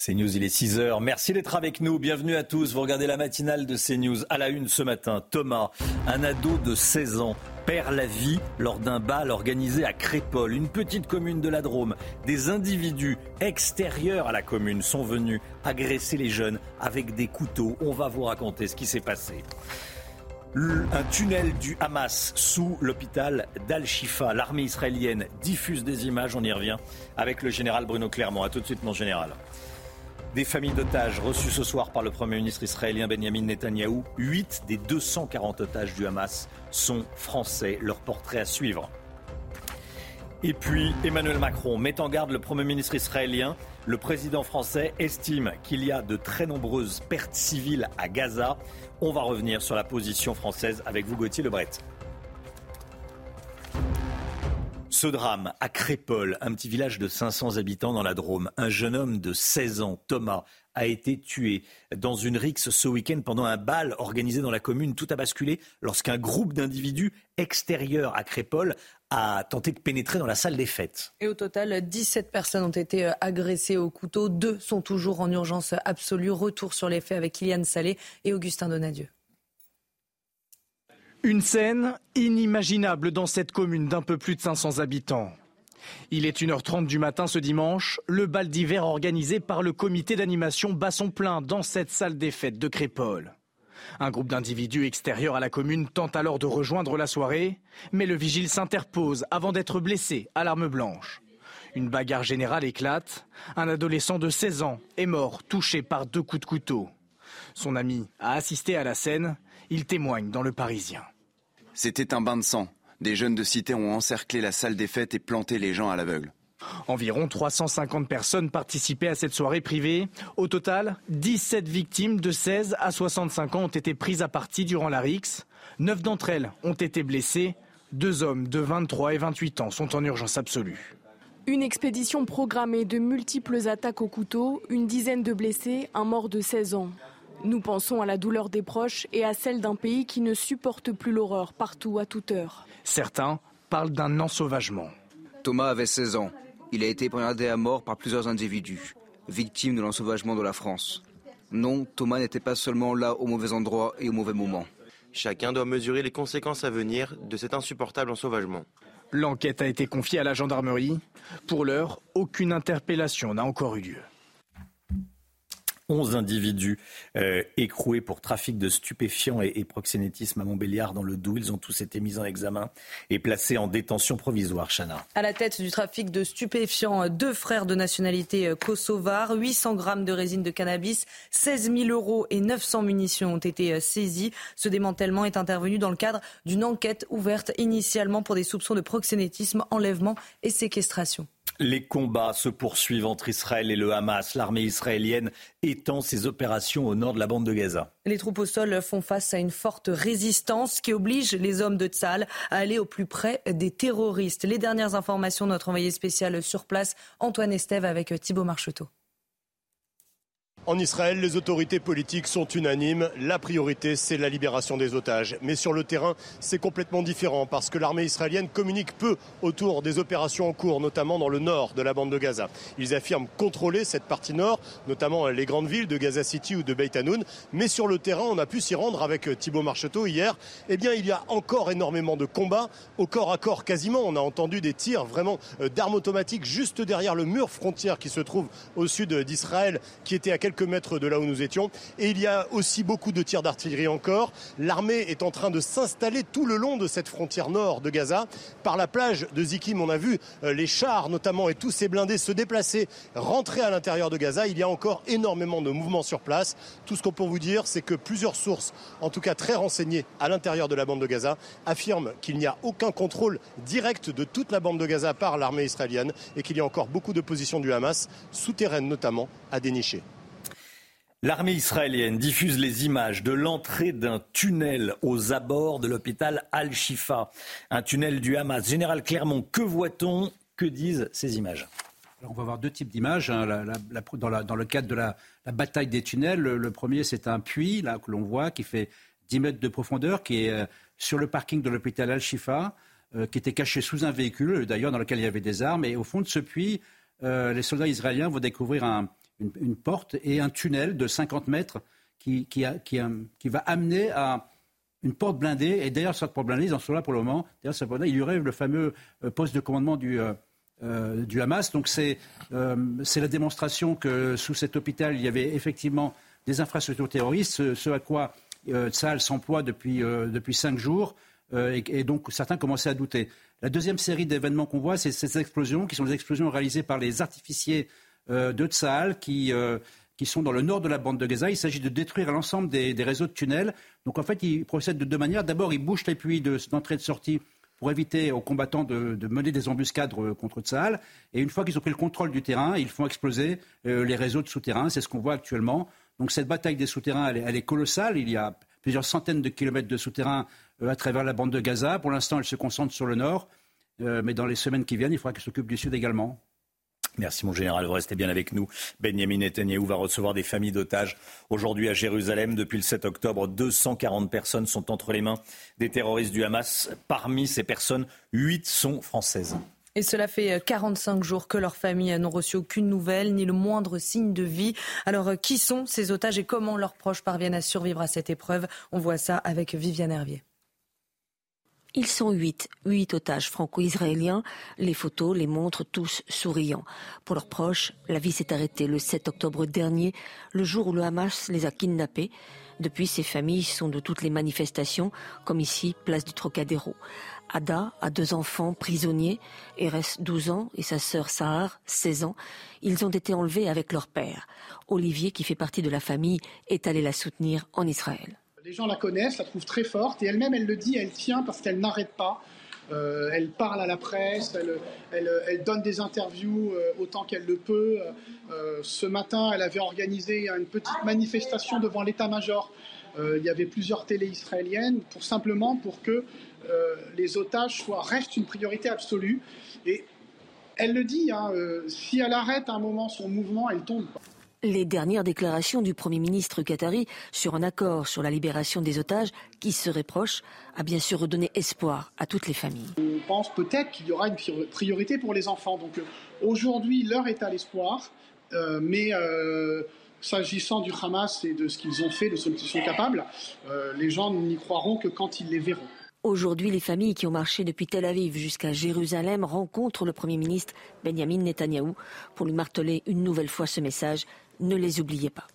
CNews, il est 6h. Merci d'être avec nous. Bienvenue à tous. Vous regardez la matinale de CNews. À la une ce matin, Thomas, un ado de 16 ans, perd la vie lors d'un bal organisé à Crépol, une petite commune de la Drôme. Des individus extérieurs à la commune sont venus agresser les jeunes avec des couteaux. On va vous raconter ce qui s'est passé. Un tunnel du Hamas sous l'hôpital d'Al-Shifa. L'armée israélienne diffuse des images, on y revient, avec le général Bruno Clermont. A tout de suite, mon général. Des familles d'otages reçues ce soir par le Premier ministre israélien Benjamin Netanyahou. 8 des 240 otages du Hamas sont français. Leur portrait à suivre. Et puis Emmanuel Macron met en garde le Premier ministre israélien. Le président français estime qu'il y a de très nombreuses pertes civiles à Gaza. On va revenir sur la position française avec vous, Gauthier Lebret. Ce drame à Crépol, un petit village de 500 habitants dans la Drôme, un jeune homme de 16 ans, Thomas, a été tué dans une rixe ce week-end pendant un bal organisé dans la commune. Tout a basculé lorsqu'un groupe d'individus extérieurs à Crépol a tenté de pénétrer dans la salle des fêtes. Et au total, 17 personnes ont été agressées au couteau. Deux sont toujours en urgence absolue. Retour sur les faits avec Kylian Salé et Augustin Donadieu. Une scène inimaginable dans cette commune d'un peu plus de 500 habitants. Il est 1h30 du matin ce dimanche, le bal d'hiver organisé par le comité d'animation bat son plein dans cette salle des fêtes de Crépol. Un groupe d'individus extérieurs à la commune tente alors de rejoindre la soirée, mais le vigile s'interpose avant d'être blessé à l'arme blanche. Une bagarre générale éclate. Un adolescent de 16 ans est mort, touché par deux coups de couteau. Son ami a assisté à la scène. Il témoigne dans Le Parisien. C'était un bain de sang. Des jeunes de cité ont encerclé la salle des fêtes et planté les gens à l'aveugle. Environ 350 personnes participaient à cette soirée privée. Au total, 17 victimes de 16 à 65 ans ont été prises à partie durant la rixe. Neuf d'entre elles ont été blessées. Deux hommes de 23 et 28 ans sont en urgence absolue. Une expédition programmée de multiples attaques au couteau, une dizaine de blessés, un mort de 16 ans. Nous pensons à la douleur des proches et à celle d'un pays qui ne supporte plus l'horreur partout à toute heure. Certains parlent d'un ensauvagement. Thomas avait 16 ans. Il a été poignardé à mort par plusieurs individus, victimes de l'ensauvagement de la France. Non, Thomas n'était pas seulement là au mauvais endroit et au mauvais moment. Chacun doit mesurer les conséquences à venir de cet insupportable ensauvagement. L'enquête a été confiée à la gendarmerie. Pour l'heure, aucune interpellation n'a encore eu lieu. 11 individus euh, écroués pour trafic de stupéfiants et, proxénétisme à Montbéliard dans le Doubs. Ils ont tous été mis en examen et placés en détention provisoire, Chana. À la tête du trafic de stupéfiants, deux frères de nationalité kosovare, 800 grammes de résine de cannabis, 16 000 euros et 900 munitions ont été saisis. Ce démantèlement est intervenu dans le cadre d'une enquête ouverte initialement pour des soupçons de proxénétisme, enlèvement et séquestration. Les combats se poursuivent entre Israël et le Hamas. L'armée israélienne étend ses opérations au nord de la bande de Gaza. Les troupes au sol font face à une forte résistance qui oblige les hommes de Tzal à aller au plus près des terroristes. Les dernières informations, notre envoyé spécial sur place, Antoine Estève, avec Thibault Marcheteau. En Israël, les autorités politiques sont unanimes. La priorité, c'est la libération des otages. Mais sur le terrain, c'est complètement différent parce que l'armée israélienne communique peu autour des opérations en cours, notamment dans le nord de la bande de Gaza. Ils affirment contrôler cette partie nord, notamment les grandes villes de Gaza City ou de Beit Hanoun. Mais sur le terrain, on a pu s'y rendre avec Thibault Marcheteau hier. Eh bien, il y a encore énormément de combats, au corps à corps quasiment. On a entendu des tirs vraiment d'armes automatiques juste derrière le mur frontière qui se trouve au sud d'Israël, qui était à quelques mètres de là où nous étions. Et il y a aussi beaucoup de tirs d'artillerie encore. L'armée est en train de s'installer tout le long de cette frontière nord de Gaza. Par la plage de Zikim, on a vu euh, les chars notamment et tous ces blindés se déplacer, rentrer à l'intérieur de Gaza. Il y a encore énormément de mouvements sur place. Tout ce qu'on peut vous dire, c'est que plusieurs sources, en tout cas très renseignées à l'intérieur de la bande de Gaza, affirment qu'il n'y a aucun contrôle direct de toute la bande de Gaza par l'armée israélienne et qu'il y a encore beaucoup de positions du Hamas, souterraines notamment, à dénicher. L'armée israélienne diffuse les images de l'entrée d'un tunnel aux abords de l'hôpital Al-Shifa, un tunnel du Hamas. Général Clermont, que voit-on? Que disent ces images? On va voir deux types d'images. Hein. dans, le cadre de la, bataille des tunnels, le, premier, c'est un puits là, que l'on voit qui fait 10 mètres de profondeur, qui est euh, sur le parking de l'hôpital Al-Shifa, euh, qui était caché sous un véhicule, d'ailleurs, dans lequel il y avait des armes. Et au fond de ce puits, euh, les soldats israéliens vont découvrir un, une, porte et un tunnel de 50 mètres qui, qui, va amener à une porte blindée. Et d'ailleurs, cette porte blindée, ils en sont là pour le moment. D'ailleurs, il y aurait le fameux euh, poste de commandement du, euh, euh, du Hamas. Donc c'est la démonstration que sous cet hôpital, il y avait effectivement des infrastructures terroristes, ce, à quoi Tsahal s'emploie depuis, depuis cinq jours. Et, et, donc certains commençaient à douter. La deuxième série d'événements qu'on voit, c'est ces explosions, qui sont des explosions réalisées par les artificiers euh, de Tsahal qui, euh, qui sont dans le nord de la bande de Gaza. Il s'agit de détruire l'ensemble des, réseaux de tunnels. Donc en fait, ils procèdent de deux manières. D'abord, ils bouchent les puits d'entrée et de sortie pour éviter aux combattants de, mener des embuscades euh, contre Tsahal. Et une fois qu'ils ont pris le contrôle du terrain, ils font exploser les réseaux de souterrains. C'est ce qu'on voit actuellement. Donc cette bataille des souterrains, elle elle est, colossale. Il y a plusieurs centaines de kilomètres de souterrains à travers la bande de Gaza. Pour l'instant, elle se concentre sur le nord. mais dans les semaines qui viennent, il faudra qu'elle s'occupe du sud également. Merci mon général, vous restez bien avec nous. Benjamin Netanyahu va recevoir des familles d'otages aujourd'hui à Jérusalem. Depuis le 7 octobre, 240 personnes sont entre les mains des terroristes du Hamas. Parmi ces personnes, 8 sont françaises. Et cela fait 45 euh, jours que leurs familles n'ont reçu aucune nouvelle, ni le moindre signe de vie. Alors, euh, qui sont ces otages et comment leurs proches parviennent à survivre à cette épreuve? On voit ça avec Viviane Hervier. Ils sont huit, huit otages franco-israéliens. Les photos les montrent tous souriants. Pour leurs proches, la vie s'est arrêtée le 7 octobre dernier, le jour où le Hamas les a kidnappés. Depuis, ces familles sont de toutes les manifestations, comme ici, place du Trocadéro. Ada a deux enfants prisonniers, Eres 12 ans et sa sœur Sahar 16 ans. Ils ont été enlevés avec leur père. Olivier, qui fait partie de la famille, est allé la soutenir en Israël. Les gens la connaissent, la trouvent très forte et elle-même, elle le dit, elle tient parce qu'elle n'arrête pas. Euh, elle parle à la presse, elle, donne des interviews euh, autant qu'elle le peut. Euh, ce matin, elle avait organisé une petite manifestation devant l'état-major. il y avait plusieurs télés israéliennes pour simplement pour que les otages soient, restent une priorité absolue. Et elle le dit, hein, si elle arrête un moment son mouvement, elle tombe. Les dernières déclarations du Premier ministre qatari sur un accord sur la libération des otages qui serait proche a bien sûr redonné espoir à toutes les familles. On pense peut-être qu'il y aura une priorité pour les enfants. Donc euh, aujourd'hui, l'heure est à l'espoir, euh, mais euh, s'agissant du Hamas et de ce qu'ils ont fait, de ce qu'ils sont capables, les gens n'y croiront que quand ils les verront. Aujourd'hui, les familles qui ont marché depuis Tel Aviv jusqu'à Jérusalem rencontrent le Premier ministre Benjamin Netanyahou pour lui marteler une nouvelle fois ce message ne les oubliez pas.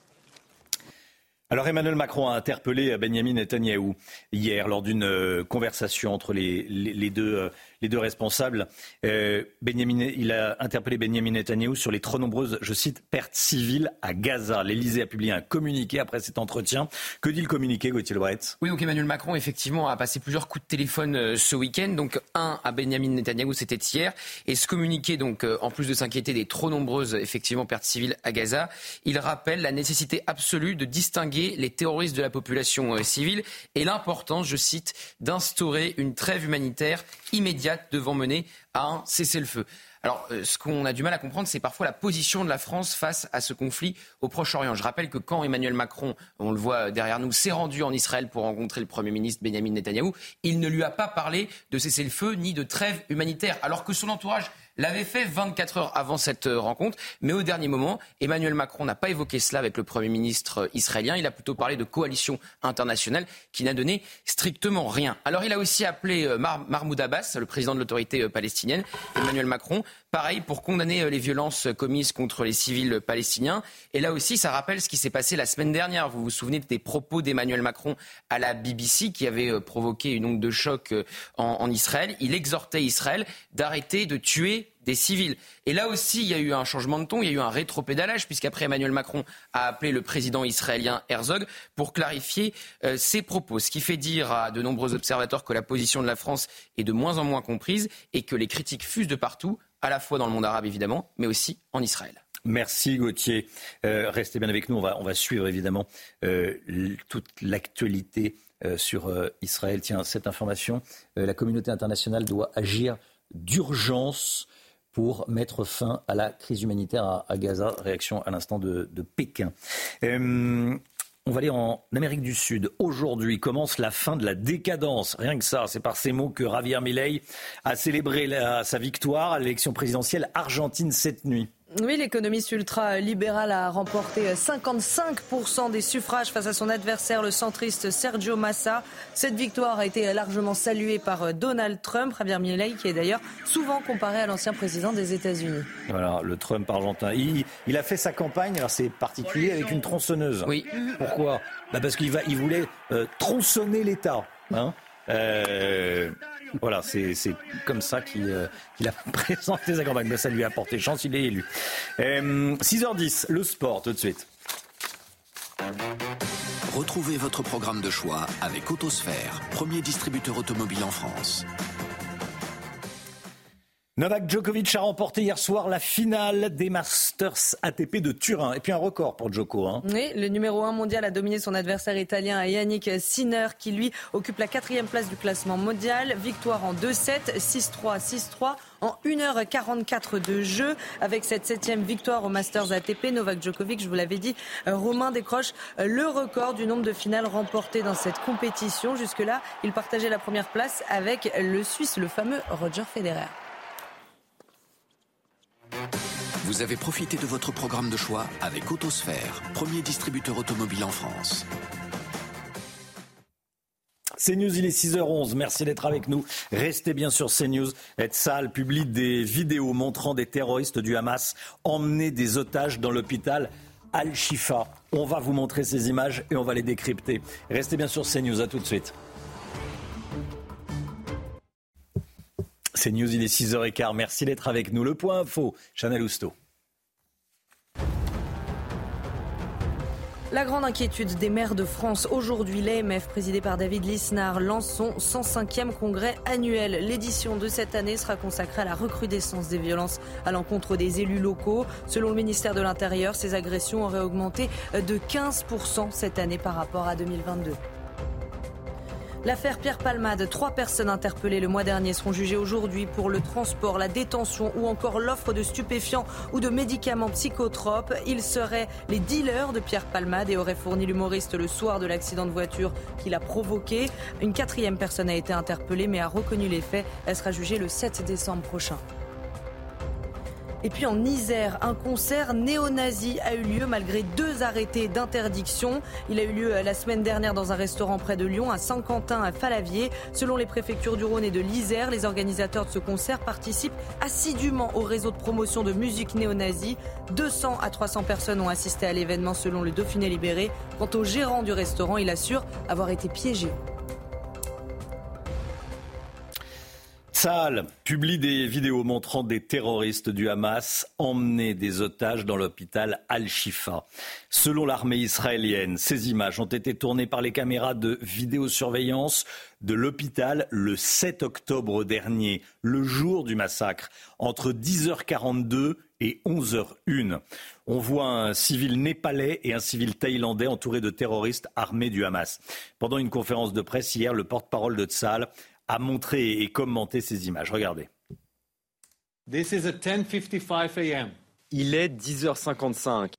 Alors Emmanuel Macron a interpellé Benjamin Netanyahou hier lors d'une euh, conversation entre les, deux, euh, les deux responsables. Euh, il a interpellé Benjamin Netanyahou sur les trop nombreuses, je cite, pertes civiles à Gaza. L'Elysée a publié un communiqué après cet entretien. Que dit le communiqué, Gauthier Lebret? Oui, donc Emmanuel Macron, effectivement, a passé plusieurs coups de téléphone ce week-end. Donc un à Benjamin Netanyahou, c'était hier. Et ce communiqué, donc, en plus de s'inquiéter des trop nombreuses, effectivement, pertes civiles à Gaza, il rappelle la nécessité absolue de distinguer les terroristes de la population euh, civile et l'importance, je cite, d'instaurer une trêve humanitaire immédiate devant mener à un cessez-le-feu. Alors, euh, ce qu'on a du mal à comprendre, c'est parfois la position de la France face à ce conflit au Proche-Orient. Je rappelle que quand Emmanuel Macron, on le voit derrière nous, s'est rendu en Israël pour rencontrer le Premier ministre Benjamin Netanyahou, il ne lui a pas parlé de cessez-le-feu ni de trêve humanitaire, alors que son entourage l'avait fait 24 heures avant cette euh, rencontre. Mais au dernier moment, Emmanuel Macron n'a pas évoqué cela avec le Premier ministre euh, israélien. Il a plutôt parlé de coalition internationale qui n'a donné strictement rien. Alors il a aussi appelé euh, Mahmoud Abbas, le président de l'autorité palestinienne, Emmanuel Macron, pareil pour condamner les violences commises contre les civils palestiniens. Et là aussi, ça rappelle ce qui s'est passé la semaine dernière. Vous vous souvenez des propos d'Emmanuel Macron à la BBC qui avait provoqué une onde de choc en Israël. Il exhortait Israël d'arrêter de tuer des civils. Et là aussi, il y a eu un changement de ton, il y a eu un rétropédalage, puisqu'après Emmanuel Macron a appelé le président israélien Herzog pour clarifier euh, ses propos. Ce qui fait dire à de nombreux observateurs que la position de la France est de moins en moins comprise et que les critiques fusent de partout, à la fois dans le monde arabe évidemment, mais aussi en Israël. Merci Gauthier. Euh, restez bien avec nous. On va, suivre évidemment euh, toute l'actualité sur Israël. Tiens, cette information, la communauté internationale doit agir d'urgence pour mettre fin à la crise humanitaire à, Gaza. Réaction à l'instant de, Pékin. Euh, on va aller en Amérique du Sud. Aujourd'hui commence la fin de la décadence. Rien que ça, c'est par ces mots que Javier Milei a célébré sa victoire à l'élection présidentielle argentine cette nuit. Oui, l'économiste ultra-libéral a remporté 55% des suffrages face à son adversaire, le centriste Sergio Massa. Cette victoire a été largement saluée par Donald Trump, Javier Milei, qui est d'ailleurs souvent comparé à l'ancien président des États-Unis. Voilà, le Trump argentin. Il, a fait sa campagne, alors c'est particulier, avec une tronçonneuse. Oui. Pourquoi? Bah Parce qu'il il voulait euh, tronçonner l'État. Hein euh, voilà, c'est comme ça qu'il euh, a présenté sa campagne. ça lui a apporté chance, il est élu. 6h10, euh, le sport tout de suite. Retrouvez votre programme de choix avec Autosphère, premier distributeur automobile en France. Novak Djokovic a remporté hier soir la finale des Masters ATP de Turin. Et puis un record pour Djoko. Hein. Oui, le numéro 1 mondial a dominé son adversaire italien Yannick Sinner qui lui occupe la quatrième place du classement mondial. Victoire en 2-7, 6-3, 6-3 en 1h44 de jeu. Avec cette septième victoire au Masters ATP, Novak Djokovic, je vous l'avais dit, euh, Romain décroche euh, le record du nombre de finales remportées dans cette compétition. Jusque-là, il partageait la première place avec le Suisse, le fameux Roger Federer. Vous avez profité de votre programme de choix avec Autosphère, premier distributeur automobile en France. CNews, il est 6h11. Merci d'être avec nous. Restez bien sur CNews. Salle publie des vidéos montrant des terroristes du Hamas emmener des otages dans l'hôpital Al-Shifa. On va vous montrer ces images et on va les décrypter. Restez bien sur CNews. À tout de suite. C'est News, il est 6h15. Merci d'être avec nous. Le point info, Chanel Housteau. La grande inquiétude des maires de France. Aujourd'hui, l'AMF, présidé par David Lisnard, lance son 105e congrès annuel. L'édition de cette année sera consacrée à la recrudescence des violences à l'encontre des élus locaux. Selon le ministère de l'Intérieur, ces agressions auraient augmenté de 15% cette année par rapport à 2022. L'affaire Pierre Palmade, trois personnes interpellées le mois dernier seront jugées aujourd'hui pour le transport, la détention ou encore l'offre de stupéfiants ou de médicaments psychotropes. Ils seraient les dealers de Pierre Palmade et auraient fourni l'humoriste le soir de l'accident de voiture qu'il a provoqué. Une quatrième personne a été interpellée mais a reconnu les faits. Elle sera jugée le 7 décembre prochain. Et puis en Isère, un concert néo-nazi a eu lieu malgré deux arrêtés d'interdiction. Il a eu lieu la semaine dernière dans un restaurant près de Lyon, à Saint-Quentin, à Falavier. Selon les préfectures du Rhône et de l'Isère, les organisateurs de ce concert participent assidûment au réseau de promotion de musique néo-nazie. 200 à 300 personnes ont assisté à l'événement selon le Dauphiné libéré. Quant au gérant du restaurant, il assure avoir été piégé. Saal publie des vidéos montrant des terroristes du Hamas emmener des otages dans l'hôpital Al-Shifa. Selon l'armée israélienne, ces images ont été tournées par les caméras de vidéosurveillance de l'hôpital le 7 octobre dernier, le jour du massacre, entre 10h42 et 11h01. On voit un civil népalais et un civil thaïlandais entourés de terroristes armés du Hamas. Pendant une conférence de presse hier, le porte-parole de Tzal a montré et commenté ces images. Regardez. This is at 10:55 a.m. Il est 10h55.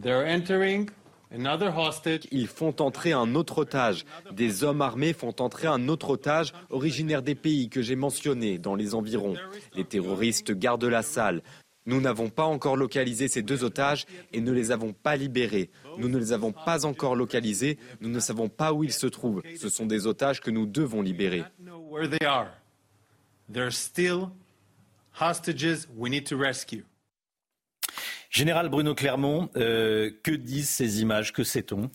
They're entering another hostage. Ils font entrer un autre otage. Des hommes armés font entrer un autre otage originaire des pays que j'ai mentionnés dans les environs. Les terroristes gardent la salle. Nous n'avons pas encore localisé ces deux otages et ne les avons pas libérés. Nous ne les avons pas encore localisés. Nous ne savons pas où ils se trouvent. Ce sont des otages que nous devons libérer. Général Bruno Clermont, euh, que disent ces images? Que sait-on?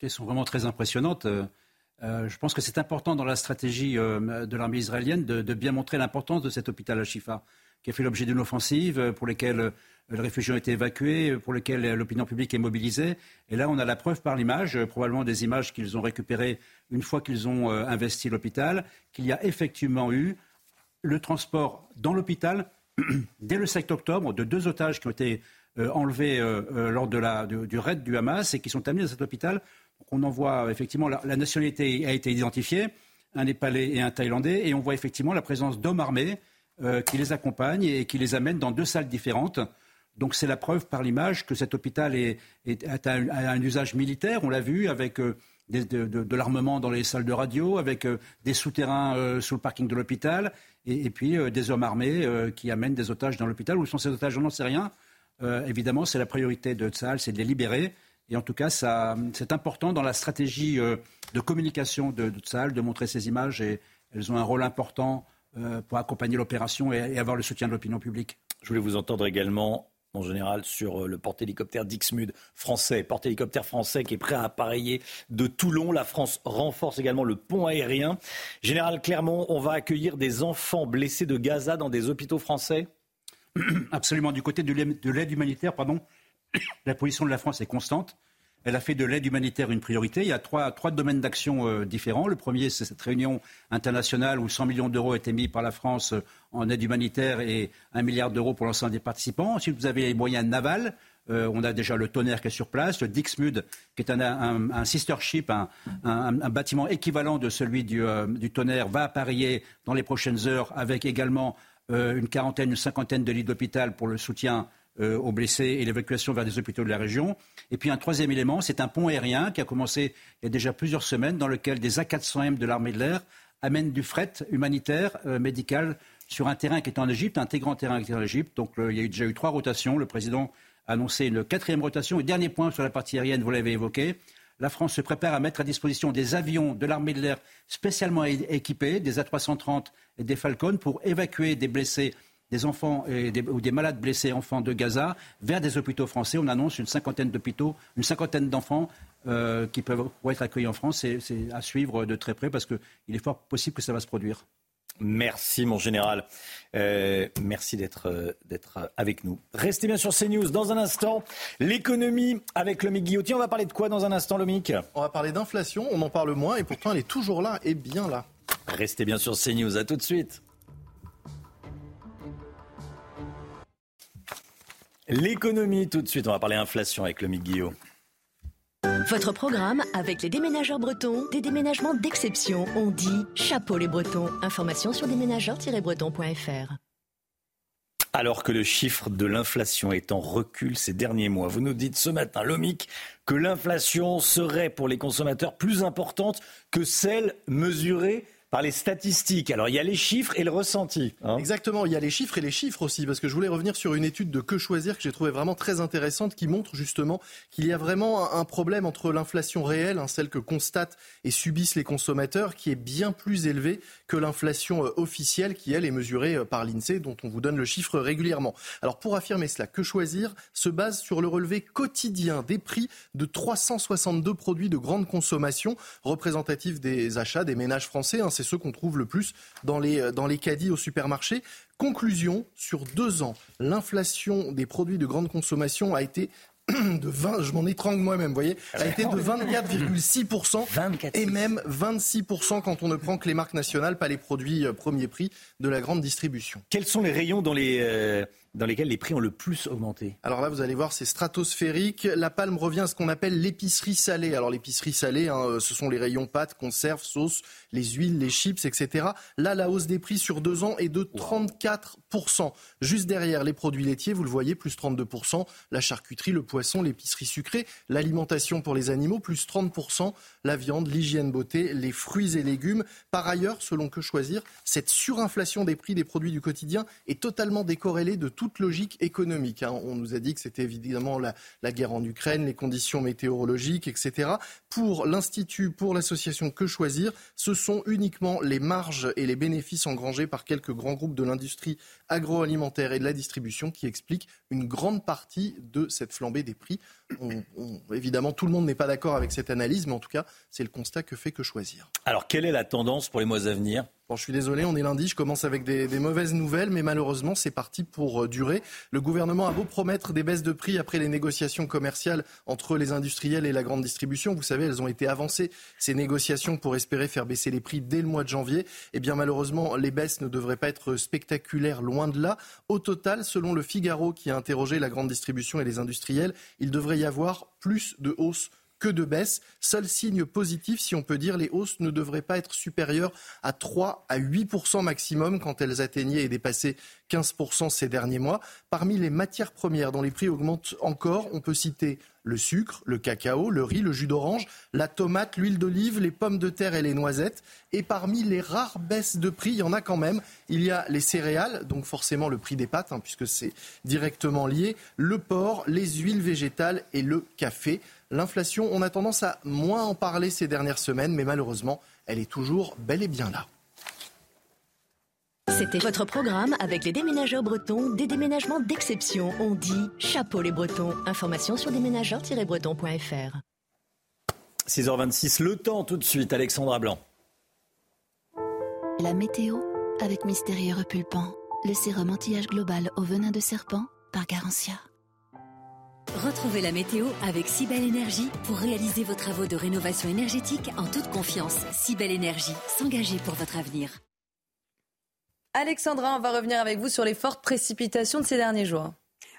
Elles sont vraiment très impressionnantes. Euh, euh, je pense que c'est important dans la stratégie de l'armée israélienne de, de, bien montrer l'importance de cet hôpital à Shifa qui a fait l'objet d'une offensive, euh, pour lesquelles euh, les réfugiés ont été évacués, euh, pour lesquels l'opinion publique est mobilisée. Et là, on a la preuve par l'image, probablement des images qu'ils ont récupérées une fois qu'ils ont investi l'hôpital, qu'il y a effectivement eu le transport dans l'hôpital dès le 7 octobre de deux otages qui ont été enlevés lors de la, du, raid du Hamas et qui sont amenés dans cet hôpital. On en voit effectivement la, la nationalité a été identifiée, un Népalais et un Thaïlandais, et on voit effectivement la présence d'hommes armés euh, qui les accompagne et qui les amène dans deux salles différentes. Donc c'est la preuve par l'image que cet hôpital est, a, un, usage militaire. On l'a vu avec euh, de, l'armement dans les salles de radio, avec euh, des souterrains sous le parking de l'hôpital, et, puis des hommes armés qui amènent des otages dans l'hôpital. Où sont ces otages? On n'en sait rien. évidemment, c'est la priorité de Tsahal, c'est de les libérer. Et en tout cas, c'est important dans la stratégie de communication de, de de montrer ces images, et elles ont un rôle important pour accompagner l'opération et, avoir le soutien de l'opinion publique. Je voulais vous entendre également en général sur euh, le porte-hélicoptère Dixmude français, porte-hélicoptère français qui est prêt à appareiller de Toulon. La France renforce également le pont aérien. Général Clermont, on va accueillir des enfants blessés de Gaza dans des hôpitaux français? Absolument. Du côté de l'aide humanitaire, pardon, la position de la France est constante. Elle a fait de l'aide humanitaire une priorité. Il y a trois, domaines d'action euh, différents. Le premier, c'est cette réunion internationale où 100 millions d'euros étaient mis par la France euh, en aide humanitaire et 1 milliard d'euros pour l'ensemble des participants. Ensuite, vous avez les moyens navals. Euh, on a déjà le tonnerre qui est sur place, le Dixmude, qui est un, sister ship, un, bâtiment équivalent de celui du, du, tonnerre, va appareiller dans les prochaines heures avec également une quarantaine, une cinquantaine de lits d'hôpital pour le soutien euh, aux blessés et l'évacuation vers des hôpitaux de la région. Et puis un troisième élément, c'est un pont aérien qui a commencé il y a déjà plusieurs semaines, dans lequel des A400M de l'armée de l'air amènent du fret humanitaire, euh, médical, sur un terrain qui est en Égypte, un très grand terrain qui est en Égypte. Donc il y a déjà eu trois rotations. Le président a annoncé une quatrième rotation. Et dernier point sur la partie aérienne, vous l'avez évoqué. La France se prépare à mettre à disposition des avions de l'armée de l'air spécialement équipés, des A330 et des Falcon, pour évacuer des blessés des enfants et des, ou des malades blessés enfants de Gaza vers des hôpitaux français. On annonce une cinquantaine d'hôpitaux, une cinquantaine d'enfants euh, qui peuvent être accueillis en France. C'est à suivre de très près parce qu'il est fort possible que ça va se produire. Merci mon général. Euh, merci d'être euh, d'être avec nous. Restez bien sur CNews. Dans un instant, l'économie avec Lomic Guillotti. On va parler de quoi dans un instant, Lomic On va parler d'inflation. On en parle moins et pourtant elle est toujours là et bien là. Restez bien sur CNews. À tout de suite. L'économie tout de suite, on va parler inflation avec le Guillaume. Votre programme avec les déménageurs bretons, des déménagements d'exception. On dit chapeau les bretons. Information sur déménageurs-bretons.fr. Alors que le chiffre de l'inflation est en recul ces derniers mois, vous nous dites ce matin, Lomic, que l'inflation serait pour les consommateurs plus importante que celle mesurée par les statistiques. Alors il y a les chiffres et le ressenti. Hein. Exactement, il y a les chiffres et les chiffres aussi, parce que je voulais revenir sur une étude de Que choisir que j'ai trouvé vraiment très intéressante, qui montre justement qu'il y a vraiment un problème entre l'inflation réelle, hein, celle que constatent et subissent les consommateurs, qui est bien plus élevée que l'inflation euh, officielle, qui elle est mesurée euh, par l'INSEE, dont on vous donne le chiffre régulièrement. Alors pour affirmer cela, Que choisir se base sur le relevé quotidien des prix de 362 produits de grande consommation, représentatifs des achats des ménages français. Hein, ceux qu'on trouve le plus dans les, euh, dans les caddies au supermarché. Conclusion, sur deux ans, l'inflation des produits de grande consommation a été de 20, je m'en étrangle moi-même, vous voyez, a été de 24,6% et même 26% quand on ne prend que les marques nationales, pas les produits euh, premier prix de la grande distribution. Quels sont les rayons dans les, euh, dans lesquels les prix ont le plus augmenté Alors là, vous allez voir, c'est stratosphérique. La palme revient à ce qu'on appelle l'épicerie salée. Alors l'épicerie salée, hein, ce sont les rayons pâtes, conserves, sauces, les huiles, les chips, etc. Là, la hausse des prix sur deux ans est de 34%. Juste derrière, les produits laitiers, vous le voyez, plus 32%. La charcuterie, le poisson, l'épicerie sucrée, l'alimentation pour les animaux, plus 30%. La viande, l'hygiène beauté, les fruits et légumes. Par ailleurs, selon que choisir, cette surinflation des prix des produits du quotidien est totalement décorrélée de tout toute logique économique. Hein. On nous a dit que c'était évidemment la, la, guerre en Ukraine, les conditions météorologiques, etc. Pour l'Institut, pour l'association Que Choisir, ce sont uniquement les marges et les bénéfices engrangés par quelques grands groupes de l'industrie agroalimentaire et de la distribution qui expliquent une grande partie de cette flambée des prix. Évidemment, tout le monde n'est pas d'accord avec cette analyse, mais en tout cas, c'est le constat que fait Que Choisir. Alors, quelle est la tendance pour les mois à venir? Bon, je suis désolé, on est lundi, je commence avec des, mauvaises nouvelles, mais malheureusement, c'est parti pour euh, durer. Le gouvernement a beau promettre des baisses de prix après les négociations commerciales entre les industriels et la grande distribution. Vous savez, elles ont été avancées, ces négociations, pour espérer faire baisser les prix dès le mois de janvier. Eh bien, malheureusement, les baisses ne devraient pas être spectaculaires, loin de là. Au total, selon le Figaro, qui a interrogé la grande distribution et les industriels, il devrait y avoir plus de hausses que de baisse. Seul signe positif, si on peut dire, les hausses ne devraient pas être supérieures à 3 à 8 maximum quand elles atteignaient et dépassaient 15 ces derniers mois. Parmi les matières premières dont les prix augmentent encore, on peut citer le sucre, le cacao, le riz, le jus d'orange, la tomate, l'huile d'olive, les pommes de terre et les noisettes. Et parmi les rares baisses de prix, il y en a quand même. Il y a les céréales, donc forcément le prix des pâtes, hein, puisque c'est directement lié, le porc, les huiles végétales et le café. L'inflation, on a tendance à moins en parler ces dernières semaines, mais malheureusement, elle est toujours bel et bien là. C'était votre programme avec les déménageurs bretons, des déménagements d'exception. On dit chapeau les bretons. Information sur déménageurs-bretons.fr. 6h26, le temps tout de suite, Alexandra Blanc. La météo avec Mystérieux Repulpant, le sérum anti-âge global au venin de serpent par Garantia. Retrouvez la météo avec Cybelle Énergie pour réaliser vos travaux de rénovation énergétique en toute confiance. Cybelle Énergie, s'engager pour votre avenir. Alexandra, on va revenir avec vous sur les fortes précipitations de ces derniers jours.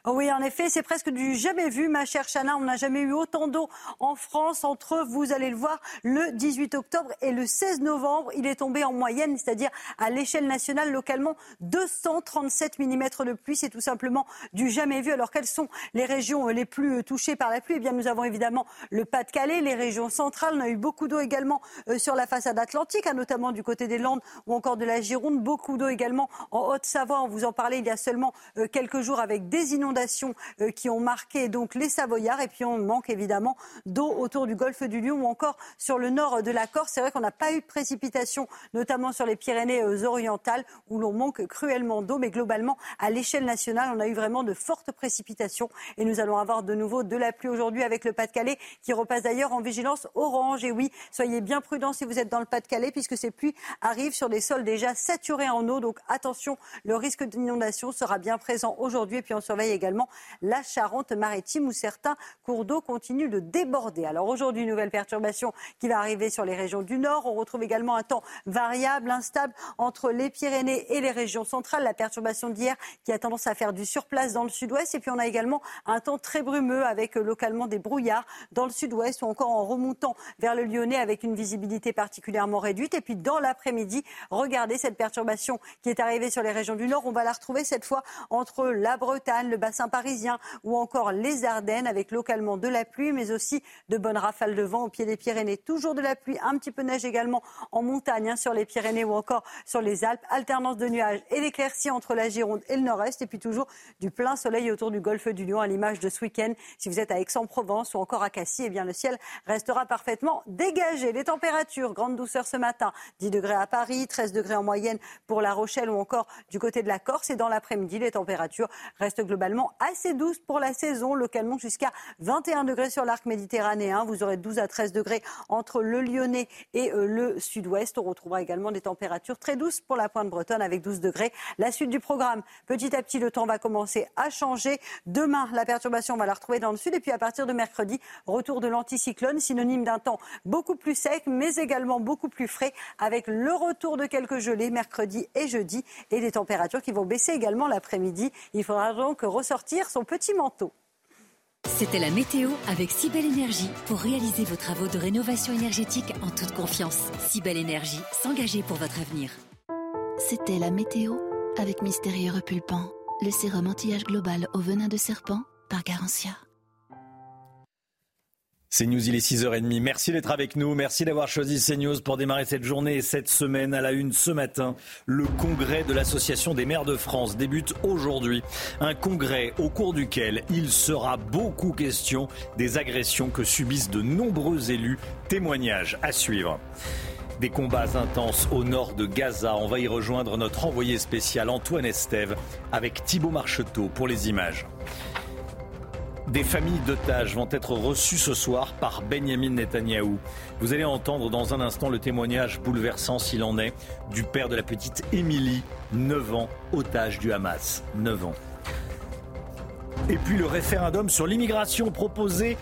Oh oui, en effet, c'est presque du jamais vu, ma chère Chana. On n'a jamais eu autant d'eau en France entre, vous allez le voir, le 18 octobre et le 16 novembre. Il est tombé en moyenne, c'est-à-dire à, l'échelle nationale, localement, 237 mm de pluie. C'est tout simplement du jamais vu. Alors, quelles sont les régions les plus touchées par la pluie? Eh bien, nous avons évidemment le Pas-de-Calais, les régions centrales. On a eu beaucoup d'eau également euh, sur la façade atlantique, hein, notamment du côté des Landes ou encore de la Gironde. Beaucoup d'eau également en Haute-Savoie. On vous en parlait il y a seulement euh, quelques jours avec des inondations euh, qui ont marqué donc les Savoyards. Et puis on manque évidemment d'eau autour du golfe du Lion ou encore sur le nord de la Corse. C'est vrai qu'on n'a pas eu de précipitations, notamment sur les Pyrénées euh, orientales où l'on manque cruellement d'eau. Mais globalement, à l'échelle nationale, on a eu vraiment de fortes précipitations. Et nous allons avoir de nouveau de la pluie aujourd'hui avec le Pas-de-Calais qui repasse d'ailleurs en vigilance orange. Et oui, soyez bien prudents si vous êtes dans le Pas-de-Calais puisque ces pluies arrivent sur des sols déjà saturés en eau. Donc attention, le risque d'inondation sera bien présent aujourd'hui. Et puis on surveille également la Charente-Maritime où certains cours d'eau continuent de déborder. Alors aujourd'hui, nouvelle perturbation qui va arriver sur les régions du nord. On retrouve également un temps variable, instable entre les Pyrénées et les régions centrales. La perturbation d'hier qui a tendance à faire du surplace dans le sud-ouest. Et puis on a également un temps très brumeux avec euh, localement des brouillards dans le sud-ouest ou encore en remontant vers le Lyonnais avec une visibilité particulièrement réduite. Et puis dans l'après-midi, regardez cette perturbation qui est arrivée sur les régions du nord. On va la retrouver cette fois entre la Bretagne, le bassin parisien ou encore les Ardennes avec localement de la pluie mais aussi de bonnes rafales de vent au pied des Pyrénées. Toujours de la pluie, un petit peu de neige également en montagne hein, sur les Pyrénées ou encore sur les Alpes. Alternance de nuages et d'éclaircies entre la Gironde et le nord-est et puis toujours du plein soleil autour du golfe du Lion à l'image de ce week-end. Si vous êtes à Aix-en-Provence ou encore à Cassis, eh bien le ciel restera parfaitement dégagé. Les températures, grande douceur ce matin, 10 degrés à Paris, 13 degrés en moyenne pour La Rochelle ou encore du côté de la Corse et dans l'après-midi, les températures restent globalement assez douce pour la saison, localement jusqu'à 21 degrés sur l'arc méditerranéen. Vous aurez 12 à 13 degrés entre le Lyonnais et euh, le sud-ouest. On retrouvera également des températures très douces pour la pointe bretonne avec 12 degrés. La suite du programme, petit à petit, le temps va commencer à changer. Demain, la perturbation, on va la retrouver dans le sud. Et puis à partir de mercredi, retour de l'anticyclone, synonyme d'un temps beaucoup plus sec, mais également beaucoup plus frais, avec le retour de quelques gelées mercredi et jeudi et des températures qui vont baisser également l'après-midi. Il faudra donc ressortir sortir son petit manteau. C'était la météo avec Cybelle Énergie pour réaliser vos travaux de rénovation énergétique en toute confiance. Cybelle Énergie, s'engager pour votre avenir. C'était la météo avec Mystérieux Repulpant, le sérum anti-âge global au venin de serpent par Garantia. CNews, il est 6h30. Merci d'être avec nous. Merci d'avoir choisi CNews pour démarrer cette journée et cette semaine à la une ce matin. Le congrès de l'Association des maires de France débute aujourd'hui. Un congrès au cours duquel il sera beaucoup question des agressions que subissent de nombreux élus. Témoignages à suivre. Des combats intenses au nord de Gaza. On va y rejoindre notre envoyé spécial Antoine Estève avec Thibault Marcheteau pour les images. Des familles d'otages vont être reçues ce soir par Benjamin Netanyahou. Vous allez entendre dans un instant le témoignage bouleversant, s'il en est, du père de la petite Émilie, 9 ans, otage du Hamas. 9 ans. Et puis le référendum sur l'immigration proposé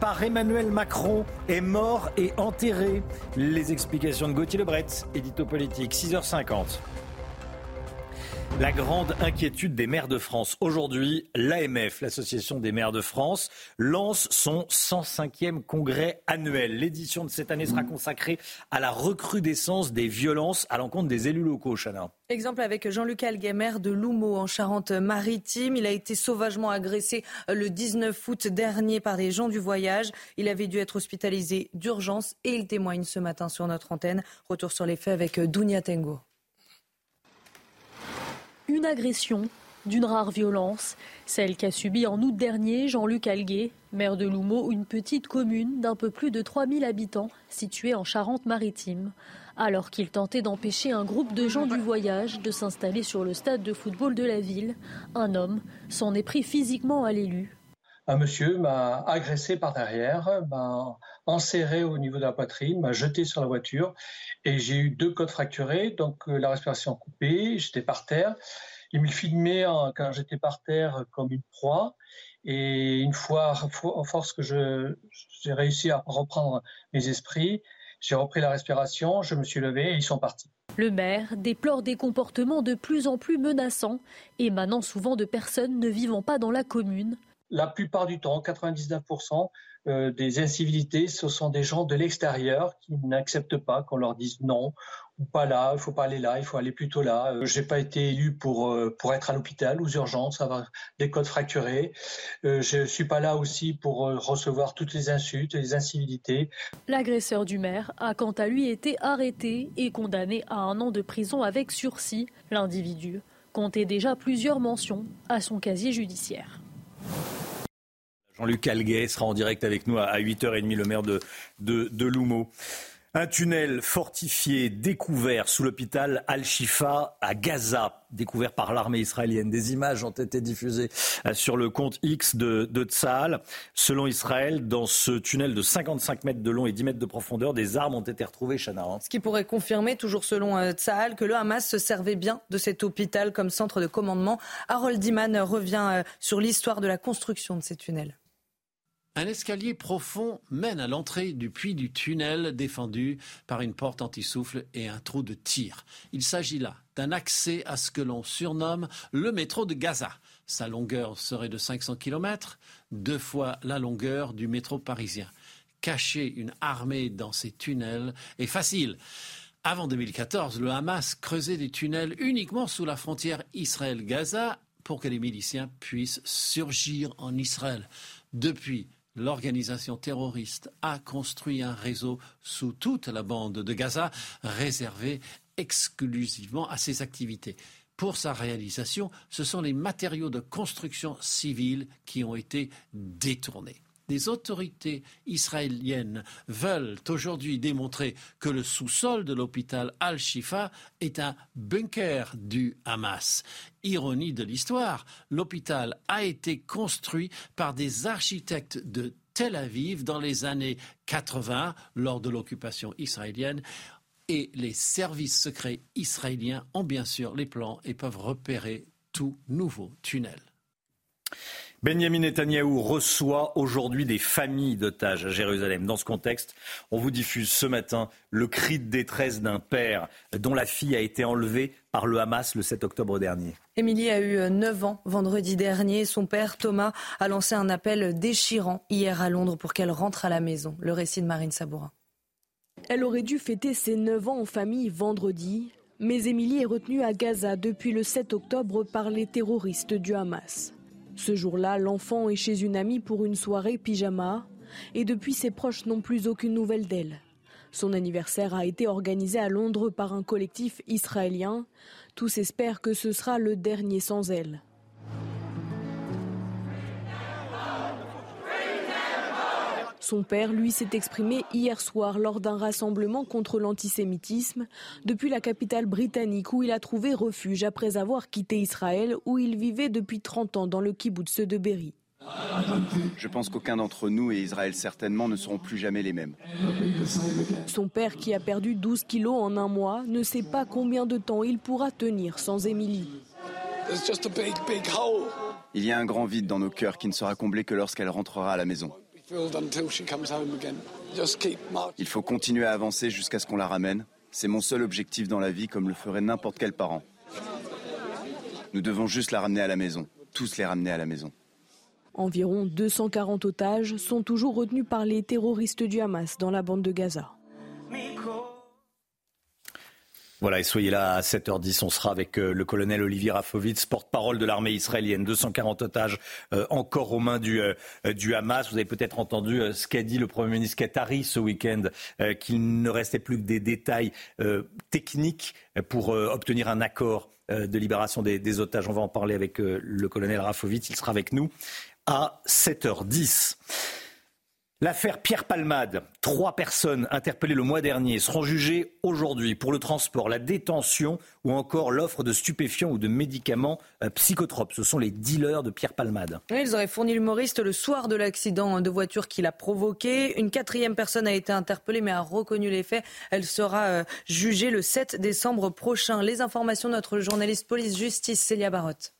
par Emmanuel Macron est mort et enterré. Les explications de Gauthier Lebret, édito politique, 6h50. La grande inquiétude des maires de France. Aujourd'hui, l'AMF, l'Association des maires de France, lance son 105e congrès annuel. L'édition de cette année sera consacrée à la recrudescence des violences à l'encontre des élus locaux, Chana. Exemple avec Jean-Luc Alguemer de Loumeau en Charente-Maritime. Il a été sauvagement agressé le 19 août dernier par des gens du voyage. Il avait dû être hospitalisé d'urgence et il témoigne ce matin sur notre antenne. Retour sur les faits avec Dounia Tengo. Une agression d'une rare violence, celle qu'a subie en août dernier Jean-Luc Alguet, maire de Loumeau, une petite commune d'un peu plus de 3000 habitants située en Charente-Maritime. Alors qu'il tentait d'empêcher un groupe de gens du voyage de s'installer sur le stade de football de la ville, un homme s'en est pris physiquement à l'élu. Un monsieur m'a agressé par derrière, m'a enserré au niveau de la poitrine, m'a jeté sur la voiture et j'ai eu deux côtes fracturées, donc euh, la respiration coupée, j'étais par terre. Il me filmait quand j'étais par terre comme une proie. Et une fois, en force que j'ai réussi à reprendre mes esprits, j'ai repris la respiration, je me suis levé et ils sont partis. Le maire déplore des comportements de plus en plus menaçants, émanant souvent de personnes ne vivant pas dans la commune. La plupart du temps, 99%, euh, des incivilités, ce sont des gens de l'extérieur qui n'acceptent pas qu'on leur dise non ou pas là, il faut pas aller là, il faut aller plutôt là. Euh, j'ai pas été élu pour euh, pour être à l'hôpital aux urgences, avoir des côtes fracturées. Je suis pas là aussi pour recevoir toutes les insultes les incivilités. L'agresseur du maire a quant à lui été arrêté et condamné à un an de prison avec sursis. L'individu comptait déjà plusieurs mentions à son casier judiciaire. Jean-Luc Alguet sera en direct avec nous à 8h30, le maire de, de. Un tunnel fortifié découvert sous l'hôpital Al-Shifa à Gaza, découvert par l'armée israélienne. Des images ont été diffusées euh, sur le compte X de, de. Selon Israël, dans ce tunnel de 55 mètres de long et 10 mètres de profondeur, des armes ont été retrouvées, Chana. Hein. Ce qui pourrait confirmer, toujours selon euh, Tzahal, que le Hamas se servait bien de cet hôpital comme centre de commandement. Harold Diman revient euh, sur l'histoire de la construction de ces tunnels. Un escalier profond mène à l'entrée du puits du tunnel défendu par une porte anti-souffle et un trou de tir. Il s'agit là d'un accès à ce que l'on surnomme le métro de Gaza. Sa longueur serait de 500 km, deux fois la longueur du métro parisien. Cacher une armée dans ces tunnels est facile. Avant 2014, le Hamas creusait des tunnels uniquement sous la frontière Israël-Gaza pour que les miliciens puissent surgir en Israël. Depuis, l'organisation terroriste a construit un réseau sous toute la bande de Gaza réservé exclusivement à ses activités. Pour sa réalisation, ce sont les matériaux de construction civile qui ont été détournés. Les autorités israéliennes veulent aujourd'hui démontrer que le sous-sol de l'hôpital Al-Shifa est un bunker du Hamas. Ironie de l'histoire, l'hôpital a été construit par des architectes de Tel Aviv dans les années 80 lors de l'occupation israélienne et les services secrets israéliens ont bien sûr les plans et peuvent repérer tout nouveau tunnel. Benjamin Netanyahou reçoit aujourd'hui des familles d'otages à Jérusalem. Dans ce contexte, on vous diffuse ce matin le cri de détresse d'un père dont la fille a été enlevée par le Hamas le 7 octobre dernier. Émilie a eu 9 ans vendredi dernier. Son père, Thomas, a lancé un appel déchirant hier à Londres pour qu'elle rentre à la maison. Le récit de Marine Sabourin. Elle aurait dû fêter ses 9 ans en famille vendredi, mais Émilie est retenue à Gaza depuis le 7 octobre par les terroristes du Hamas. Ce jour-là, l'enfant est chez une amie pour une soirée pyjama. et depuis ses proches n'ont plus aucune nouvelle d'elle. Son anniversaire a été organisé à Londres par un collectif israélien. Tous espèrent que ce sera le dernier sans elle. Son père, lui, s'est exprimé hier soir lors d'un rassemblement contre l'antisémitisme depuis la capitale britannique où il a trouvé refuge après avoir quitté Israël où il vivait depuis 30 ans dans le kibbutz de Berry. Je pense qu'aucun d'entre nous et Israël certainement ne seront plus jamais les mêmes. Son père, qui a perdu 12 kilos en un mois, ne sait pas combien de temps il pourra tenir sans Émilie. Il y a un grand vide dans nos cœurs qui ne sera comblé que lorsqu'elle rentrera à la maison. Il faut continuer à avancer jusqu'à ce qu'on la ramène. C'est mon seul objectif dans la vie, comme le ferait n'importe quel parent. Nous devons juste la ramener à la maison, tous les ramener à la maison. Environ 240 otages sont toujours retenus par les terroristes du Hamas dans la bande de Gaza. Voilà, et soyez là à 7h10, on sera avec euh, le colonel Olivier Rafovitz, porte-parole de l'armée israélienne. 240 otages euh, encore aux mains du, euh, du Hamas. Vous avez peut-être entendu ce qu'a dit le Premier ministre Qatari ce week-end, qu'il ne restait plus que des détails techniques pour obtenir un accord de libération des, des, otages. On va en parler avec le colonel Rafovitz, il sera avec nous à 7h10. L'affaire Pierre Palmade, trois personnes interpellées le mois dernier seront jugées aujourd'hui pour le transport, la détention ou encore l'offre de stupéfiants ou de médicaments euh, psychotropes. Ce sont les dealers de Pierre Palmade. Ils auraient fourni l'humoriste le soir de l'accident de voiture qu'il a provoqué. Une quatrième personne a été interpellée mais a reconnu les faits. Elle sera euh, jugée le 7 décembre prochain. Les informations de notre journaliste police-justice Célia Barotte.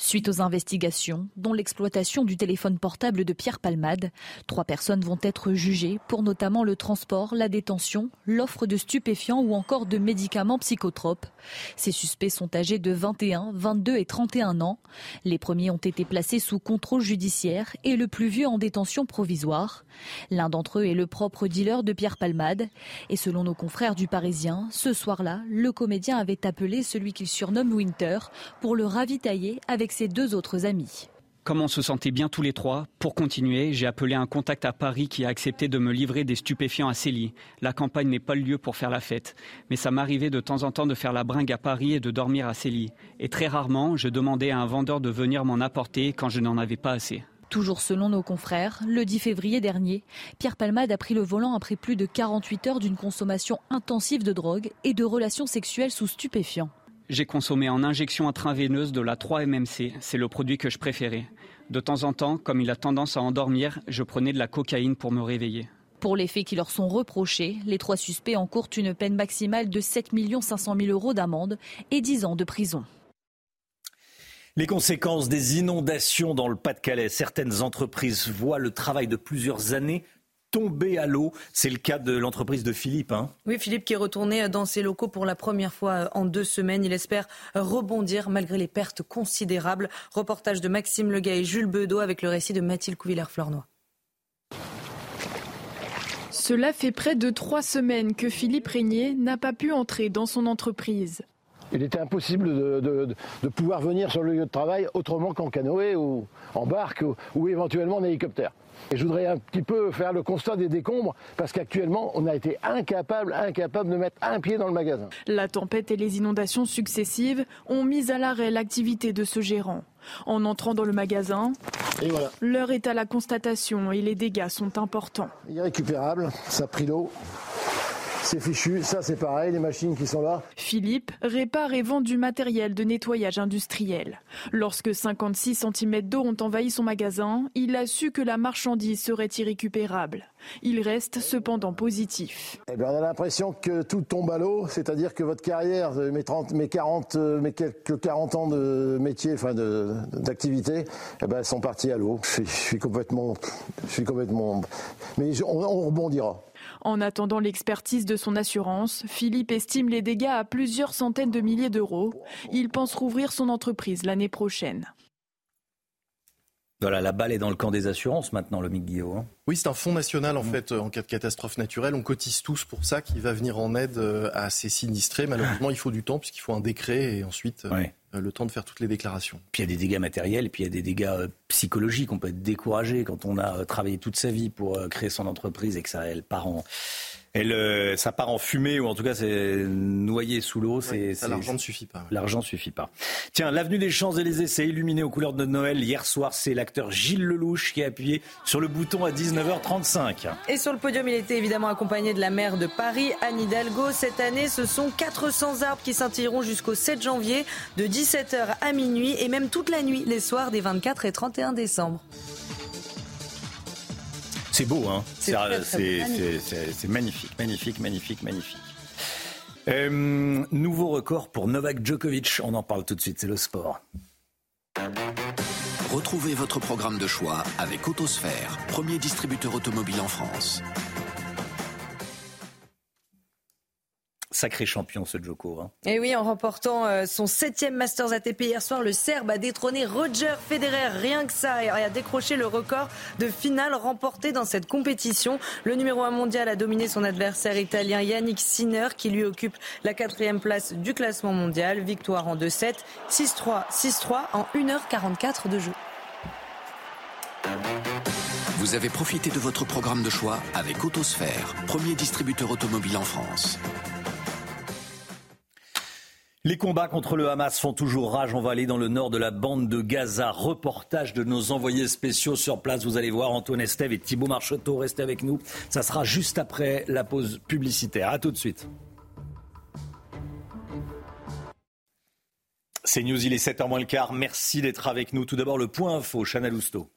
Suite aux investigations, dont l'exploitation du téléphone portable de Pierre Palmade, trois personnes vont être jugées pour notamment le transport, la détention, l'offre de stupéfiants ou encore de médicaments psychotropes. Ces suspects sont âgés de 21, 22 et 31 ans. Les premiers ont été placés sous contrôle judiciaire et le plus vieux en détention provisoire. L'un d'entre eux est le propre dealer de Pierre Palmade. Et selon nos confrères du Parisien, ce soir-là, le comédien avait appelé celui qu'il surnomme Winter pour le ravitailler avec ses deux autres amis. Comme on se sentait bien tous les trois, pour continuer, j'ai appelé un contact à Paris qui a accepté de me livrer des stupéfiants à Célie. La campagne n'est pas le lieu pour faire la fête, mais ça m'arrivait de temps en temps de faire la bringue à Paris et de dormir à Célie. Et très rarement, je demandais à un vendeur de venir m'en apporter quand je n'en avais pas assez. Toujours selon nos confrères, le 10 février dernier, Pierre Palmade a pris le volant après plus de 48 heures d'une consommation intensive de drogue et de relations sexuelles sous stupéfiants. J'ai consommé en injection intraveineuse de la 3-MMC. C'est le produit que je préférais. De temps en temps, comme il a tendance à endormir, je prenais de la cocaïne pour me réveiller. Pour les faits qui leur sont reprochés, les trois suspects encourent une peine maximale de 7 500 000 euros d'amende et 10 ans de prison. Les conséquences des inondations dans le Pas-de-Calais. Certaines entreprises voient le travail de plusieurs années tomber à l'eau. C'est le cas de l'entreprise de Philippe. Hein. Oui, Philippe qui est retourné dans ses locaux pour la première fois euh, en deux semaines. Il espère rebondir malgré les pertes considérables. Reportage de Maxime Legay et Jules Bedeau avec le récit de Mathilde Couvillère-Fleurnoy. Cela fait près de trois semaines que Philippe Régnier n'a pas pu entrer dans son entreprise. Il était impossible de, pouvoir venir sur le lieu de travail autrement qu'en canoë ou en barque ou éventuellement en hélicoptère. Et je voudrais un petit peu faire le constat des décombres parce qu'actuellement, on a été incapable, incapable de mettre un pied dans le magasin. La tempête et les inondations successives ont mis à l'arrêt l'activité de ce gérant. En entrant dans le magasin, l'heure est à la constatation et les dégâts sont importants. Irrécupérable, ça a pris l'eau. C'est fichu, ça c'est pareil, les machines qui sont là. Philippe répare et vend du matériel de nettoyage industriel. Lorsque 56 cm d'eau ont envahi son magasin, il a su que la marchandise serait irrécupérable. Il reste cependant positif. Eh bien, on a l'impression que tout tombe à l'eau, c'est-à-dire que votre carrière, mes, 30, mes, 40, mes quelques 40 ans de métier, enfin d'activité, eh ben, sont partis à l'eau. Je, suis complètement, je suis complètement. Mais on rebondira. En attendant l'expertise de son assurance, Philippe estime les dégâts à plusieurs centaines de milliers d'euros. Il pense rouvrir son entreprise l'année prochaine. Voilà, la balle est dans le camp des assurances maintenant, le Guillaume. Hein. Oui, c'est un fonds national en mm. fait en cas de catastrophe naturelle. On cotise tous pour ça, qui va venir en aide euh, à ces sinistrés. Malheureusement, il faut du temps puisqu'il faut un décret et ensuite. Euh, le temps de faire toutes les déclarations. Puis il y a des dégâts matériels, puis il y a des dégâts psychologiques. On peut être découragé quand on a travaillé toute sa vie pour créer son entreprise et que ça, elle part en, elle, euh, ça part en fumée ou en tout cas c'est noyé sous l'eau. c'est, l'argent ne suffit pas. L'argent suffit pas. Tiens, l'avenue des Champs-Élysées s'est illuminée aux couleurs de Noël hier soir. C'est l'acteur Gilles Lelouch qui a appuyé sur le bouton à 19h35. Et sur le podium, il était évidemment accompagné de la maire de Paris, Anne Hidalgo. Cette année, ce sont 400 arbres qui scintilleront jusqu'au 7 janvier de 17h à minuit et même toute la nuit les soirs des 24 et 31 décembre. C'est beau, hein C'est magnifique, magnifique, magnifique, magnifique. Euh, nouveau record pour Novak Djokovic. On en parle tout de suite, c'est le sport. Retrouvez votre programme de choix avec Autosphère, premier distributeur automobile en France. Sacré champion ce Joko. Hein. Et oui, en remportant euh, son septième Masters ATP hier soir, le Serbe a détrôné Roger Federer, rien que ça, et a décroché le record de finale remporté dans cette compétition. Le numéro 1 mondial a dominé son adversaire italien Yannick Sinner, qui lui occupe la quatrième place du classement mondial. Victoire en 2-7, 6-3, 6-3 en 1h44 de jeu. Vous avez profité de votre programme de choix avec Autosphère, premier distributeur automobile en France. Les combats contre le Hamas font toujours rage. On va aller dans le nord de la bande de Gaza. Reportage de nos envoyés spéciaux sur place. Vous allez voir Antoine Estève et Thibault Marcheteau. Restez avec nous. Ça sera juste après la pause publicitaire. A tout de suite. C'est News, il est 7h moins le quart. Merci d'être avec nous. Tout d'abord, le point info, Chana Lousteau.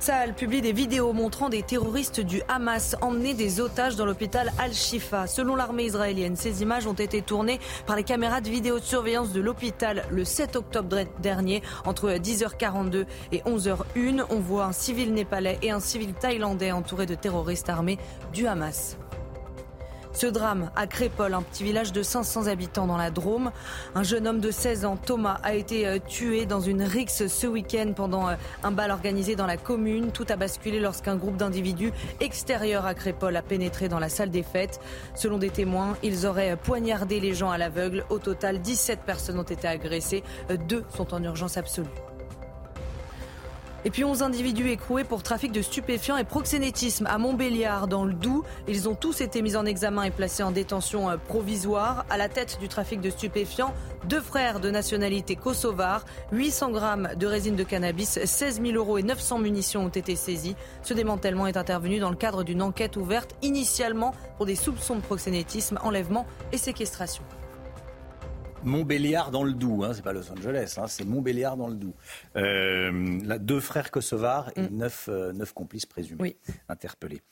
Saal publie des vidéos montrant des terroristes du Hamas emmener des otages dans l'hôpital Al-Shifa. Selon l'armée israélienne, ces images ont été tournées par les caméras de vidéo de surveillance de l'hôpital le 7 octobre dernier entre 10h42 et 11h01. On voit un civil népalais et un civil thaïlandais entourés de terroristes armés du Hamas. Ce drame à Crépol, un petit village de 500 habitants dans la Drôme. Un jeune homme de 16 ans, Thomas, a été euh, tué dans une rixe ce week-end pendant euh, un bal organisé dans la commune. Tout a basculé lorsqu'un groupe d'individus extérieurs à Crépol a pénétré dans la salle des fêtes. Selon des témoins, ils auraient poignardé les gens à l'aveugle. Au total, 17 personnes ont été agressées. Euh, deux sont en urgence absolue. Et puis 11 individus écroués pour trafic de stupéfiants et proxénétisme à Montbéliard dans le Doubs. Ils ont tous été mis en examen et placés en détention euh, provisoire. À la tête du trafic de stupéfiants, deux frères de nationalité kosovare. 800 grammes de résine de cannabis, 16 000 euros et 900 munitions ont été saisis. Ce démantèlement est intervenu dans le cadre d'une enquête ouverte initialement pour des soupçons de proxénétisme, enlèvement et séquestration. Montbéliard dans le Doubs, hein, c'est pas Los Angeles, hein, c'est Montbéliard dans le Doubs. Euh, deux frères kosovars et mm. neuf, euh, neuf, complices présumés interpellés.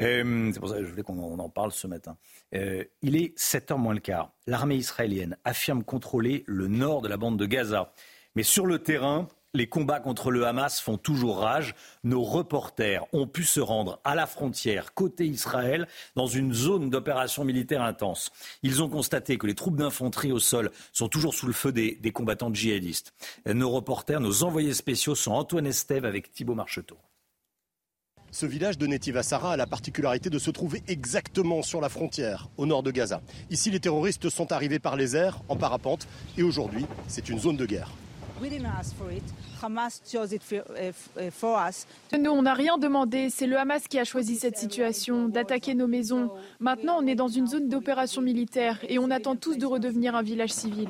Euh, c'est pour ça que je voulais qu'on en parle ce matin. Euh, il est 7h moins le quart. L'armée israélienne affirme contrôler le nord de la bande de Gaza. Mais sur le terrain, les combats contre le Hamas font toujours rage. Nos reporters ont pu se rendre à la frontière côté Israël dans une zone d'opération militaire intense. Ils ont constaté que les troupes d'infanterie au sol sont toujours sous le feu des, combattants djihadistes. Nos reporters, nos envoyés spéciaux sont Antoine Estève avec Thibault Marcheteau. Ce village de Netivasara a la particularité de se trouver exactement sur la frontière, au nord de Gaza. Ici, les terroristes sont arrivés par les airs, en parapente, et aujourd'hui, c'est une zone de guerre. Nous, on n'a rien demandé. C'est le Hamas qui a choisi cette situation, d'attaquer nos maisons. Maintenant, on est dans une zone d'opération militaire et on attend tous de redevenir un village civil.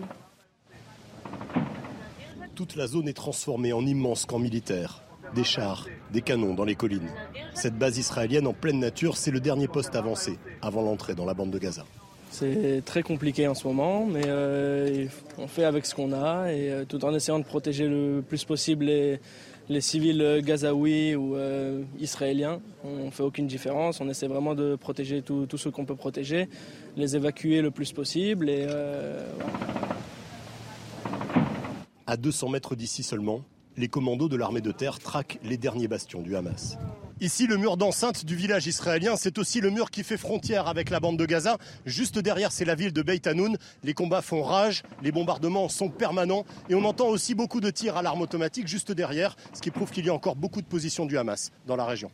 Toute la zone est transformée en immense camp militaire. Des chars, des canons dans les collines. Cette base israélienne en pleine nature, c'est le dernier poste avancé avant l'entrée dans la bande de Gaza. C'est très compliqué en ce moment, mais euh, on fait avec ce qu'on a et euh, tout en essayant de protéger le plus possible les, civils gazaouis ou euh, israéliens. On ne fait aucune différence, on essaie vraiment de protéger tout, ce qu'on peut protéger, les évacuer le plus possible. Et, À 200 mètres d'ici seulement, les commandos de l'armée de terre traquent les derniers bastions du Hamas. Ici, le mur d'enceinte du village israélien, c'est aussi le mur qui fait frontière avec la bande de Gaza. Juste derrière, c'est la ville de Beit Hanoun. Les combats font rage, les bombardements sont permanents et on entend aussi beaucoup de tirs à l'arme automatique juste derrière, ce qui prouve qu'il y a encore beaucoup de positions du Hamas dans la région.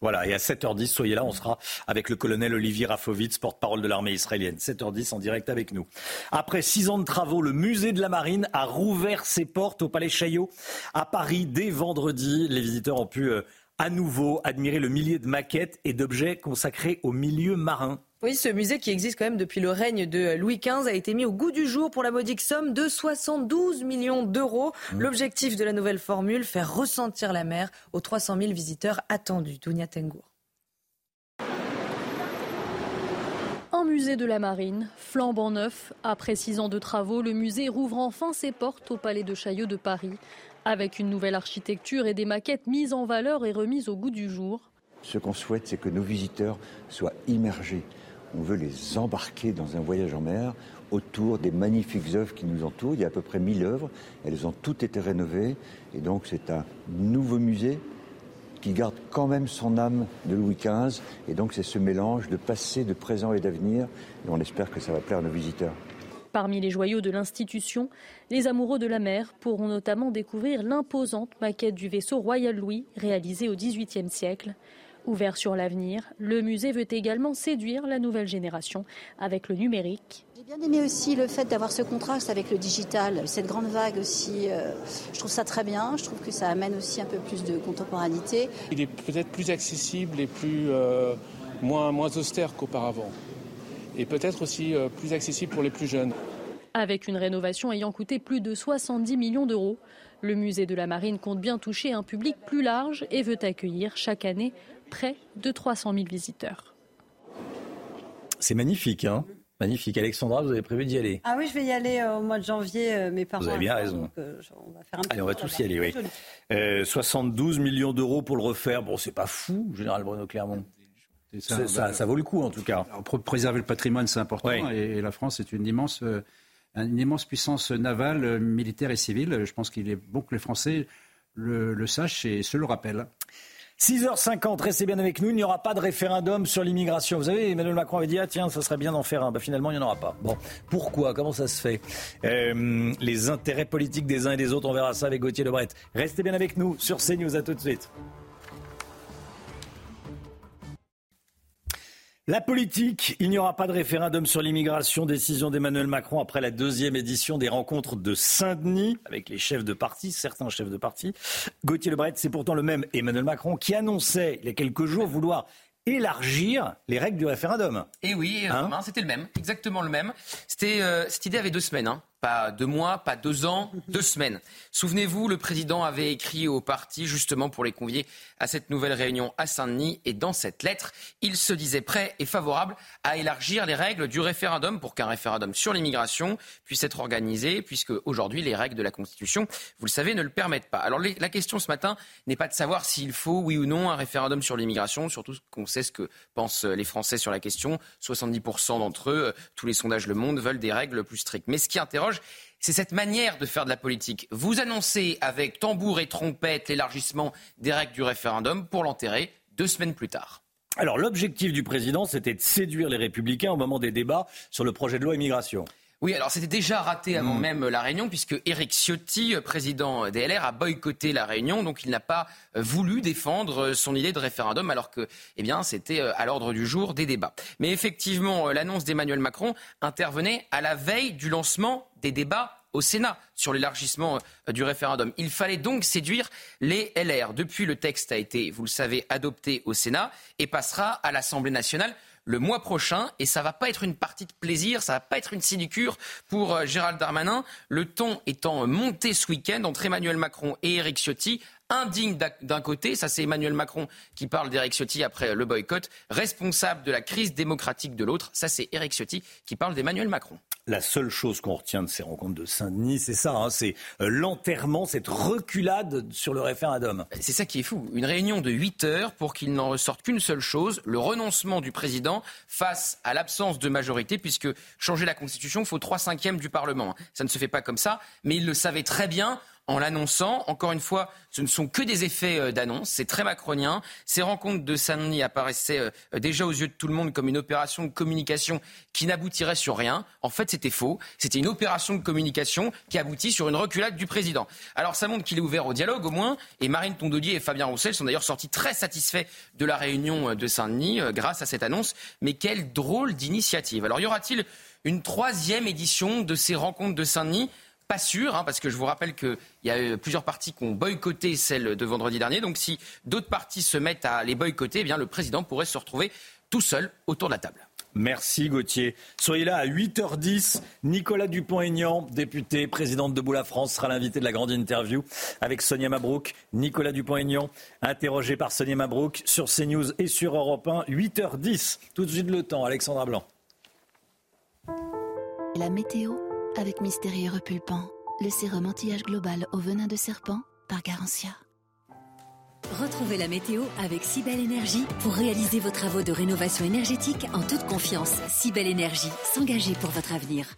Voilà, et à 7h10, soyez là, on sera avec le colonel Olivier Rafovitz, porte-parole de l'armée israélienne. 7h10 en direct avec nous. Après six ans de travaux, le musée de la Marine a rouvert ses portes au Palais Chaillot à Paris dès vendredi. Les visiteurs ont pu euh, à nouveau admirer le millier de maquettes et d'objets consacrés au milieu marin. Oui, ce musée qui existe quand même depuis le règne de Louis XV a été mis au goût du jour pour la modique somme de 72 millions d'euros. Mmh. L'objectif de la nouvelle formule, faire ressentir la mer aux 300 000 visiteurs attendus. Dounia Tengour. Un musée de la marine, flambant neuf. Après six ans de travaux, le musée rouvre enfin ses portes au Palais de Chaillot de Paris, avec une nouvelle architecture et des maquettes mises en valeur et remises au goût du jour. Ce qu'on souhaite, c'est que nos visiteurs soient immergés on veut les embarquer dans un voyage en mer autour des magnifiques œuvres qui nous entourent. Il y a à peu près 1000 œuvres. Elles ont toutes été rénovées. Et donc, c'est un nouveau musée qui garde quand même son âme de Louis XV. Et donc, c'est ce mélange de passé, de présent et d'avenir. Et on espère que ça va plaire à nos visiteurs. Parmi les joyaux de l'institution, les amoureux de la mer pourront notamment découvrir l'imposante maquette du vaisseau Royal Louis réalisé au XVIIIe siècle. Ouvert sur l'avenir, le musée veut également séduire la nouvelle génération avec le numérique. J'ai bien aimé aussi le fait d'avoir ce contraste avec le digital, cette grande vague aussi. Euh, je trouve ça très bien. Je trouve que ça amène aussi un peu plus de contemporanité. Il est peut-être plus accessible et plus euh, moins, moins austère qu'auparavant. Et peut-être aussi euh, plus accessible pour les plus jeunes. Avec une rénovation ayant coûté plus de 70 millions d'euros, le musée de la Marine compte bien toucher un public plus large et veut accueillir chaque année près de 300 000 visiteurs. C'est magnifique, hein Magnifique. Alexandra, vous avez prévu d'y aller? Ah oui, je vais y aller euh, au mois de janvier. Euh, mes parents. Vous avez bien raison. Euh, on va faire un Allez, on va tous y aller, oui. 72 millions d'euros pour le refaire. Bon, c'est pas fou, général Bruno Clermont. Ça, ça, vaut le coup, en tout cas. pour préserver le patrimoine, c'est important. Et, la France est une immense, une immense puissance navale, militaire et civile. Je pense qu'il est bon que les Français le, le sachent et se le rappellent. 6h50, restez bien avec nous. Il n'y aura pas de référendum sur l'immigration. Vous savez, Emmanuel Macron avait dit ah tiens, ça serait bien d'en faire un. Bah, finalement, il n'y en aura pas. Bon, pourquoi? Comment ça se fait? Euh, Les intérêts politiques des uns et des autres, on verra ça avec Gauthier Lebret. Restez bien avec nous sur CNews. À tout de suite. La politique, il n'y aura pas de référendum sur l'immigration, décision d'Emmanuel Macron après la deuxième édition des rencontres de Saint-Denis avec les chefs de parti, certains chefs de parti. Gauthier Lebret, c'est pourtant le même Emmanuel Macron qui annonçait il y a quelques jours vouloir élargir les règles du référendum. Et oui, hein c'était le même, exactement le même. C'était euh, cette idée avait deux semaines. Hein. Pas deux mois, pas deux ans, deux semaines. Souvenez-vous, le président avait écrit au parti justement pour les convier à cette nouvelle réunion à Saint-Denis. Et dans cette lettre, il se disait prêt et favorable à élargir les règles du référendum pour qu'un référendum sur l'immigration puisse être organisé, puisque aujourd'hui, les règles de la Constitution, vous le savez, ne le permettent pas. Alors la question ce matin n'est pas de savoir s'il faut, oui ou non, un référendum sur l'immigration, surtout qu'on sait ce que pensent les Français sur la question. 70% d'entre eux, tous les sondages Le Monde, veulent des règles plus strictes. Mais ce qui interroge, c'est cette manière de faire de la politique. Vous annoncez avec tambour et trompette l'élargissement des règles du référendum pour l'enterrer deux semaines plus tard. Alors l'objectif du président, c'était de séduire les républicains au moment des débats sur le projet de loi immigration. Oui, alors c'était déjà raté avant hmm. même la réunion, puisque Éric Ciotti, président DLR, a boycotté la réunion, donc il n'a pas euh, voulu défendre euh, son idée de référendum, alors que, eh bien, c'était euh, à l'ordre du jour des débats. Mais effectivement, l'annonce d'Emmanuel Macron intervenait à la veille du lancement des débats au Sénat sur l'élargissement du référendum. Il fallait donc séduire les LR. Depuis, le texte a été, vous le savez, adopté au Sénat et passera à l'Assemblée nationale le mois prochain. Et ça va pas être une partie de plaisir, ça va pas être une sinecure pour euh, Gérald Darmanin. Le ton étant monté ce week-end entre Emmanuel Macron et Éric Ciotti indigne d'un côté, ça c'est Emmanuel Macron qui parle d'Eric Ciotti après le boycott, responsable de la crise démocratique de l'autre, ça c'est Eric Ciotti qui parle d'Emmanuel Macron. La seule chose qu'on retient de ces rencontres de Saint-Denis, c'est ça, hein, c'est euh, l'enterrement, cette reculade sur le référendum. C'est ça qui est fou. Une réunion de 8 heures pour qu'il n'en ressorte qu'une seule chose, le renoncement du président face à l'absence de majorité, puisque changer la Constitution, il faut 3 cinquièmes du Parlement. Ça ne se fait pas comme ça, mais il le savait très bien en l'annonçant. Encore une fois, ce ne sont que des effets euh, d'annonce. C'est très macronien. Ces rencontres de Saint-Denis apparaissaient euh, déjà aux yeux de tout le monde comme une opération de communication qui n'aboutirait sur rien. En fait, c'était faux. C'était une opération de communication qui aboutit sur une reculade du président. Alors, ça montre qu'il est ouvert au dialogue, au moins. Et Marine Tondelier et Fabien Roussel sont d'ailleurs sortis très satisfaits de la réunion euh, de Saint-Denis grâce à cette annonce. Mais quelle drôle d'initiative. Alors, y aura-t-il une troisième édition de ces rencontres de Saint-Denis? Pas sûr, hein, parce que je vous rappelle qu'il y a plusieurs partis qui ont boycotté celle de vendredi dernier. Donc si d'autres partis se mettent à les boycotter, eh bien le président pourrait se retrouver tout seul autour de la table. Merci Gauthier. Soyez là à 8h10. Nicolas Dupont-Aignan, député, président de Debout la France, sera l'invité de la grande interview avec Sonia Mabrouk. Nicolas Dupont-Aignan, interrogé par Sonia Mabrouk sur CNews et sur Europe 1. 8h10. Tout de suite le temps. Alexandra Blanc. La météo avec Mystérieux Repulpant, le sérum anti-âge global au venin de serpent par Garantia. Retrouvez la météo avec Cybelle Énergie pour réaliser vos travaux de rénovation énergétique en toute confiance. Cybelle Énergie, s'engager pour votre avenir.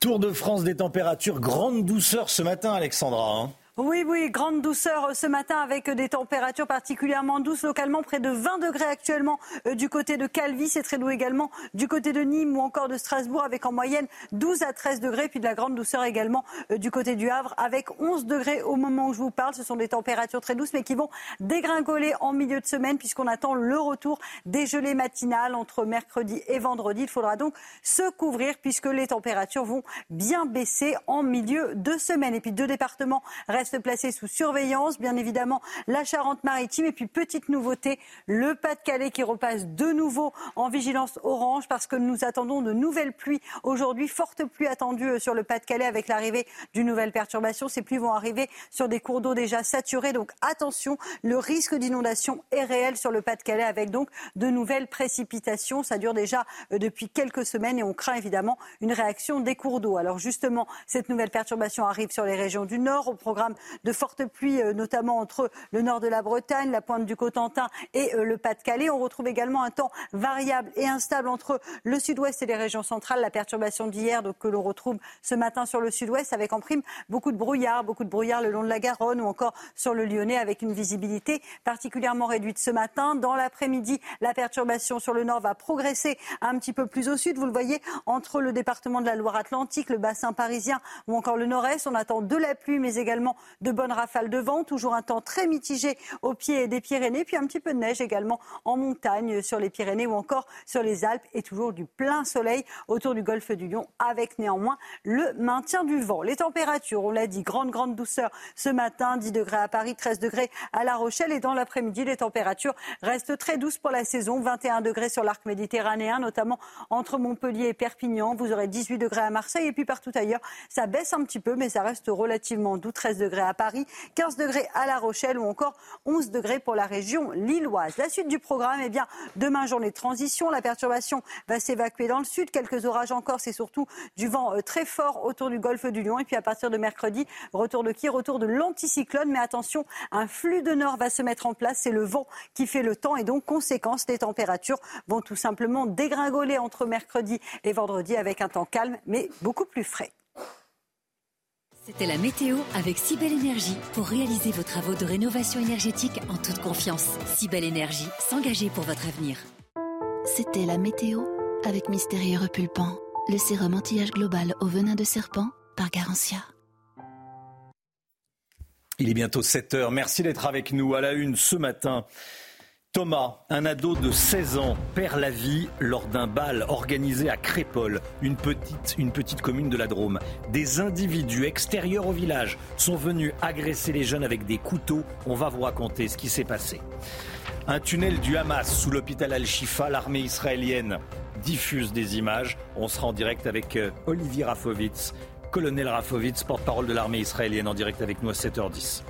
Tour de France des températures, grande douceur ce matin, Alexandra. Hein. Oui, oui, grande douceur ce matin avec des températures particulièrement douces localement, près de 20 degrés actuellement euh, du côté de Calvi, c'est très doux également du côté de Nîmes ou encore de Strasbourg avec en moyenne 12 à 13 degrés, puis de la grande douceur également euh, du côté du Havre avec 11 degrés au moment où je vous parle. Ce sont des températures très douces mais qui vont dégringoler en milieu de semaine puisqu'on attend le retour des gelées matinales entre mercredi et vendredi. Il faudra donc se couvrir puisque les températures vont bien baisser en milieu de semaine. Et puis deux départements restent se placer sous surveillance. Bien évidemment, la Charente-Maritime. Et puis, petite nouveauté, le Pas-de-Calais qui repasse de nouveau en vigilance orange parce que nous attendons de nouvelles pluies aujourd'hui. Fortes pluies attendues euh, sur le Pas-de-Calais avec l'arrivée d'une nouvelle perturbation. Ces pluies vont arriver sur des cours d'eau déjà saturés. Donc, attention, le risque d'inondation est réel sur le Pas-de-Calais avec donc de nouvelles précipitations. Ça dure déjà euh, depuis quelques semaines et on craint évidemment une réaction des cours d'eau. Alors, justement, cette nouvelle perturbation arrive sur les régions du Nord au programme de fortes pluies, euh, notamment entre le nord de la Bretagne, la pointe du Cotentin et euh, le Pas-de-Calais. On retrouve également un temps variable et instable entre le sud-ouest et les régions centrales. La perturbation d'hier, que l'on retrouve ce matin sur le sud-ouest, avec en prime beaucoup de brouillard, beaucoup de brouillard le long de la Garonne ou encore sur le Lyonnais, avec une visibilité particulièrement réduite ce matin. Dans l'après-midi, la perturbation sur le nord va progresser un petit peu plus au sud. Vous le voyez entre le département de la Loire-Atlantique, le bassin parisien ou encore le nord-est. On attend de la pluie, mais également de bonnes rafales de vent, toujours un temps très mitigé au pied des Pyrénées, puis un petit peu de neige également en montagne sur les Pyrénées ou encore sur les Alpes et toujours du plein soleil autour du golfe du Lion avec néanmoins le maintien du vent. Les températures, on l'a dit, grande grande douceur ce matin, 10 degrés à Paris, 13 degrés à La Rochelle et dans l'après-midi, les températures restent très douces pour la saison, 21 degrés sur l'arc méditerranéen, notamment entre Montpellier et Perpignan. Vous aurez 18 degrés à Marseille et puis partout ailleurs, ça baisse un petit peu, mais ça reste relativement doux, 13 degrés à Paris, 15 degrés à La Rochelle ou encore 11 degrés pour la région lilloise. La suite du programme, eh bien, demain, journée de transition. La perturbation va s'évacuer dans le sud. Quelques orages encore, c'est surtout du vent euh, très fort autour du golfe du Lion. Et puis à partir de mercredi, retour de qui Retour de l'anticyclone. Mais attention, un flux de nord va se mettre en place. C'est le vent qui fait le temps et donc, conséquence, les températures vont tout simplement dégringoler entre mercredi et vendredi avec un temps calme mais beaucoup plus frais. C'était la météo avec Cybelle Énergie pour réaliser vos travaux de rénovation énergétique en toute confiance. Cybelle Énergie, s'engager pour votre avenir. C'était la météo avec Mystérieux Repulpant, le sérum anti-âge global au venin de serpent par Garantia. Il est bientôt 7 heures. Merci d'être avec nous à la une ce matin. Thomas, un ado de 16 ans, perd la vie lors d'un bal organisé à Crépole, une petite, une petite commune de la Drôme. Des individus extérieurs au village sont venus agresser les jeunes avec des couteaux. On va vous raconter ce qui s'est passé. Un tunnel du Hamas sous l'hôpital Al-Shifa, l'armée israélienne diffuse des images. On sera en direct avec euh, Olivier Rafovitz, colonel Rafovitz, porte-parole de l'armée israélienne, en direct avec nous à 7h10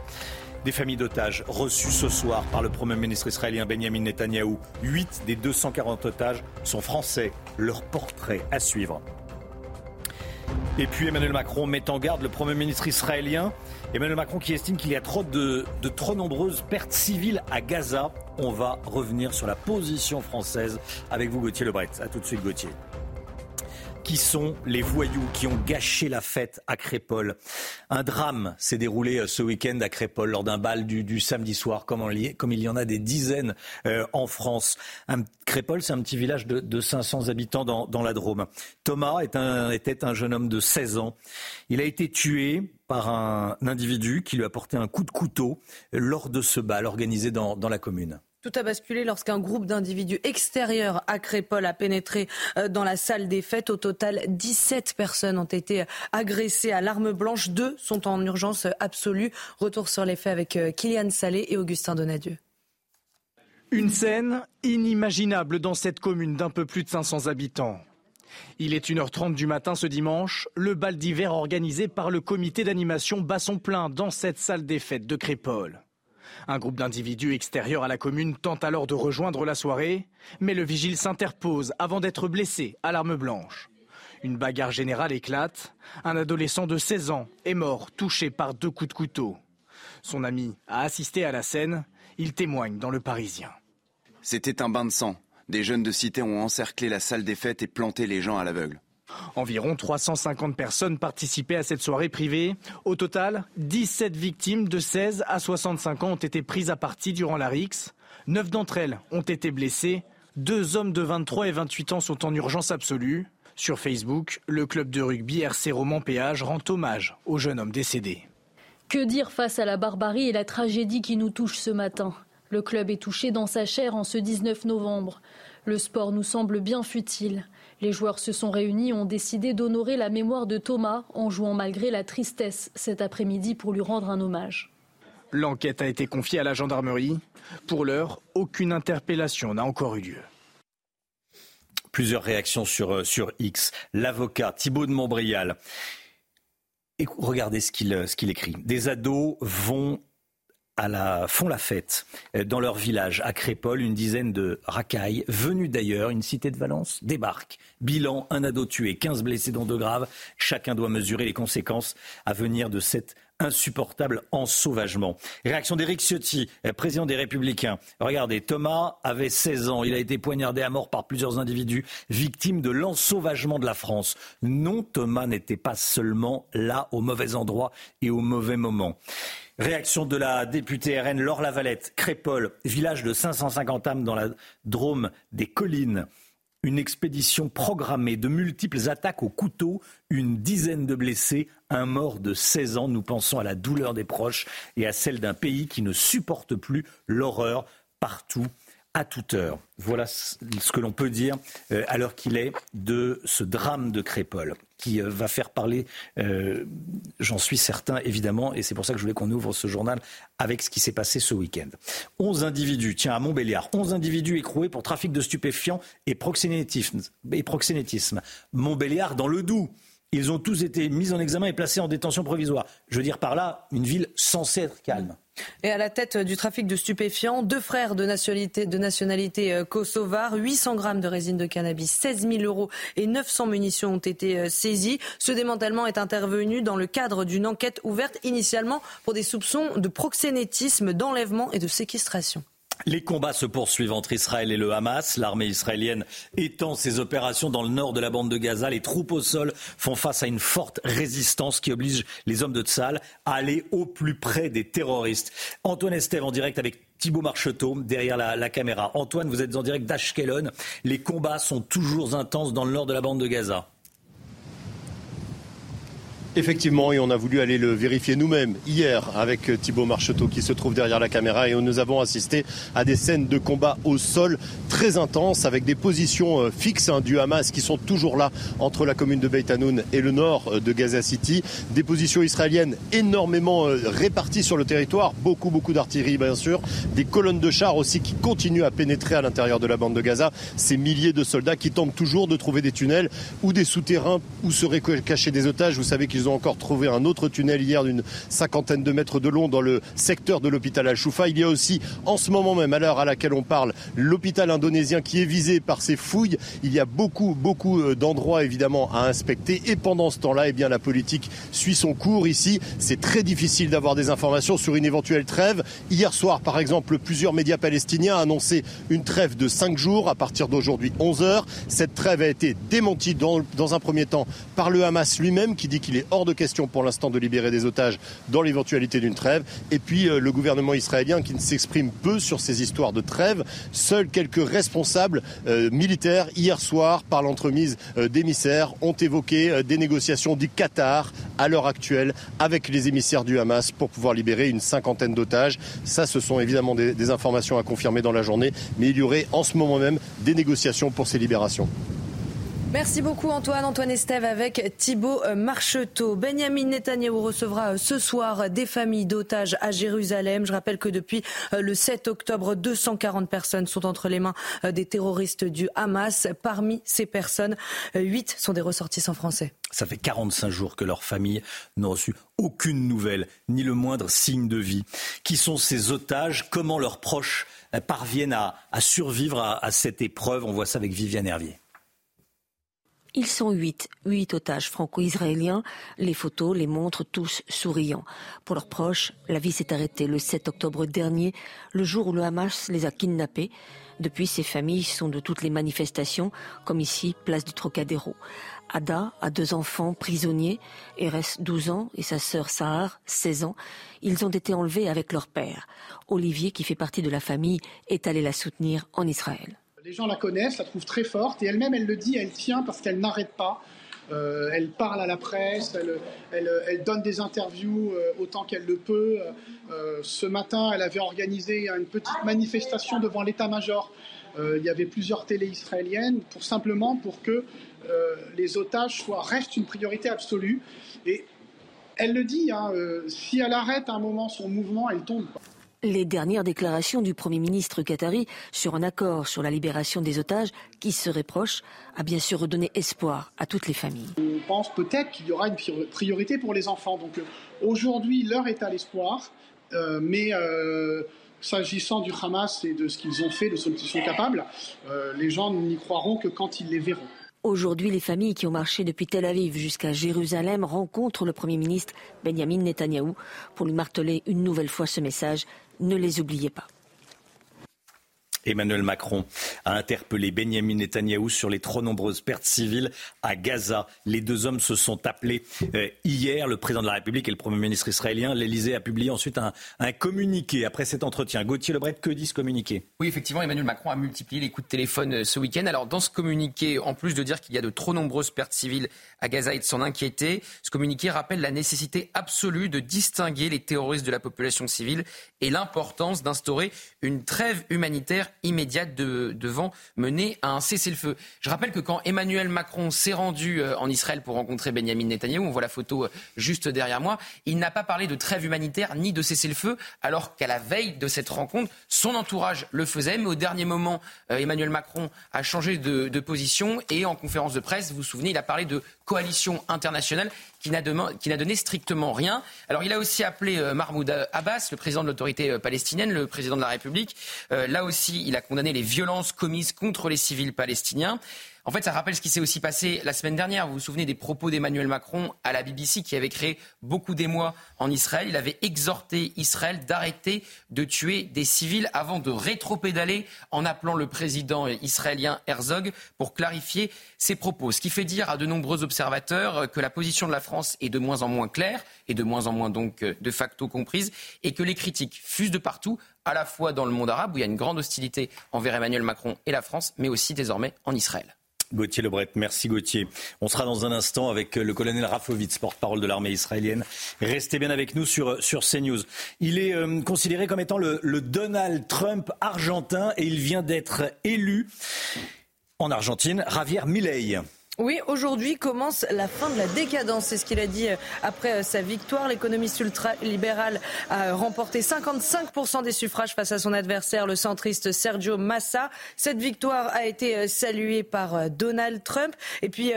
des familles d'otages reçues ce soir par le Premier ministre israélien Benjamin Netanyahou. 8 des 240 otages sont français. Leur portrait à suivre. Et puis Emmanuel Macron met en garde le Premier ministre israélien. Emmanuel Macron qui estime qu'il y a trop de, trop nombreuses pertes civiles à Gaza. On va revenir sur la position française avec vous Gauthier Lebret. A tout de suite Gauthier. Qui sont les voyous qui ont gâché la fête à Crépole Un drame s'est déroulé euh, ce week-end à Crépole lors d'un bal du, samedi soir, comme, comme, il y en a des dizaines euh, en France. Un, Crépole, c'est un petit village de, de 500 habitants dans, la Drôme. Thomas était un jeune homme de 16 ans. Il a été tué par un, individu qui lui a porté un coup de couteau lors de ce bal organisé dans la commune. Tout a basculé lorsqu'un groupe d'individus extérieurs à Crépol a pénétré euh, dans la salle des fêtes. Au total, 17 personnes ont été agressées à l'arme blanche. Deux sont en urgence absolue. Retour sur les faits avec euh, Kylian Salé et Augustin Donadieu. Une scène inimaginable dans cette commune d'un peu plus de 500 habitants. Il est 1h30 du matin ce dimanche, le bal d'hiver organisé par le comité d'animation bat son plein dans cette salle des fêtes de Crépole. Un groupe d'individus extérieurs à la commune tente alors de rejoindre la soirée, mais le vigile s'interpose avant d'être blessé à l'arme blanche. Une bagarre générale éclate. Un adolescent de 16 ans est mort, touché par deux coups de couteau. Son ami a assisté à la scène. Il témoigne dans Le Parisien. C'était un bain de sang. Des jeunes de cité ont encerclé la salle des fêtes et planté les gens à l'aveugle. Environ 350 personnes participaient à cette soirée privée. Au total, 17 victimes de 16 à 65 ans ont été prises à partie durant la RIX. Neuf d'entre elles ont été blessées. Deux hommes de 23 et 28 ans sont en urgence absolue. Sur Facebook, le club de rugby RC Roman Péage rend hommage au jeune homme décédé. Que dire face à la barbarie et la tragédie qui nous touche ce matin? Le club est touché dans sa chair en ce 19 novembre. Le sport nous semble bien futile. Les joueurs se sont réunis et ont décidé d'honorer la mémoire de Thomas en jouant malgré la tristesse cet après-midi pour lui rendre un hommage. L'enquête a été confiée à la gendarmerie. Pour l'heure, aucune interpellation n'a encore eu lieu. Plusieurs réactions sur, euh, sur X. L'avocat Thibault de Montbrial. Et regardez ce qu'il ce qu'il écrit. Des ados vont à la, font la fête euh, dans leur village à Crépole. Une dizaine de racailles, venus d'ailleurs, une cité de Valence, débarquent. Bilan, un ado tué, 15 blessés dont deux graves. Chacun doit mesurer les conséquences à venir de cette insupportable ensauvagement. Réaction d'Éric Ciotti, euh, président des Républicains. Regardez, Thomas avait 16 ans. Il a été poignardé à mort par plusieurs individus victimes de l'ensauvagement de la France. Non, Thomas n'était pas seulement là au mauvais endroit et au mauvais moment. Réaction de la députée RN Laure Lavalette, Crépole, village de 550 âmes dans la Drôme des collines. Une expédition programmée, de multiples attaques au couteau, une dizaine de blessés, un mort de 16 ans. Nous pensons à la douleur des proches et à celle d'un pays qui ne supporte plus l'horreur partout à toute heure. Voilà ce que l'on peut dire euh, à l'heure qu'il est de ce drame de Crépole qui euh, va faire parler, euh, j'en suis certain évidemment, et c'est pour ça que je voulais qu'on ouvre ce journal avec ce qui s'est passé ce week-end. 11 individus, tiens à Montbéliard, 11 individus écroués pour trafic de stupéfiants et proxénétisme. Et proxénétisme. Montbéliard dans le Doubs. Ils ont tous été mis en examen et placés en détention provisoire. Je veux dire par là, une ville censée être calme. Et à la tête du trafic de stupéfiants, deux frères de nationalité, de nationalité euh, kosovare, 800 grammes de résine de cannabis, 16 000 euros et 900 munitions ont été euh, saisis. Ce démantèlement est intervenu dans le cadre d'une enquête ouverte initialement pour des soupçons de proxénétisme, d'enlèvement et de séquestration. Les combats se poursuivent entre Israël et le Hamas. L'armée israélienne étend ses opérations dans le nord de la bande de Gaza. Les troupes au sol font face à une forte résistance qui oblige les hommes de Tzal à aller au plus près des terroristes. Antoine Estève en direct avec Thibault Marcheteau derrière la caméra. Antoine, vous êtes en direct d'Ashkelon. Les combats sont toujours intenses dans le nord de la bande de Gaza. Effectivement, et on a voulu aller le vérifier nous-mêmes hier avec Thibaut Marcheteau qui se trouve derrière la caméra et nous avons assisté à des scènes de combat au sol très intenses avec des positions euh, fixes hein, du Hamas qui sont toujours là entre la commune de Beit Hanoun et le nord euh, de Gaza City. Des positions israéliennes énormément euh, réparties sur le territoire, beaucoup beaucoup d'artillerie bien sûr, des colonnes de chars aussi qui continuent à pénétrer à l'intérieur de la bande de Gaza. Ces milliers de soldats qui tentent toujours de trouver des tunnels ou des souterrains où seraient cachés des otages. Vous savez qu'ils Ont encore trouvé un autre tunnel hier d'une cinquantaine de mètres de long dans le secteur de l'hôpital Al-Choufa. Il y a aussi, en ce moment même, à l'heure à laquelle on parle, l'hôpital indonésien qui est visé par ces fouilles. Il y a beaucoup, beaucoup euh, d'endroits évidemment à inspecter. Et pendant ce temps-là, eh bien, la politique suit son cours ici. C'est très difficile d'avoir des informations sur une éventuelle trêve. Hier soir, par exemple, plusieurs médias palestiniens annoncé une trêve de 5 jours à partir d'aujourd'hui 11 heures. Cette trêve a été démentie dans, un premier temps par le Hamas lui-même qui dit qu'il est hors de question pour l'instant de libérer des otages dans l'éventualité d'une trêve. Et puis euh, le gouvernement israélien qui ne s'exprime peu sur ces histoires de trêve. Seuls quelques responsables euh, militaires hier soir, par l'entremise euh, d'émissaires, ont évoqué des négociations du Qatar à l'heure actuelle avec les émissaires du Hamas pour pouvoir libérer une cinquantaine d'otages. Ça, ce sont évidemment des, des informations à confirmer dans la journée, mais il y aurait en ce moment même des négociations pour ces libérations. Merci beaucoup Antoine. Antoine Estève avec Thibault euh, Marcheteau. Benjamin Netanyahou recevra euh, ce soir des familles d'otages à Jérusalem. Je rappelle que depuis euh, le 7 octobre, 240 personnes sont entre les mains des terroristes du Hamas. Parmi ces personnes, 8 sont des ressortissants français. Ça fait 45 jours que leurs familles n'ont reçu aucune nouvelle, ni le moindre signe de vie. Qui sont ces otages? Comment leurs proches parviennent à, survivre à, à cette épreuve? On voit ça avec Viviane Hervier. Ils sont huit, huit otages franco-israéliens. Les photos les montrent tous souriants. Pour leurs proches, la vie s'est arrêtée le 7 octobre dernier, le jour où le Hamas les a kidnappés. Depuis, ces familles sont de toutes les manifestations, comme ici, place du Trocadéro. Ada a deux enfants prisonniers, Eres 12 ans et sa sœur Sahar 16 ans. Ils ont été enlevés avec leur père. Olivier, qui fait partie de la famille, est allé la soutenir en Israël. Les gens la connaissent, la trouvent très forte et elle-même, elle le dit, elle tient parce qu'elle n'arrête pas. Euh, elle parle à la presse, elle, donne des interviews euh, autant qu'elle le peut. Euh, ce matin, elle avait organisé une petite manifestation devant l'état-major. il y avait plusieurs télés israéliennes pour simplement pour que les otages soient, restent une priorité absolue. Et elle le dit, hein, si elle arrête un moment son mouvement, elle tombe. Les dernières déclarations du Premier ministre qatari sur un accord sur la libération des otages qui serait proche a bien sûr redonné espoir à toutes les familles. On pense peut-être qu'il y aura une priorité pour les enfants. Donc euh, aujourd'hui, l'heure est à l'espoir, euh, mais euh, s'agissant du Hamas et de ce qu'ils ont fait, de ce qu'ils sont capables, euh, les gens n'y croiront que quand ils les verront. Aujourd'hui, les familles qui ont marché depuis Tel Aviv jusqu'à Jérusalem rencontrent le Premier ministre Benjamin Netanyahou pour lui marteler une nouvelle fois ce message ne les oubliez pas. Emmanuel Macron a interpellé Benjamin Netanyahou sur les trop nombreuses pertes civiles à Gaza. Les deux hommes se sont appelés euh, hier, le président de la République et le Premier ministre israélien. L'Elysée a publié ensuite un, un, communiqué après cet entretien. Gauthier Lebret, que dit ce communiqué? Oui, effectivement, Emmanuel Macron a multiplié les coups de téléphone euh, ce week-end. Alors, dans ce communiqué, en plus de dire qu'il y a de trop nombreuses pertes civiles à Gaza et de s'en inquiéter, ce communiqué rappelle la nécessité absolue de distinguer les terroristes de la population civile et l'importance d'instaurer une trêve humanitaire immédiate de, devant mener à un cessez-le-feu. Je rappelle que quand Emmanuel Macron s'est rendu euh, en Israël pour rencontrer Benjamin Netanyahou, on voit la photo euh, juste derrière moi, il n'a pas parlé de trêve humanitaire ni de cessez-le-feu, alors qu'à la veille de cette rencontre, son entourage le faisait, mais au dernier moment, euh, Emmanuel Macron a changé de, de position et en conférence de presse, vous vous souvenez, il a parlé de coalition internationale qui n'a donné strictement rien. Alors il a aussi appelé euh, Mahmoud Abbas, le président de l'autorité euh, palestinienne, le président de la République. Euh, là aussi, il a condamné les violences commises contre les civils palestiniens. En fait, ça rappelle ce qui s'est aussi passé la semaine dernière. Vous vous souvenez des propos d'Emmanuel Macron à la BBC qui avait créé beaucoup d'émoi en Israël. Il avait exhorté Israël d'arrêter de tuer des civils avant de rétropédaler en appelant le président israélien Herzog pour clarifier ses propos. Ce qui fait dire à de nombreux observateurs que la position de la France est de moins en moins claire et de moins en moins donc de facto comprise et que les critiques fusent de partout à la fois dans le monde arabe où il y a une grande hostilité envers Emmanuel Macron et la France, mais aussi désormais en Israël. Gauthier Lebret, merci Gauthier. On sera dans un instant avec le colonel Rafovitz, porte-parole de l'armée israélienne. Restez bien avec nous sur, sur CNews. Il est euh, considéré comme étant le, Donald Trump argentin et il vient d'être élu en Argentine, Javier Milei. Oui, aujourd'hui commence la fin de la décadence. C'est ce qu'il a dit euh, après euh, sa victoire. L'économiste ultra-libéral a remporté 55% des suffrages face à son adversaire, le centriste Sergio Massa. Cette victoire a été euh, saluée par Donald Trump. Et puis,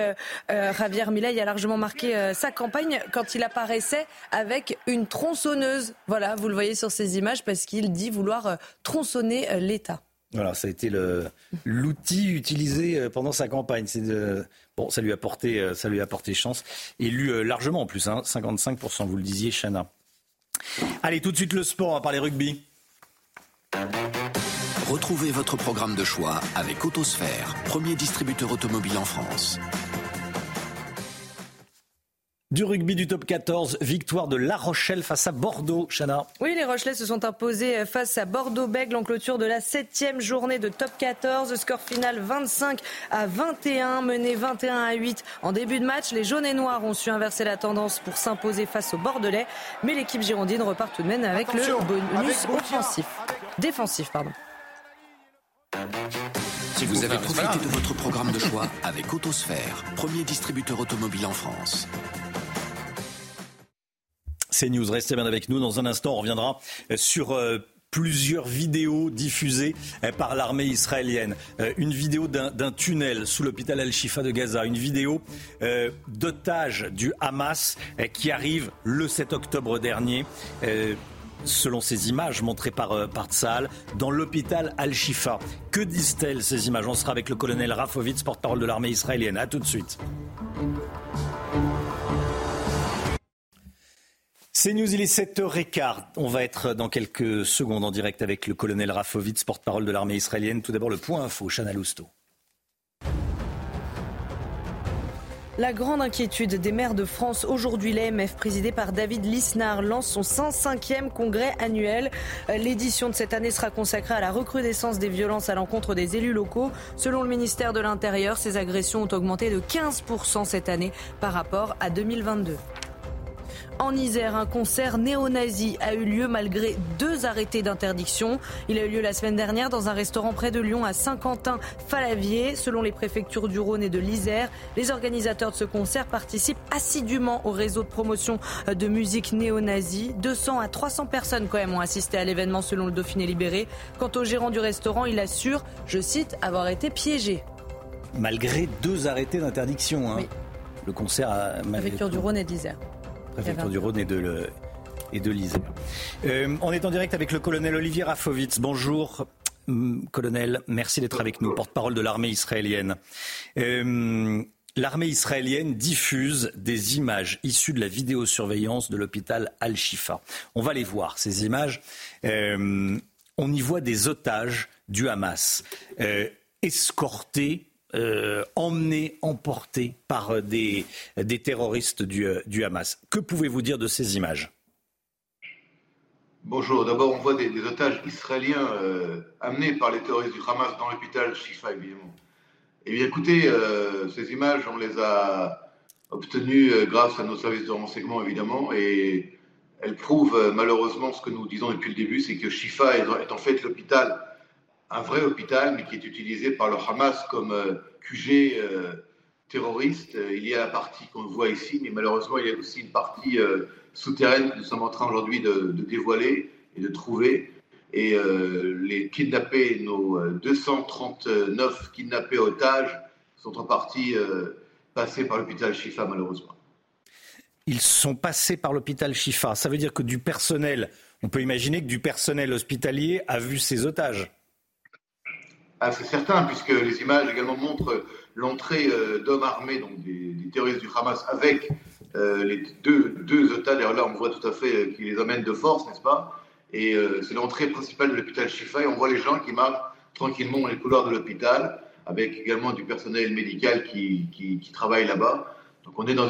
Javier Milei a largement marqué sa campagne quand il apparaissait avec une tronçonneuse. Voilà, vous le voyez sur ces images parce qu'il dit vouloir tronçonner l'État. Voilà, ça a été l'outil utilisé pendant sa campagne. Bon, ça lui a porté, euh, ça lui a euh, largement en plus, hein, 55%, vous le disiez, Chana. Allez, tout de suite le sport, on va parler rugby. Retrouvez votre programme de choix avec Autosphère, premier distributeur automobile en France. Du rugby du top 14, victoire de La Rochelle face à Bordeaux, Chana. Oui, les Rochelais se sont imposés face à Bordeaux-Bègles en clôture de la septième journée de top 14. Score final 25 à 21, mené 21 à 8 en début de match. Les jaunes et noirs ont su inverser la tendance pour s'imposer face aux Bordelais, mais l'équipe girondine repart tout de même avec le bonus offensif. Défensif, pardon. Si vous avez profité de votre programme de choix avec Autosphère, premier distributeur automobile en France. C'est News, restez bien avec nous. Dans un instant, on reviendra sur euh, plusieurs vidéos diffusées euh, par l'armée israélienne. Euh, une vidéo d'un tunnel sous l'hôpital Al-Shifa de Gaza. Une vidéo d'otage du Hamas qui arrive le 7 octobre dernier. Selon ces images montrées par, par Tzal, dans l'hôpital Al-Shifa. Que disent-elles ces images? On sera avec le colonel Rafovitz, porte-parole de l'armée israélienne. A tout de suite. C'est News, il est 7h15. On va être dans quelques secondes en direct avec le colonel Rafovitz, porte-parole de l'armée israélienne. Tout d'abord, le point info, Chana Lousteau. La grande inquiétude des maires de France. Aujourd'hui, l'AMF, présidée par David Lisnard, lance son 105e congrès annuel. L'édition de cette année sera consacrée à la recrudescence des violences à l'encontre des élus locaux. Selon le ministère de l'Intérieur, ces agressions ont augmenté de 15% cette année par rapport à 2022. En Isère, un concert néo-nazi a eu lieu malgré deux arrêtés d'interdiction. Il a eu lieu la semaine dernière dans un restaurant près de Lyon à Saint-Quentin-Falavier. Selon les préfectures du Rhône et de l'Isère, les organisateurs de ce concert participent assidûment au réseau de promotion de musique néo-nazi. 200 à 300 personnes quand même ont assisté à l'événement selon le Dauphiné libéré. Quant au gérant du restaurant, il assure, je cite, avoir été piégé. Malgré deux arrêtés d'interdiction. Hein. Le concert a... Préfecture du Rhône et de l'Isère préfecture du Rhône et de, le, et de l'Isère. Euh, on est en direct avec le colonel Olivier Rafovitz. Bonjour. Hum, colonel, merci d'être avec nous, porte-parole de l'armée israélienne. Euh, l'armée israélienne diffuse des images issues de la vidéosurveillance de l'hôpital Al-Shifa. On va les voir, ces images. Euh, on y voit des otages du Hamas escortés euh, emmenés, emportés par euh, des, des terroristes du, euh, du, Hamas. Que pouvez-vous dire de ces images? Bonjour. D'abord, on voit des, otages israéliens amenés par les terroristes du Hamas dans l'hôpital Shifa, évidemment. Eh bien, écoutez, ces images, on les a obtenues grâce à nos services de renseignement, évidemment, et elles prouvent malheureusement ce que nous disons depuis le début, c'est que Shifa est en fait l'hôpital un vrai hôpital, mais qui est utilisé par le Hamas comme euh, QG euh, terroriste. Euh, il y a la partie qu'on voit ici, mais malheureusement, il y a aussi une partie souterraine que nous sommes en train aujourd'hui de, dévoiler et de trouver. Et les kidnappés, nos 239 kidnappés otages, sont en partie passés par l'hôpital Shifa, malheureusement. Ils sont passés par l'hôpital Shifa. Ça veut dire que du personnel, on peut imaginer que du personnel hospitalier a vu ces otages. Ah, c'est certain, puisque les images également montrent l'entrée euh, d'hommes armés, donc des, terroristes du Hamas, avec euh, les deux, deux otages. Là, on voit tout à fait euh, qu'ils les amènent de force, n'est-ce pas? Et c'est l'entrée principale de l'hôpital Shifa. Et on voit les gens qui marchent tranquillement dans les couloirs de l'hôpital, avec également du personnel médical qui, qui, travaille là-bas. Donc, on est dans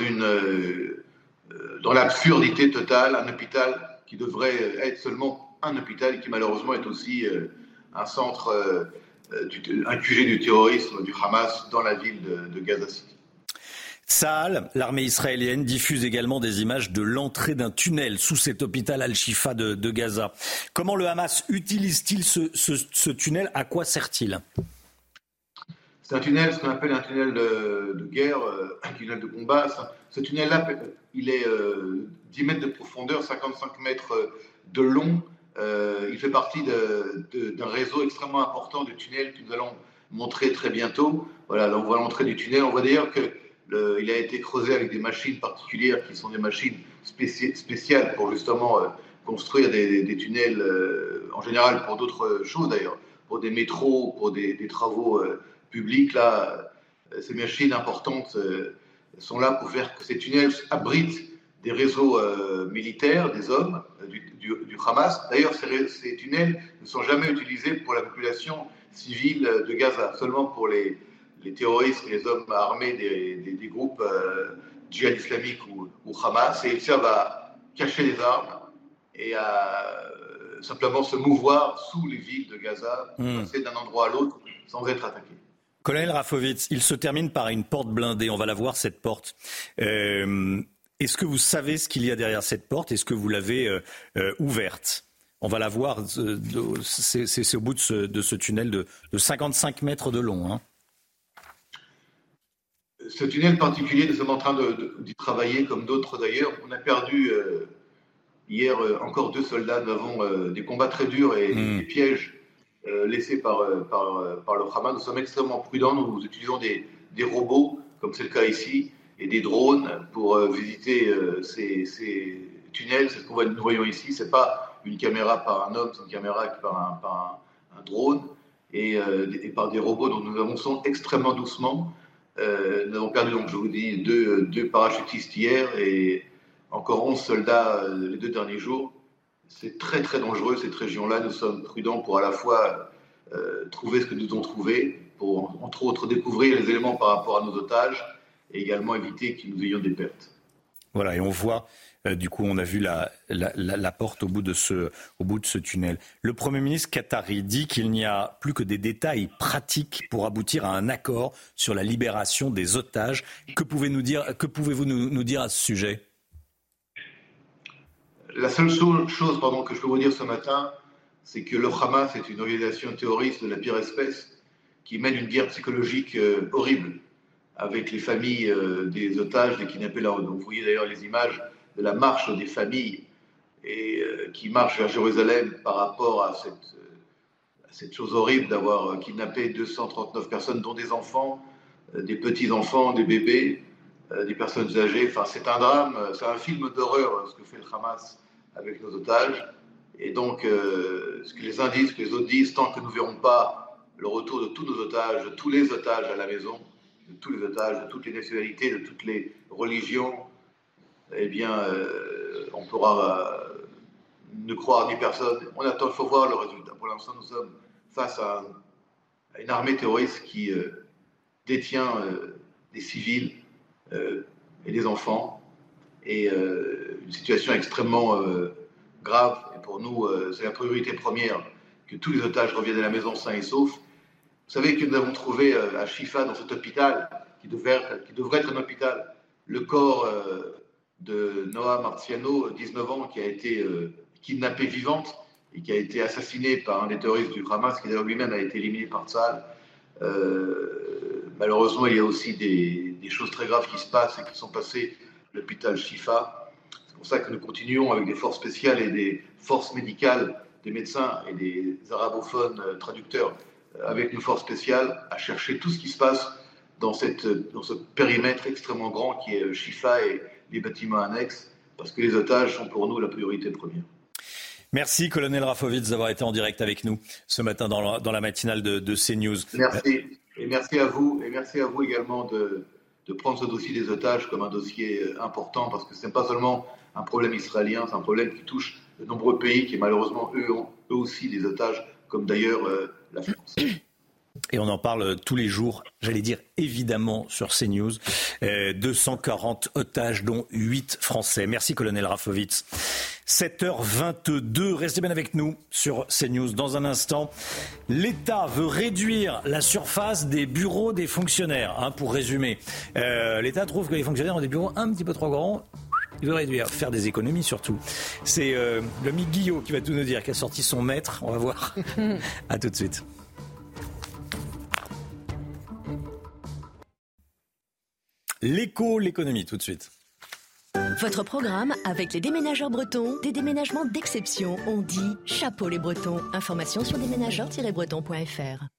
dans l'absurdité totale, un hôpital qui devrait être seulement un hôpital et qui malheureusement est aussi un centre euh, un QG du terrorisme du Hamas dans la ville de, Gaza City. Saal, l'armée israélienne, diffuse également des images de l'entrée d'un tunnel sous cet hôpital Al-Shifa de, Gaza. Comment le Hamas utilise-t-il ce, tunnel? À quoi sert-il? C'est un tunnel, ce qu'on appelle un tunnel de, guerre, un tunnel de combat. Ce tunnel-là, il est 10 mètres de profondeur, 55 mètres de long. Il fait partie d'un réseau extrêmement important de tunnels que nous allons montrer très bientôt. Voilà, là on voit l'entrée du tunnel. On voit d'ailleurs que il a été creusé avec des machines particulières qui sont des machines spéciales pour justement construire des, tunnels, euh, en général pour d'autres choses d'ailleurs, pour des métros, pour des, travaux euh, publics. Là, euh, ces machines importantes sont là pour faire que ces tunnels abritent des réseaux militaires, des hommes du, Hamas. D'ailleurs, ces, tunnels ne sont jamais utilisés pour la population civile de Gaza, seulement pour les, les terroristes et les hommes armés des, groupes djihad islamiques ou, ou Hamas. Et ils servent à cacher les armes et à euh, simplement se mouvoir sous les villes de Gaza, hmm. passer d'un endroit à l'autre sans être attaqué. Colonel Rafovitz, il se termine par une porte blindée. On va la voir, cette porte. Euh, est-ce que vous savez ce qu'il y a derrière cette porte? Est-ce que vous l'avez euh, ouverte? On va la voir. C'est au bout de ce, tunnel de, 55 mètres de long. Hein. Ce tunnel particulier, nous sommes en train d'y travailler, comme d'autres d'ailleurs. On a perdu Hier, euh, encore deux soldats, nous avons euh, des combats très durs et hmm. des pièges euh, laissés par, par, par, le Hamas. Nous sommes extrêmement prudents. Nous utilisons des, des robots, comme c'est le cas ici, et des drones pour visiter ces, ces, tunnels. C'est ce que nous voyons ici. Ce n'est pas une caméra par un homme, c'est une caméra par un, par un, drone et, et, par des robots dont nous avançons extrêmement doucement. nous avons perdu, donc, je vous dis, deux, deux parachutistes hier et encore 11 soldats euh, les deux derniers jours. C'est très très dangereux cette région-là. Nous sommes prudents pour à la fois euh, trouver ce que nous devons trouver, pour entre autres découvrir les éléments par rapport à nos otages et également éviter que nous ayons des pertes. Voilà, et on voit, euh, du coup, on a vu la, la, porte au bout, de ce, au bout de ce tunnel. Le Premier ministre qatari dit qu'il n'y a plus que des détails pratiques pour aboutir à un accord sur la libération des otages. Que pouvez-vous nous dire, que pouvez -vous nous, nous dire à ce sujet? La seule chose pardon, que je peux vous dire ce matin, c'est que le Hamas est une organisation terroriste de la pire espèce qui mène une guerre psychologique euh, horrible avec les familles euh, des otages, des kidnappés là. vous voyez d'ailleurs les images de la marche des familles et euh, qui marchent vers Jérusalem par rapport à cette, cette chose horrible d'avoir kidnappé 239 personnes, dont des enfants, des petits-enfants, des bébés. Euh, des personnes âgées. Enfin, c'est un drame, c'est un film d'horreur ce que fait le Hamas avec nos otages. Et donc, euh, ce que les uns disent, ce que les autres disent, tant que nous ne verrons pas le retour de tous nos otages, de tous les otages à la maison, de tous les otages, de toutes les nationalités, de toutes les religions, eh bien, euh, on pourra ne croire ni personne. On attend, il faut voir le résultat. Pour l'instant, nous sommes face à, une armée terroriste qui détient des civils euh, et des enfants. Et euh, une situation extrêmement euh, grave. Et pour nous, c'est la priorité première que tous les otages reviennent à la maison sains et saufs. Vous savez que nous avons trouvé à Chifa, dans cet hôpital, qui devrait, être un hôpital, le corps de Noah Marciano, 19 ans, qui a été kidnappé vivante et qui a été assassiné par un des terroristes du Hamas, qui d'ailleurs lui-même a été éliminé par Tzal. malheureusement, il y a aussi des, des choses très graves qui se passent et qui sont passées à l'hôpital Shifa. C'est pour ça que nous continuons avec des forces spéciales et des forces médicales, des médecins et des arabophones euh, traducteurs euh, avec nos forces spéciales à chercher tout ce qui se passe dans, cette, dans ce périmètre extrêmement grand qui est Shifa et les bâtiments annexes, parce que les otages sont pour nous la priorité première. Merci, colonel Rafovitz, d'avoir été en direct avec nous ce matin dans la, dans la matinale de, de CNews. Merci. Et merci à vous. Et merci à vous également de, de prendre ce dossier des otages comme un dossier euh, important parce que ce n'est pas seulement un problème israélien, c'est un problème qui touche de nombreux pays qui malheureusement eux ont eux aussi des otages, comme d'ailleurs euh, Et on en parle tous les jours, j'allais dire évidemment sur CNews. 240 euh, otages, dont 8 Français. Merci, colonel Rafovitz. 7h22, restez bien avec nous sur CNews. Dans un instant, l'État veut réduire la surface des bureaux des fonctionnaires. Hein, pour résumer, euh, l'État trouve que les fonctionnaires ont des bureaux un petit peu trop grands. Il veut réduire, faire des économies surtout. C'est euh, le Guillot qui va tout nous dire, qui a sorti son maître. On va voir. à tout de suite. L'éco, l'économie, tout de suite. Votre programme avec les déménageurs bretons, des déménagements d'exception. On dit chapeau les bretons. Information sur déménageurs-bretons.fr.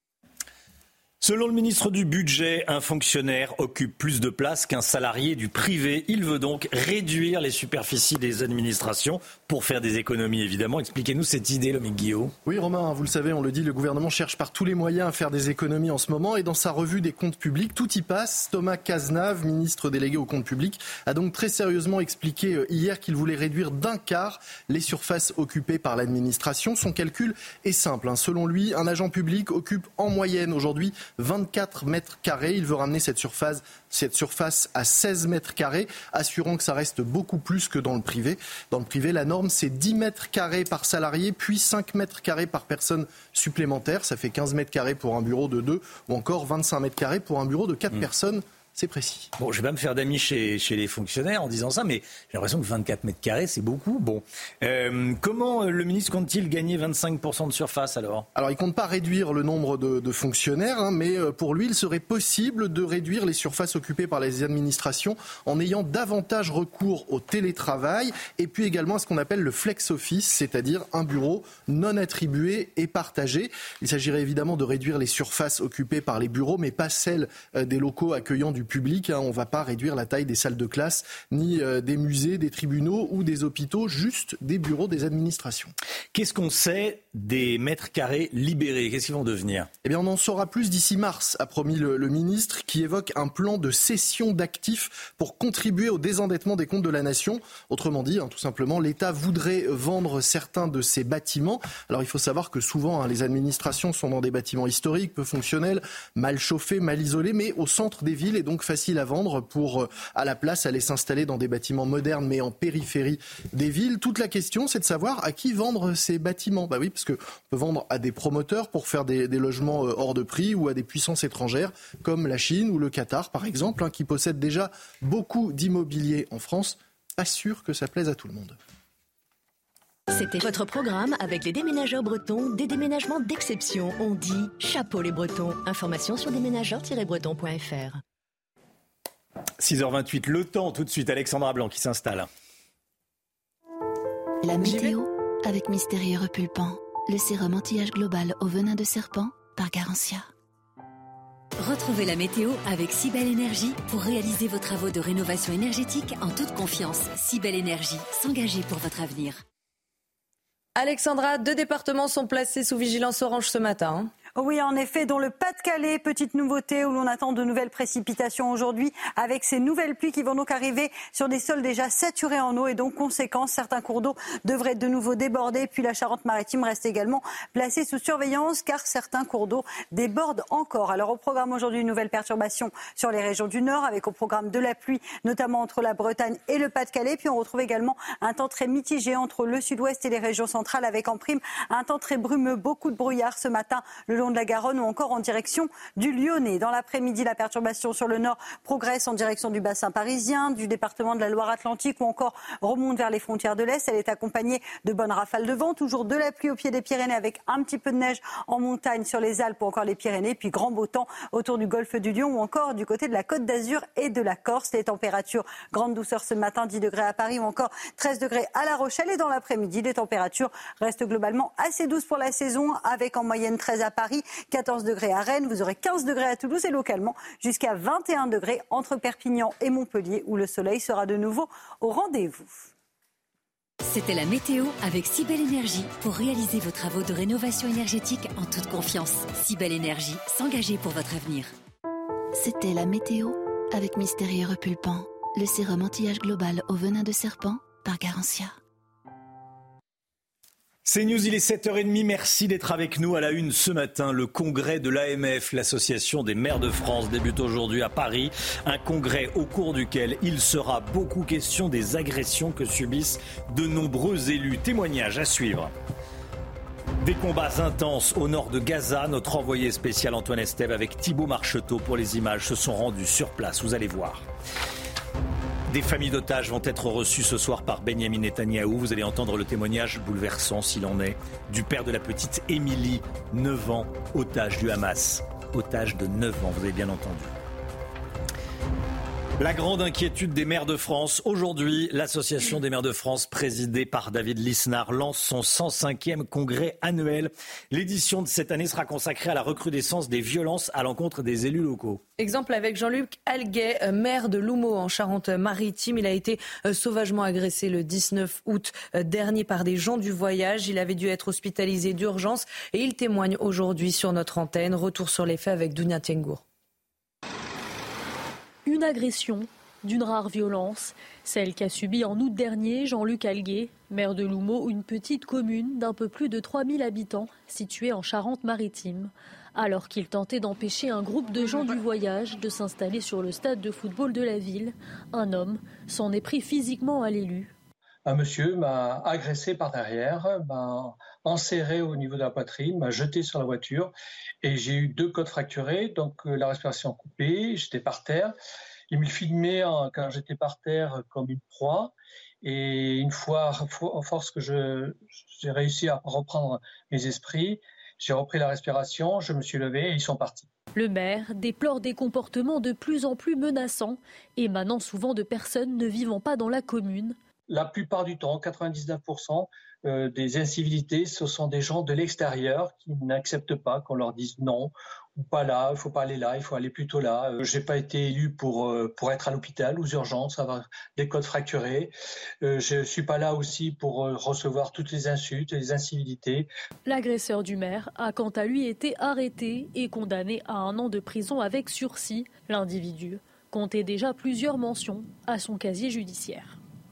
Selon le ministre du Budget, un fonctionnaire occupe plus de place qu'un salarié du privé. Il veut donc réduire les superficies des administrations pour faire des économies, évidemment. Expliquez-nous cette idée, Lomique Guillaume. Oui, Romain, vous le savez, on le dit, le gouvernement cherche par tous les moyens à faire des économies en ce moment. Et dans sa revue des comptes publics, tout y passe. Thomas Cazenave, ministre délégué aux comptes publics, a donc très sérieusement expliqué euh, hier qu'il voulait réduire d'un quart les surfaces occupées par l'administration. Son calcul est simple. Hein. Selon lui, un agent public occupe en moyenne aujourd'hui 24 mètres carrés. Il veut ramener cette surface, cette surface à 16 mètres carrés, assurant que ça reste beaucoup plus que dans le privé. Dans le privé, la norme, c'est 10 mètres carrés par salarié, puis 5 mètres carrés par personne supplémentaire. Ça fait 15 mètres carrés pour un bureau de 2 ou encore 25 mètres carrés pour un bureau de 4 mmh. personnes c'est précis. Bon, je vais pas me faire d'amis chez, chez, les fonctionnaires en disant ça, mais j'ai l'impression que 24 mètres carrés, c'est beaucoup. Bon, euh, comment euh, le ministre compte-t-il gagner 25% de surface alors? Alors, il compte pas réduire le nombre de, fonctionnaires, hein, mais euh, pour lui, il serait possible de réduire les surfaces occupées par les administrations en ayant davantage recours au télétravail et puis également à ce qu'on appelle le flex office, c'est-à-dire un bureau non attribué et partagé. Il s'agirait évidemment de réduire les surfaces occupées par les bureaux, mais pas celles des locaux accueillant du public. Hein. On ne va pas réduire la taille des salles de classe, ni euh, des musées, des tribunaux ou des hôpitaux, juste des bureaux des administrations. Qu'est-ce qu'on sait des mètres carrés libérés? Qu'est-ce qu'ils vont devenir? Eh bien, on en saura plus d'ici mars, a promis le, ministre, qui évoque un plan de cession d'actifs pour contribuer au désendettement des comptes de la nation. Autrement dit, hein, tout simplement, l'État voudrait vendre certains de ses bâtiments. Alors, il faut savoir que souvent, hein, les administrations sont dans des bâtiments historiques, peu fonctionnels, mal chauffés, mal isolés, mais au centre des villes et donc facile à vendre pour, euh, à la place, aller s'installer dans des bâtiments modernes mais en périphérie des villes. Toute la question, c'est de savoir à qui vendre ces bâtiments. Bah oui, parce qu'on peut vendre à des promoteurs pour faire des, logements euh, hors de prix ou à des puissances étrangères comme la Chine ou le Qatar, par exemple, hein, qui possèdent déjà beaucoup d'immobilier en France. Pas sûr que ça plaise à tout le monde. C'était votre programme avec les déménageurs bretons, des déménagements d'exception. On dit chapeau les bretons. Information sur déménageurs-bretons.fr. 6h28, le temps tout de suite, Alexandra Blanc qui s'installe. La météo avec Mystérieux Repulpant, le sérum anti-âge global au venin de serpent par Garantia. Retrouvez la météo avec Cybelle Énergie pour réaliser vos travaux de rénovation énergétique en toute confiance. Cybelle Énergie, s'engager pour votre avenir. Alexandra, deux départements sont placés sous vigilance orange ce matin. Oui, en effet, dans le Pas-de-Calais, petite nouveauté où l'on attend de nouvelles précipitations aujourd'hui avec ces nouvelles pluies qui vont donc arriver sur des sols déjà saturés en eau et donc conséquence, certains cours d'eau devraient de nouveau déborder. Puis la Charente-Maritime reste également placée sous surveillance car certains cours d'eau débordent encore. Alors au programme aujourd'hui, une nouvelle perturbation sur les régions du Nord avec au programme de la pluie, notamment entre la Bretagne et le Pas-de-Calais. Puis on retrouve également un temps très mitigé entre le sud-ouest et les régions centrales avec en prime un temps très brumeux, beaucoup de brouillard ce matin de la Garonne ou encore en direction du Lyonnais. Dans l'après-midi, la perturbation sur le nord progresse en direction du bassin parisien, du département de la Loire-Atlantique ou encore remonte vers les frontières de l'Est. Elle est accompagnée de bonnes rafales de vent, toujours de la pluie au pied des Pyrénées avec un petit peu de neige en montagne sur les Alpes ou encore les Pyrénées, puis grand beau temps autour du golfe du Lion ou encore du côté de la Côte d'Azur et de la Corse. Les températures, grande douceur ce matin, 10 degrés à Paris ou encore 13 degrés à La Rochelle. Et dans l'après-midi, les températures restent globalement assez douces pour la saison avec en moyenne 13 à Paris 14 degrés à Rennes, vous aurez 15 degrés à Toulouse et localement jusqu'à 21 degrés entre Perpignan et Montpellier où le soleil sera de nouveau au rendez-vous. C'était la météo avec Cybelle Énergie pour réaliser vos travaux de rénovation énergétique en toute confiance. Cybelle Énergie, s'engager pour votre avenir. C'était la météo avec Mystérieux Repulpant, le sérum anti-âge global au venin de serpent par Garantia. C'est News, il est 7h30. Merci d'être avec nous à la une ce matin. Le congrès de l'AMF, l'Association des maires de France, débute aujourd'hui à Paris. Un congrès au cours duquel il sera beaucoup question des agressions que subissent de nombreux élus. Témoignages à suivre. Des combats intenses au nord de Gaza. Notre envoyé spécial Antoine Estève avec Thibault Marcheteau pour les images se sont rendus sur place. Vous allez voir. Des familles d'otages vont être reçues ce soir par Benjamin Netanyahou. Vous allez entendre le témoignage bouleversant, s'il en est, du père de la petite Émilie, 9 ans, otage du Hamas. Otage de 9 ans, vous avez bien entendu. La grande inquiétude des maires de France. Aujourd'hui, l'Association des maires de France, présidée par David Lisnard, lance son 105e congrès annuel. L'édition de cette année sera consacrée à la recrudescence des violences à l'encontre des élus locaux. Exemple avec Jean-Luc Alguet, euh, maire de Loumeau en Charente-Maritime. Il a été euh, sauvagement agressé le 19 août euh, dernier par des gens du voyage. Il avait dû être hospitalisé d'urgence et il témoigne aujourd'hui sur notre antenne. Retour sur les faits avec Dounia Tiengour. Une agression d'une rare violence, celle qu'a subie en août dernier Jean-Luc Alguet, maire de Loumeau, une petite commune d'un peu plus de 3000 habitants située en Charente-Maritime. Alors qu'il tentait d'empêcher un groupe de gens du voyage de s'installer sur le stade de football de la ville, un homme s'en est pris physiquement à l'élu. Un monsieur m'a agressé par derrière, m'a enserré au niveau de la poitrine, m'a jeté sur la voiture et j'ai eu deux côtes fracturées, donc euh, la respiration coupée, j'étais par terre. Il me filmait quand j'étais par terre comme une proie. Et une fois, en force que j'ai réussi à reprendre mes esprits, j'ai repris la respiration, je me suis levé et ils sont partis. Le maire déplore des comportements de plus en plus menaçants, émanant souvent de personnes ne vivant pas dans la commune. La plupart du temps, 99%, euh, des incivilités, ce sont des gens de l'extérieur qui n'acceptent pas qu'on leur dise non ou pas là, il faut pas aller là, il faut aller plutôt là. Euh, j'ai pas été élu pour euh, pour être à l'hôpital aux urgences, avoir des côtes fracturées. je suis pas là aussi pour recevoir toutes les insultes, les incivilités. L'agresseur du maire a quant à lui été arrêté et condamné à un an de prison avec sursis. L'individu comptait déjà plusieurs mentions à son casier judiciaire.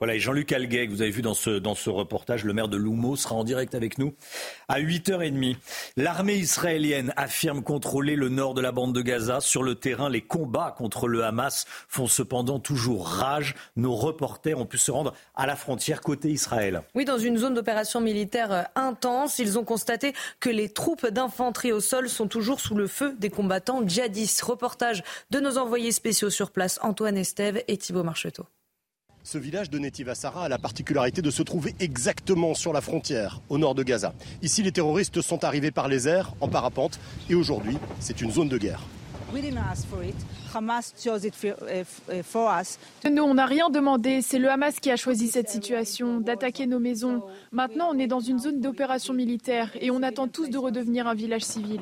Voilà, et Jean-Luc Alguet, que vous avez vu dans ce, reportage, le maire de Loumo, sera en direct avec nous à 8h30. L'armée israélienne affirme contrôler le nord de la bande de Gaza. Sur le terrain, les combats contre le Hamas font cependant toujours rage. Nos reporters ont pu se rendre à la frontière côté Israël. Oui, dans une zone d'opération militaire euh, intense, ils ont constaté que les troupes d'infanterie au sol sont toujours sous le feu des combattants djihadistes. Reportage de nos envoyés spéciaux sur place, Antoine Estève et Thibault Marcheteau. Ce village de Netivasara a la particularité de se trouver exactement sur la frontière, au nord de Gaza. Ici, les terroristes sont arrivés par les airs, en parapente, et aujourd'hui, c'est une zone de guerre. Nous, on n'a rien demandé. C'est le Hamas qui a choisi cette situation, d'attaquer nos maisons. Maintenant, on est dans une zone d'opération militaire et on attend tous de redevenir un village civil.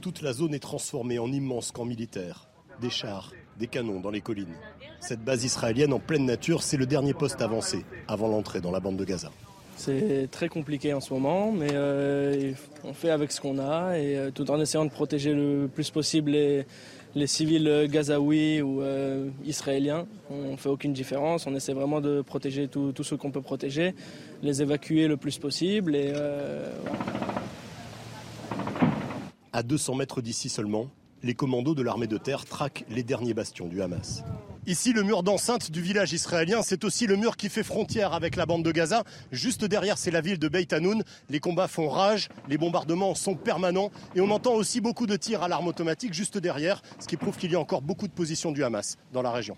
Toute la zone est transformée en immense camp militaire. Des chars, des canons dans les collines. Cette base israélienne en pleine nature, c'est le dernier poste avancé avant l'entrée dans la bande de Gaza. C'est très compliqué en ce moment, mais euh, on fait avec ce qu'on a et euh, tout en essayant de protéger le plus possible les, civils gazaouis ou euh, israéliens. On ne fait aucune différence, on essaie vraiment de protéger tout, ce qu'on peut protéger, les évacuer le plus possible. Et, À 200 mètres d'ici seulement, les commandos de l'armée de terre traquent les derniers bastions du Hamas. Ici, le mur d'enceinte du village israélien, c'est aussi le mur qui fait frontière avec la bande de Gaza. Juste derrière, c'est la ville de Beit Hanoun. Les combats font rage, les bombardements sont permanents et on entend aussi beaucoup de tirs à l'arme automatique juste derrière, ce qui prouve qu'il y a encore beaucoup de positions du Hamas dans la région.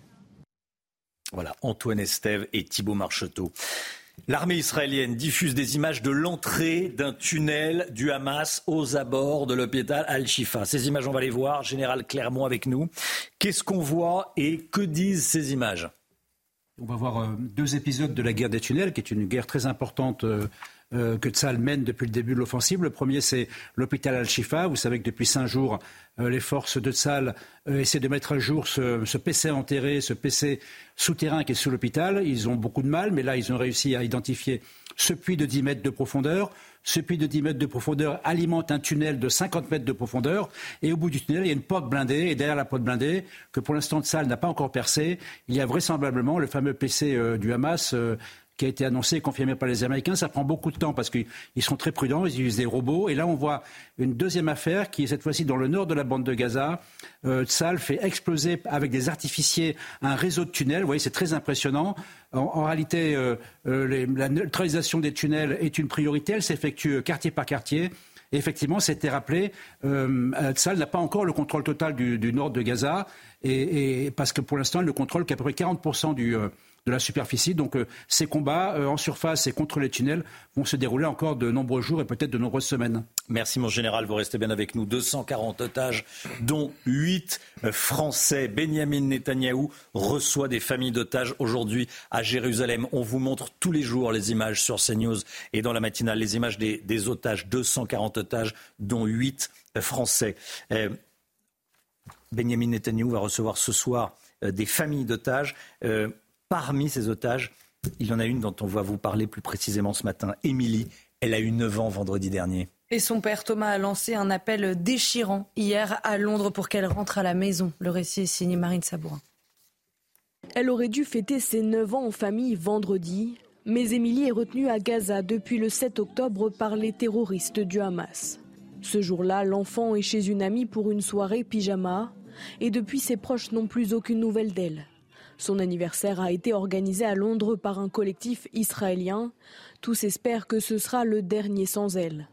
Voilà, Antoine Estève et Thibault Marcheteau. L'armée israélienne diffuse des images de l'entrée d'un tunnel du Hamas aux abords de l'hôpital Al-Shifa. Ces images, on va les voir. Général Clermont avec nous. Qu'est-ce qu'on voit et que disent ces images? On va voir euh, deux épisodes de la guerre des tunnels, qui est une guerre très importante. Euh, euh, que Tsal mène depuis le début de l'offensive. Le premier, c'est l'hôpital Al-Shifa. Vous savez que depuis cinq jours, les forces de Tsal essaient de mettre à jour ce, PC enterré, ce PC souterrain qui est sous l'hôpital. Ils ont beaucoup de mal, mais là, ils ont réussi à identifier ce puits de 10 mètres de profondeur. Ce puits de 10 mètres de profondeur alimente un tunnel de 50 mètres de profondeur. Et au bout du tunnel, il y a une porte blindée. Et derrière la porte blindée, que pour l'instant, salle n'a pas encore percé, il y a vraisemblablement le fameux PC euh, du Hamas euh, qui a été annoncé et confirmé par les Américains. Ça prend beaucoup de temps parce qu'ils sont très prudents, ils utilisent des robots. Et là, on voit une deuxième affaire qui est cette fois-ci dans le nord de la bande de Gaza. Euh, Tsal fait exploser avec des artificiers un réseau de tunnels. Vous voyez, c'est très impressionnant. En, réalité, euh, euh, la neutralisation des tunnels est une priorité. Elle s'effectue euh, quartier par quartier. Et effectivement, c'était rappelé, euh, Tsal n'a pas encore le contrôle total du, nord de Gaza, et, parce que pour l'instant, il ne contrôle qu'à peu près 40% du, de la superficie. Donc ces combats en surface et contre les tunnels vont se dérouler encore de nombreux jours et peut-être de nombreuses semaines. Merci mon général, vous restez bien avec nous. 240 otages, dont 8 Français. Benjamin Netanyahou reçoit des familles d'otages aujourd'hui à Jérusalem. On vous montre tous les jours les images sur CNews et dans la matinale, les images des, des otages, 240 otages, dont 8 Français. Benjamin Netanyahu va recevoir ce soir euh, des familles d'otages. Euh, parmi ces otages, il y en a une dont on va vous parler plus précisément ce matin, Émilie. Elle a eu 9 ans vendredi dernier. Et son père Thomas a lancé un appel déchirant hier à Londres pour qu'elle rentre à la maison. Le récit est signé Marine Sabourin. Elle aurait dû fêter ses 9 ans en famille vendredi, mais Émilie est retenue à Gaza depuis le 7 octobre par les terroristes du Hamas. Ce jour-là, l'enfant est chez une amie pour une soirée pyjama et depuis ses proches n'ont plus aucune nouvelle d'elle. Son anniversaire a été organisé à Londres par un collectif israélien. Tous espèrent que ce sera le dernier sans elle.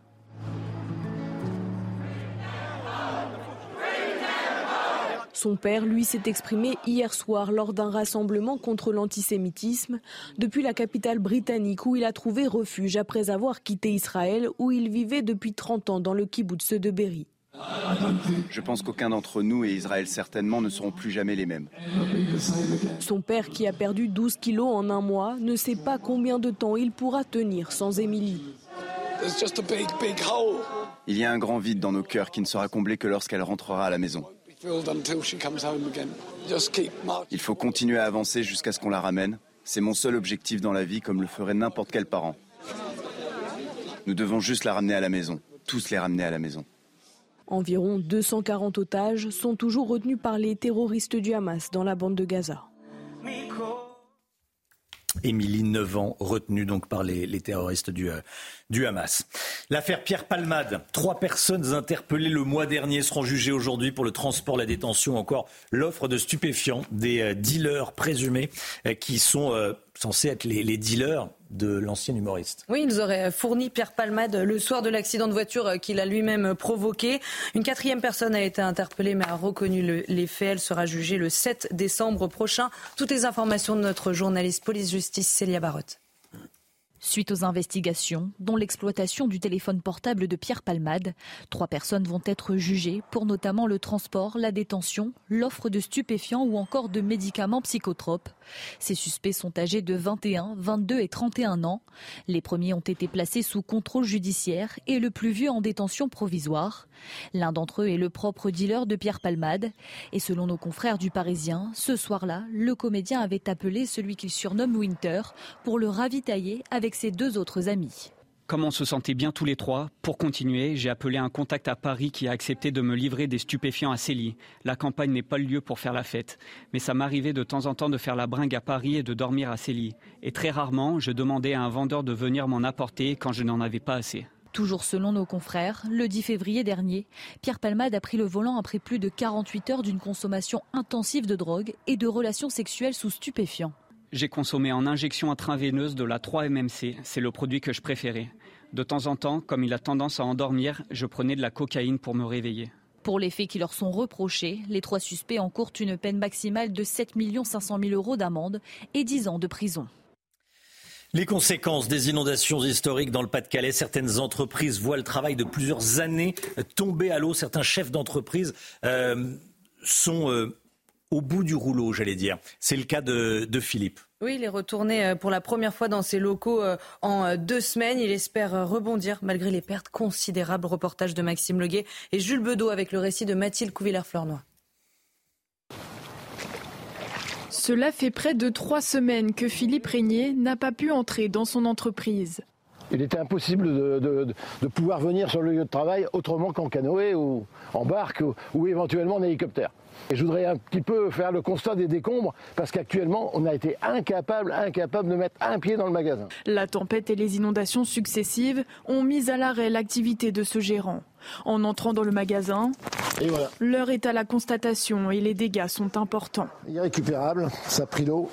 Son père, lui, s'est exprimé hier soir lors d'un rassemblement contre l'antisémitisme depuis la capitale britannique où il a trouvé refuge après avoir quitté Israël où il vivait depuis 30 ans dans le kibbutz de Berry. Je pense qu'aucun d'entre nous et Israël certainement ne seront plus jamais les mêmes. Son père, qui a perdu 12 kilos en un mois, ne sait pas combien de temps il pourra tenir sans Émilie. Il y a un grand vide dans nos cœurs qui ne sera comblé que lorsqu'elle rentrera à la maison. Il faut continuer à avancer jusqu'à ce qu'on la ramène. C'est mon seul objectif dans la vie, comme le ferait n'importe quel parent. Nous devons juste la ramener à la maison, tous les ramener à la maison. Environ 240 otages sont toujours retenus par les terroristes du Hamas dans la bande de Gaza. Émilie, 9 ans, retenue donc par les, terroristes du, euh, du Hamas. L'affaire Pierre Palmade. Trois personnes interpellées le mois dernier seront jugées aujourd'hui pour le transport, la détention, encore l'offre de stupéfiants des euh, dealers présumés euh, qui sont censés être les, dealers de l'ancien humoriste. Oui, ils auraient fourni Pierre Palmade le soir de l'accident de voiture qu'il a lui-même provoqué. Une quatrième personne a été interpellée mais a reconnu les faits. Elle sera jugée le 7 décembre prochain. Toutes les informations de notre journaliste police-justice Célia Barotte. Suite aux investigations, dont l'exploitation du téléphone portable de Pierre Palmade, trois personnes vont être jugées pour notamment le transport, la détention, l'offre de stupéfiants ou encore de médicaments psychotropes. Ces suspects sont âgés de 21, 22 et 31 ans. Les premiers ont été placés sous contrôle judiciaire et le plus vieux en détention provisoire. L'un d'entre eux est le propre dealer de Pierre Palmade. Et selon nos confrères du Parisien, ce soir-là, le comédien avait appelé celui qu'il surnomme Winter pour le ravitailler avec ses deux autres amis. Comme on se sentait bien tous les trois, pour continuer, j'ai appelé un contact à Paris qui a accepté de me livrer des stupéfiants à Célie. La campagne n'est pas le lieu pour faire la fête, mais ça m'arrivait de temps en temps de faire la bringue à Paris et de dormir à Célie. Et très rarement, je demandais à un vendeur de venir m'en apporter quand je n'en avais pas assez. Toujours selon nos confrères, le 10 février dernier, Pierre Palmade a pris le volant après plus de 48 heures d'une consommation intensive de drogue et de relations sexuelles sous stupéfiants. J'ai consommé en injection intraveineuse de la 3-MMC, c'est le produit que je préférais. De temps en temps, comme il a tendance à endormir, je prenais de la cocaïne pour me réveiller. Pour les faits qui leur sont reprochés, les trois suspects encourent une peine maximale de 7 500 000 euros d'amende et 10 ans de prison. Les conséquences des inondations historiques dans le Pas-de-Calais, certaines entreprises voient le travail de plusieurs années tomber à l'eau. Certains chefs d'entreprise euh, sont euh, au bout du rouleau, j'allais dire. C'est le cas de, Philippe. Oui, il est retourné euh, pour la première fois dans ses locaux euh, en euh, deux semaines. Il espère rebondir malgré les pertes considérables. Reportage de Maxime Leguet et Jules Bedeau avec le récit de Mathilde Couvillère-Fleurnoy. Cela fait près de trois semaines que Philippe Régnier n'a pas pu entrer dans son entreprise. Il était impossible de, pouvoir venir sur le lieu de travail autrement qu'en canoë ou en barque ou éventuellement en hélicoptère. Et je voudrais un petit peu faire le constat des décombres parce qu'actuellement, on a été incapable, incapable de mettre un pied dans le magasin. La tempête et les inondations successives ont mis à l'arrêt l'activité de ce gérant. En entrant dans le magasin, l'heure est à la constatation et les dégâts sont importants. Irrécupérable, ça a pris l'eau.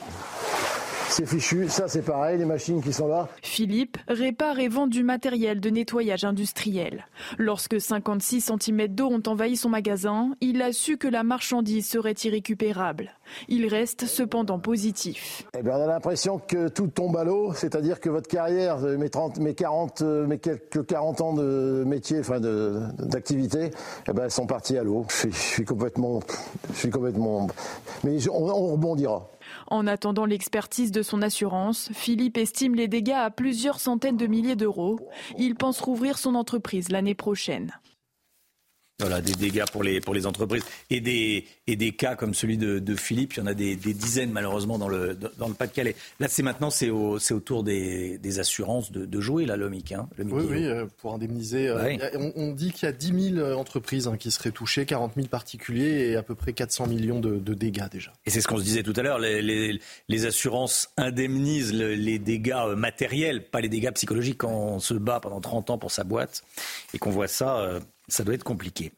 C'est fichu. Ça, c'est pareil, les machines qui sont là. Philippe répare et vend du matériel de nettoyage industriel. Lorsque 56 cm d'eau ont envahi son magasin, il a su que la marchandise serait irrécupérable. Il reste cependant positif. Eh bien, on a l'impression que tout tombe à l'eau, c'est-à-dire que votre carrière, mes, 30, mes, 40, mes quelques 40 ans de métier, enfin d'activité, eh ben, elles sont parties à l'eau. Je, suis complètement, je suis complètement. Mais on rebondira. En attendant l'expertise de son assurance, Philippe estime les dégâts à plusieurs centaines de milliers d'euros. Il pense rouvrir son entreprise l'année prochaine. Voilà, des dégâts pour les, pour les entreprises et des, et des cas comme celui de, de Philippe. Il y en a des, des dizaines malheureusement dans le, dans le Pas-de-Calais. Là, c'est maintenant, c'est au, autour des, des, assurances de, de jouer, là, l'OMIC. Hein, oui, oui, euh, pour indemniser. Euh, on, on, dit qu'il y a 10 000 euh, entreprises hein, qui seraient touchées, 40 000 particuliers et à peu près 400 millions de, de dégâts déjà. Et c'est ce qu'on se disait tout à l'heure, les, les, les, assurances indemnisent les dégâts matériels, pas les dégâts psychologiques quand on se bat pendant 30 ans pour sa boîte et qu'on voit ça ça doit être compliqué.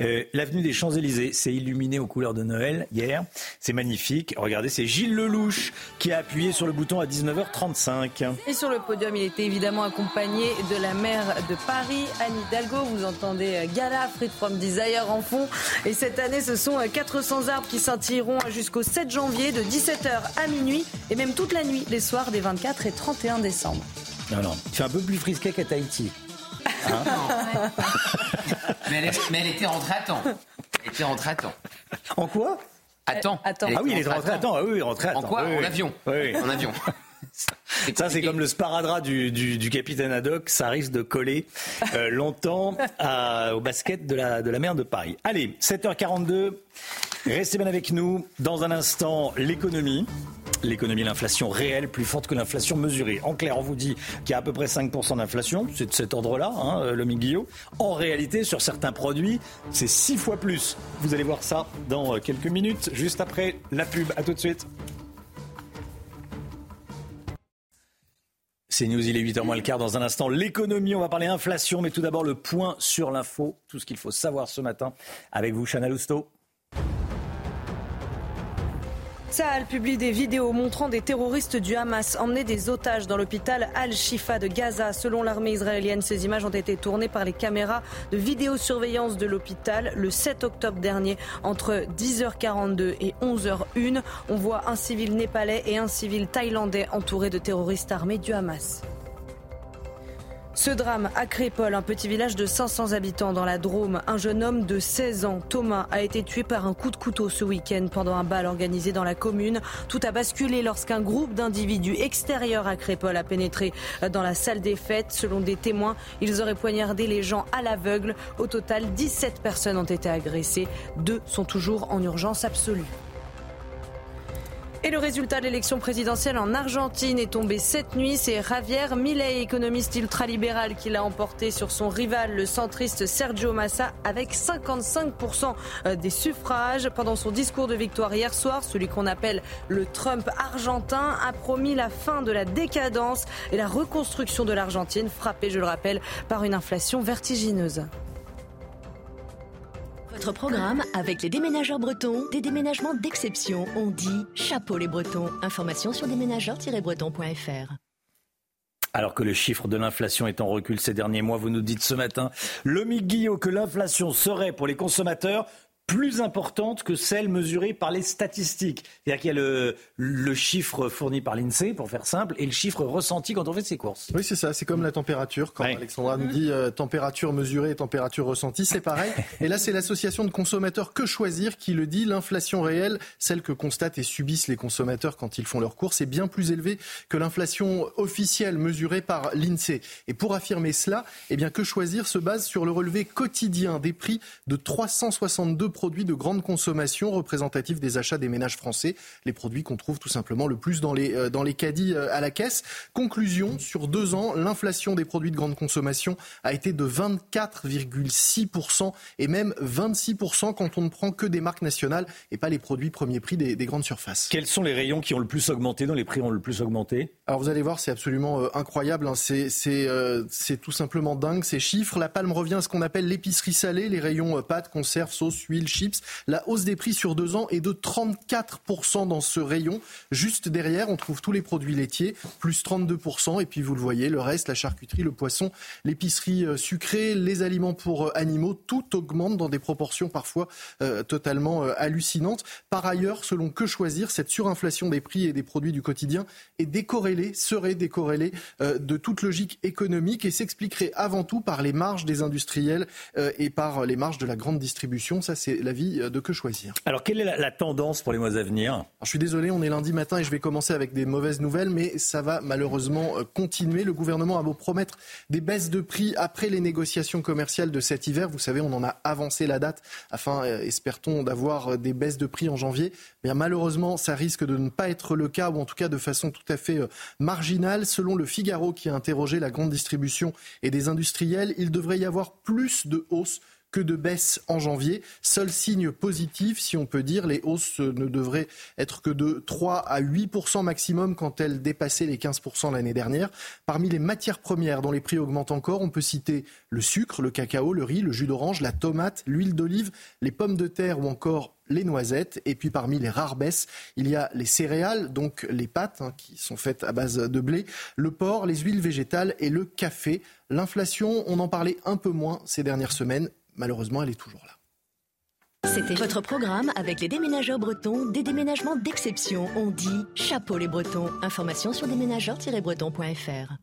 Euh, l'avenue des Champs-Élysées s'est illuminée aux couleurs de Noël hier. C'est magnifique. Regardez, c'est Gilles Lelouch qui a appuyé sur le bouton à 19h35. Et sur le podium, il était évidemment accompagné de la maire de Paris, Anne Hidalgo. Vous entendez euh, Gala, Fried from Desire en fond. Et cette année, ce sont 400 euh, arbres qui scintilleront jusqu'au 7 janvier de 17h à minuit et même toute la nuit, les soirs des 24 et 31 décembre. Non, non. C'est un peu plus frisqué qu'à Tahiti. Hein mais, elle, était rentrée à temps. Elle était rentrée à temps. En quoi? Attends. Ah oui, il est rentré à temps. Ah oui, rentré à temps. En quoi En avion. Oui. En avion. Ça, c'est comme le sparadrap du, du, capitaine Haddock. Ça risque de coller euh, longtemps au basket de la, de la mer de Paris. Allez, 7h42. Restez bien avec nous. Dans un instant, l'économie l'économie, l'inflation réelle plus forte que l'inflation mesurée. En clair, on vous dit qu'il y a à peu près 5% d'inflation, c'est de cet ordre-là, hein, euh, le Guillot. En réalité, sur certains produits, c'est 6 fois plus. Vous allez voir ça dans euh, quelques minutes, juste après la pub. À tout de suite. C'est News, il est 8h moins le quart. Dans un instant, l'économie, on va parler inflation, mais tout d'abord le point sur l'info, tout ce qu'il faut savoir ce matin avec vous, Chana Lousteau. Saal publie des vidéos montrant des terroristes du Hamas emmener des otages dans l'hôpital Al-Shifa de Gaza. Selon l'armée israélienne, ces images ont été tournées par les caméras de vidéosurveillance de l'hôpital le 7 octobre dernier entre 10h42 et 11h01. On voit un civil népalais et un civil thaïlandais entourés de terroristes armés du Hamas. Ce drame à Crépol, un petit village de 500 habitants dans la Drôme, un jeune homme de 16 ans, Thomas, a été tué par un coup de couteau ce week-end pendant un bal organisé dans la commune. Tout a basculé lorsqu'un groupe d'individus extérieurs à Crépol a pénétré dans la salle des fêtes. Selon des témoins, ils auraient poignardé les gens à l'aveugle. Au total, 17 personnes ont été agressées. Deux sont toujours en urgence absolue. Et le résultat de l'élection présidentielle en Argentine est tombé cette nuit. C'est Javier Milei, économiste ultralibéral, qui l'a emporté sur son rival, le centriste Sergio Massa, avec 55% euh, des suffrages. Pendant son discours de victoire hier soir, celui qu'on appelle le Trump argentin a promis la fin de la décadence et la reconstruction de l'Argentine, frappée, je le rappelle, par une inflation vertigineuse. Votre programme avec les déménageurs bretons, des déménagements d'exception. On dit chapeau les bretons. Information sur déménageurs-bretons.fr. Alors que le chiffre de l'inflation est en recul ces derniers mois, vous nous dites ce matin, le Guillot, que l'inflation serait pour les consommateurs plus importante que celle mesurée par les statistiques. C'est-à-dire qu'il y a le, le, chiffre fourni par l'INSEE, pour faire simple, et le chiffre ressenti quand on fait ses courses. Oui, c'est ça. C'est comme la température. Quand Alexandra nous dit euh, température mesurée et température ressentie, c'est pareil. et là, c'est l'association de consommateurs Que Choisir qui le dit. L'inflation réelle, celle que constatent et subissent les consommateurs quand ils font leurs courses, est bien plus élevée que l'inflation officielle mesurée par l'INSEE. Et pour affirmer cela, eh bien, Que Choisir se base sur le relevé quotidien des prix de 362 produits de grande consommation représentatifs des achats des ménages français, les produits qu'on trouve tout simplement le plus dans les, euh, dans les caddies euh, à la caisse. Conclusion, sur deux ans, l'inflation des produits de grande consommation a été de 24,6% et même 26% quand on ne prend que des marques nationales et pas les produits premier prix des, des grandes surfaces. Quels sont les rayons qui ont le plus augmenté, dont les prix ont le plus augmenté? Alors vous allez voir, c'est absolument euh, incroyable, hein. c'est c'est tout simplement dingue ces chiffres. La palme revient à ce qu'on appelle l'épicerie salée, les rayons pâtes, conserves, sauces, chips. La hausse des prix sur deux ans est de 34% dans ce rayon. Juste derrière, on trouve tous les produits laitiers, plus 32%. Et puis vous le voyez, le reste, la charcuterie, le poisson, l'épicerie euh, sucrée, les aliments pour euh, animaux, tout augmente dans des proportions parfois euh, totalement hallucinantes. Par ailleurs, selon que choisir, cette surinflation des prix et des produits du quotidien est décorrélée, serait décorrélée de toute logique économique et s'expliquerait avant tout par les marges des industriels et par les marges de la grande distribution. Ça, c'est l'avis de que choisir. Alors, quelle est la, tendance pour les mois à venir? Je suis désolé, on est lundi matin et je vais commencer avec des mauvaises nouvelles, mais ça va malheureusement continuer. Le gouvernement a beau promettre des baisses de prix après les négociations commerciales de cet hiver. Vous savez, on en a avancé la date afin, euh, espère-t-on, d'avoir des baisses de prix en janvier. Mais malheureusement, ça risque de ne pas être le cas, ou en tout cas de façon tout à fait euh, marginale. Selon le Figaro qui a interrogé la grande distribution et des industriels, il devrait y avoir plus de hausses que de baisse en janvier. Seul signe positif, si on peut dire, les hausses ne devraient être que de 3 à 8% maximum quand elles dépassaient les 15% l'année dernière. Parmi les matières premières dont les prix augmentent encore, on peut citer le sucre, le cacao, le riz, le jus d'orange, la tomate, l'huile d'olive, les pommes de terre ou encore les noisettes. Et puis parmi les rares baisses, il y a les céréales, donc les pâtes hein, qui sont faites à base de blé, le porc, les huiles végétales et le café. L'inflation, on en parlait un peu moins ces dernières semaines malheureusement, elle est toujours là. C'était votre programme avec les déménageurs bretons, des déménagements d'exception. On dit chapeau les bretons. Information sur déménageurs-bretons.fr.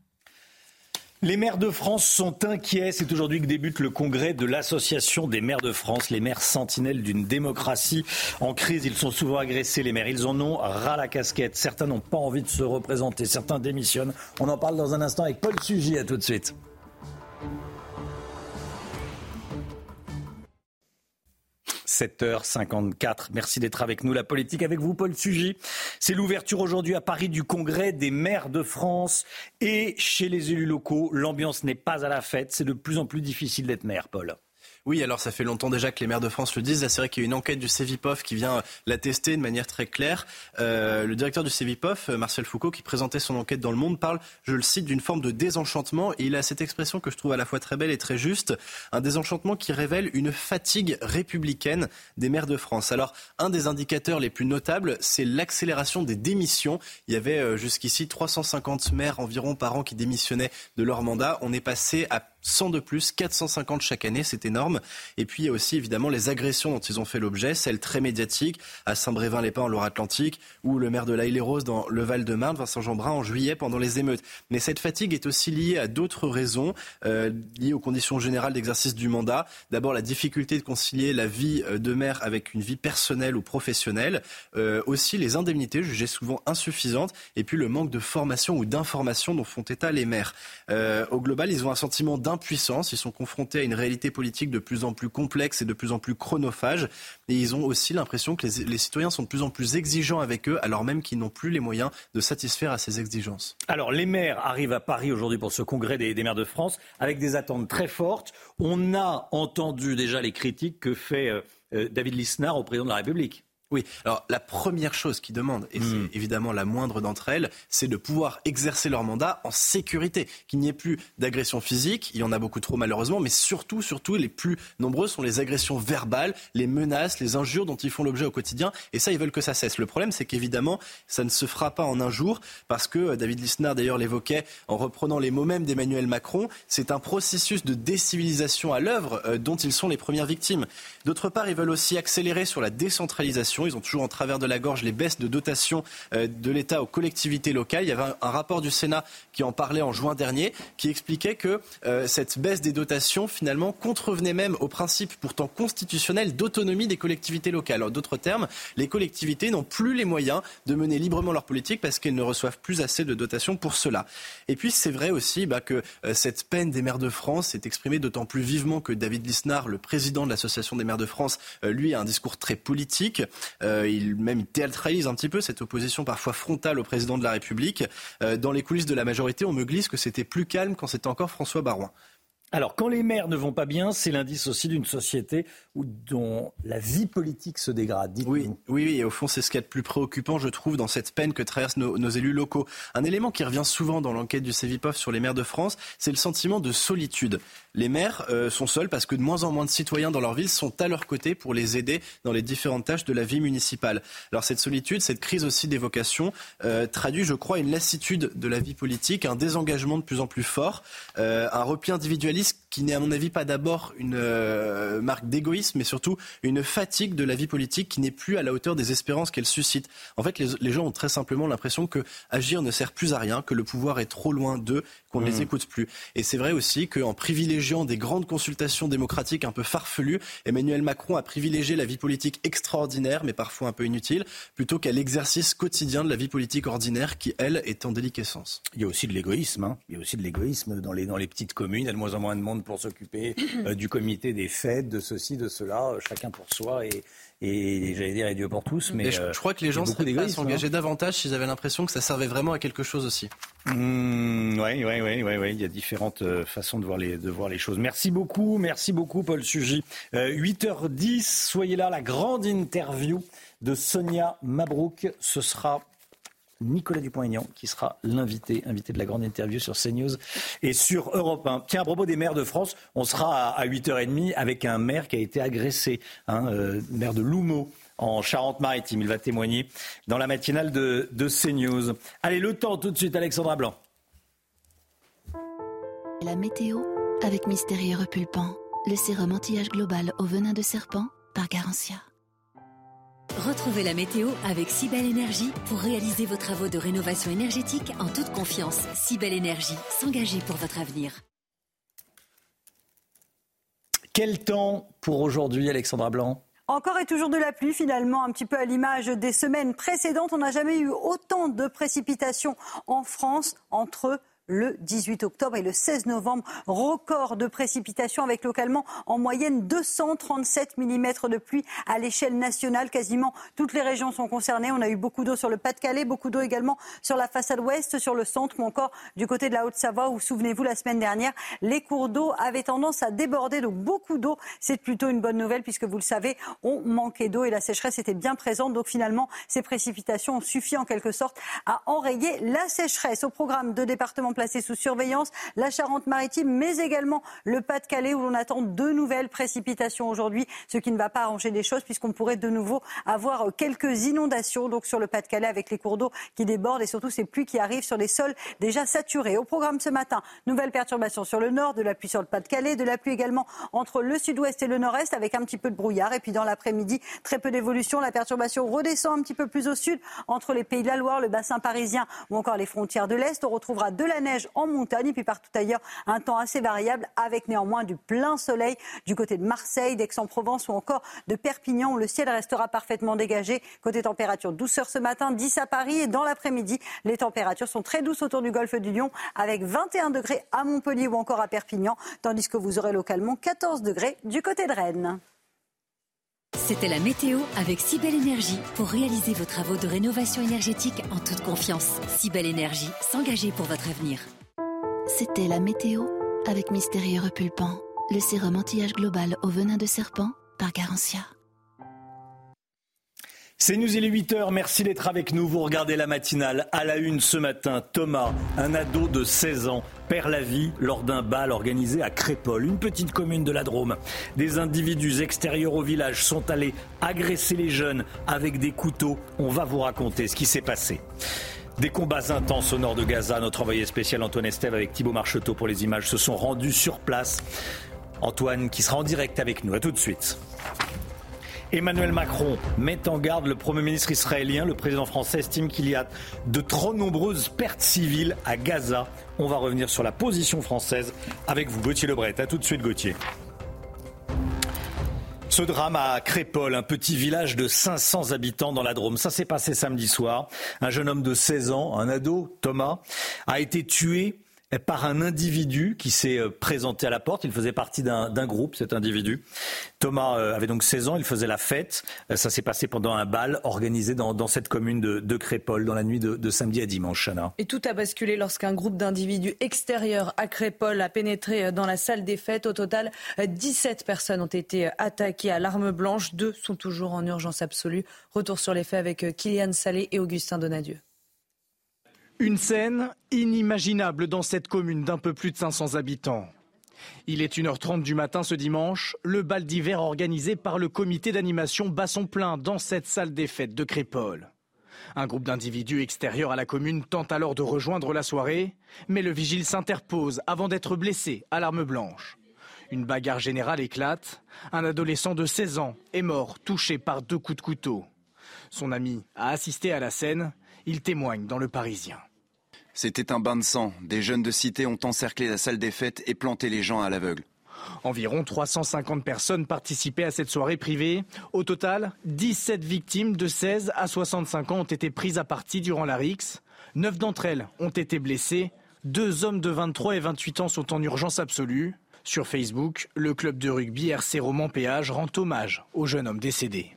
Les maires de France sont inquiets. C'est aujourd'hui que débute le congrès de l'Association des maires de France, les maires sentinelles d'une démocratie en crise. Ils sont souvent agressés, les maires. Ils en ont ras la casquette. Certains n'ont pas envie de se représenter. Certains démissionnent. On en parle dans un instant avec Paul Sugy. À tout de suite. 7h54. Merci d'être avec nous. La politique avec vous, Paul Sugy. C'est l'ouverture aujourd'hui à Paris du congrès des maires de France. Et chez les élus locaux, l'ambiance n'est pas à la fête. C'est de plus en plus difficile d'être maire, Paul. Oui, alors ça fait longtemps déjà que les maires de France le disent. c'est vrai qu'il y a une enquête du CEVIPOF qui vient l'attester de manière très claire. Euh, le directeur du CEVIPOF, Marcel Foucault, qui présentait son enquête dans Le Monde, parle, je le cite, d'une forme de désenchantement. Et il a cette expression que je trouve à la fois très belle et très juste. Un désenchantement qui révèle une fatigue républicaine des maires de France. Alors, un des indicateurs les plus notables, c'est l'accélération des démissions. Il y avait euh, jusqu'ici 350 maires environ par an qui démissionnaient de leur mandat. On est passé à 100 de plus, 450 chaque année, c'est énorme. Et puis il y a aussi évidemment les agressions dont ils ont fait l'objet, celles très médiatiques à Saint-Brévin-les-Pins en Loire-Atlantique ou le maire de La les roses dans le Val-de-Marne, Vincent Jeanbrun, en juillet pendant les émeutes. Mais cette fatigue est aussi liée à d'autres raisons, euh, liées aux conditions générales d'exercice du mandat. D'abord la difficulté de concilier la vie euh, de maire avec une vie personnelle ou professionnelle. Euh, aussi les indemnités jugées souvent insuffisantes et puis le manque de formation ou d'information dont font état les maires. Au global, ils ont un sentiment d'impuissance. Ils sont confrontés à une réalité politique de plus en plus complexe et de plus en plus chronophage. Et ils ont aussi l'impression que les, citoyens sont de plus en plus exigeants avec eux, alors même qu'ils n'ont plus les moyens de satisfaire à ces exigences. Alors, les maires arrivent à Paris aujourd'hui pour ce congrès des, maires de France avec des attentes très fortes. On a entendu déjà les critiques que fait euh, euh, David Lisnard au président de la République. Oui, alors la première chose qu'ils demandent, et c'est hmm. évidemment la moindre d'entre elles, c'est de pouvoir exercer leur mandat en sécurité, qu'il n'y ait plus d'agressions physiques, il y en a beaucoup trop malheureusement, mais surtout, surtout, les plus nombreuses sont les agressions verbales, les menaces, les injures dont ils font l'objet au quotidien, et ça, ils veulent que ça cesse. Le problème, c'est qu'évidemment, ça ne se fera pas en un jour, parce que euh, David Lisnard d'ailleurs l'évoquait en reprenant les mots mêmes d'Emmanuel Macron, c'est un processus de décivilisation à l'œuvre euh, dont ils sont les premières victimes. D'autre part, ils veulent aussi accélérer sur la décentralisation ils ont toujours en travers de la gorge les baisses de dotation euh, de l'État aux collectivités locales. Il y avait un, rapport du Sénat qui en parlait en juin dernier, qui expliquait que euh, cette baisse des dotations, finalement, contrevenait même au principe pourtant constitutionnel d'autonomie des collectivités locales. En d'autres termes, les collectivités n'ont plus les moyens de mener librement leur politique parce qu'elles ne reçoivent plus assez de dotations pour cela. Et puis, c'est vrai aussi bah, que euh, cette peine des maires de France s'est exprimée d'autant plus vivement que David Lisnard, le président de l'Association des maires de France, lui a un discours très politique. Euh, il même théâtralise un petit peu cette opposition parfois frontale au président de la République. Euh, dans les coulisses de la majorité, on me glisse que c'était plus calme quand c'était encore François Barouin. Alors, quand les maires ne vont pas bien, c'est l'indice aussi d'une société où, dont la vie politique se dégrade. Oui, oui, oui, et au fond, c'est ce qui est le plus préoccupant, je trouve, dans cette peine que traversent nos, nos élus locaux. Un élément qui revient souvent dans l'enquête du CEVIPOF sur les maires de France, c'est le sentiment de solitude. Les maires euh, sont seuls parce que de moins en moins de citoyens dans leur ville sont à leur côté pour les aider dans les différentes tâches de la vie municipale. Alors cette solitude, cette crise aussi des vocations, euh, traduit, je crois, une lassitude de la vie politique, un désengagement de plus en plus fort, euh, un repli individualiste qui n'est à mon avis pas d'abord une marque d'égoïsme, mais surtout une fatigue de la vie politique qui n'est plus à la hauteur des espérances qu'elle suscite. En fait, les, les, gens ont très simplement l'impression que agir ne sert plus à rien, que le pouvoir est trop loin d'eux, qu'on ne mmh. les écoute plus. Et c'est vrai aussi qu'en privilégiant des grandes consultations démocratiques un peu farfelues, Emmanuel Macron a privilégié la vie politique extraordinaire, mais parfois un peu inutile, plutôt qu'à l'exercice quotidien de la vie politique ordinaire qui, elle, est en déliquescence. Il y a aussi de l'égoïsme. Hein. Il y a aussi de l'égoïsme dans les, dans les petites communes. Il y a de moins en moins de monde pour s'occuper euh, du comité des fêtes, de ceci, de cela, euh, chacun pour soi et, et j'allais dire et Dieu pour tous. Mais je, euh, je, crois que les gens seraient prêts à s'engager hein. davantage s'ils avaient l'impression que ça servait vraiment à quelque chose aussi. Oui, oui, oui, oui, oui. Il y a différentes euh, façons de voir les, de voir les choses. Merci beaucoup, merci beaucoup, Paul Sugy. Euh, 8h10, soyez là, la grande interview de Sonia Mabrouk. Ce sera Nicolas Dupont-Aignan, qui sera l'invité, invité de la grande interview sur CNews et sur Europe 1. Tiens, à propos des maires de France, on sera à 8h30 avec un maire qui a été agressé, hein, euh, maire de Loumeau en Charente-Maritime. Il va témoigner dans la matinale de, CNews. Allez, le temps tout de suite, Alexandra Blanc. La météo avec Mystérieux Repulpant, le sérum anti-âge global au venin de serpent par Garantia. Retrouvez la météo avec Cybelle Énergie pour réaliser vos travaux de rénovation énergétique en toute confiance. Cybelle Énergie, s'engager pour votre avenir. Quel temps pour aujourd'hui, Alexandra Blanc? Encore et toujours de la pluie finalement, un petit peu à l'image des semaines précédentes. On n'a jamais eu autant de précipitations en France entre le 18 octobre et le 16 novembre. Record de précipitations avec localement en moyenne 237 mm de pluie à l'échelle nationale. Quasiment toutes les régions sont concernées. On a eu beaucoup d'eau sur le Pas-de-Calais, beaucoup d'eau également sur la façade ouest, sur le centre ou encore du côté de la Haute-Savoie où, souvenez-vous, la semaine dernière, les cours d'eau avaient tendance à déborder. Donc beaucoup d'eau, c'est plutôt une bonne nouvelle puisque vous le savez, on manquait d'eau et la sécheresse était bien présente. Donc finalement, ces précipitations ont suffi en quelque sorte à enrayer la sécheresse. Au programme de départements placés sous surveillance, la Charente-Maritime, mais également le Pas-de-Calais où l'on attend de nouvelles précipitations aujourd'hui, ce qui ne va pas arranger les choses puisqu'on pourrait de nouveau avoir quelques inondations donc sur le Pas-de-Calais avec les cours d'eau qui débordent et surtout ces pluies qui arrivent sur les sols déjà saturés. Au programme ce matin, nouvelles perturbations sur le nord, de la pluie sur le Pas-de-Calais, de la pluie également entre le sud-ouest et le nord-est avec un petit peu de brouillard et puis dans l'après-midi, très peu d'évolution. La perturbation redescend un petit peu plus au sud entre les pays de la Loire, le bassin parisien ou encore les frontières de l'Est. On retrouvera de la neige en montagne et puis partout ailleurs un temps assez variable avec néanmoins du plein soleil du côté de Marseille, d'Aix-en-Provence ou encore de Perpignan où le ciel restera parfaitement dégagé. Côté température, douceur ce matin, 10 à Paris et dans l'après-midi, les températures sont très douces autour du golfe du Lion avec 21 degrés à Montpellier ou encore à Perpignan, tandis que vous aurez localement 14 degrés du côté de Rennes. C'était la météo avec Cybelle Énergie pour réaliser vos travaux de rénovation énergétique en toute confiance. Cybelle Énergie, s'engager pour votre avenir. C'était la météo avec Mystérieux Repulpant, le sérum anti-âge global au venin de serpent par Garantia. C'est nous, il est 8h. Merci d'être avec nous. Vous regardez la matinale. À la une ce matin, Thomas, un ado de 16 ans, perd la vie lors d'un bal organisé à Crépol, une petite commune de la Drôme. Des individus extérieurs au village sont allés agresser les jeunes avec des couteaux. On va vous raconter ce qui s'est passé. Des combats intenses au nord de Gaza. Notre envoyé spécial Antoine Estève avec Thibault Marcheteau pour les images se sont rendus sur place. Antoine qui sera en direct avec nous. A tout de suite. Emmanuel Macron met en garde le Premier ministre israélien. Le président français estime qu'il y a de trop nombreuses pertes civiles à Gaza. On va revenir sur la position française avec vous, Gauthier Lebret. A tout de suite, Gauthier. Ce drame à Crépol, un petit village de 500 habitants dans la Drôme. Ça s'est passé samedi soir. Un jeune homme de 16 ans, un ado, Thomas, a été tué par un individu qui s'est euh, présenté à la porte. Il faisait partie d'un groupe, cet individu. Thomas euh, avait donc 16 ans, il faisait la fête. Euh, ça s'est passé pendant un bal organisé dans, dans cette commune de, de, Crépole dans la nuit de, de samedi à dimanche. Chana. Et tout a basculé lorsqu'un groupe d'individus extérieurs à Crépole a pénétré dans la salle des fêtes. Au total, 17 personnes ont été attaquées à l'arme blanche. Deux sont toujours en urgence absolue. Retour sur les faits avec Kylian Salé et Augustin Donadieu. Une scène inimaginable dans cette commune d'un peu plus de 500 habitants. Il est 1h30 du matin ce dimanche, le bal d'hiver organisé par le comité d'animation bat son plein dans cette salle des fêtes de Crépole. Un groupe d'individus extérieurs à la commune tente alors de rejoindre la soirée, mais le vigile s'interpose avant d'être blessé à l'arme blanche. Une bagarre générale éclate. Un adolescent de 16 ans est mort, touché par deux coups de couteau. Son ami a assisté à la scène. Il témoigne dans Le Parisien. C'était un bain de sang. Des jeunes de cité ont encerclé la salle des fêtes et planté les gens à l'aveugle. Environ 350 personnes participaient à cette soirée privée. Au total, 17 victimes de 16 à 65 ans ont été prises à partie durant la RIX. Neuf d'entre elles ont été blessées. Deux hommes de 23 et 28 ans sont en urgence absolue. Sur Facebook, le club de rugby RC Roman Péage rend hommage au jeune homme décédé.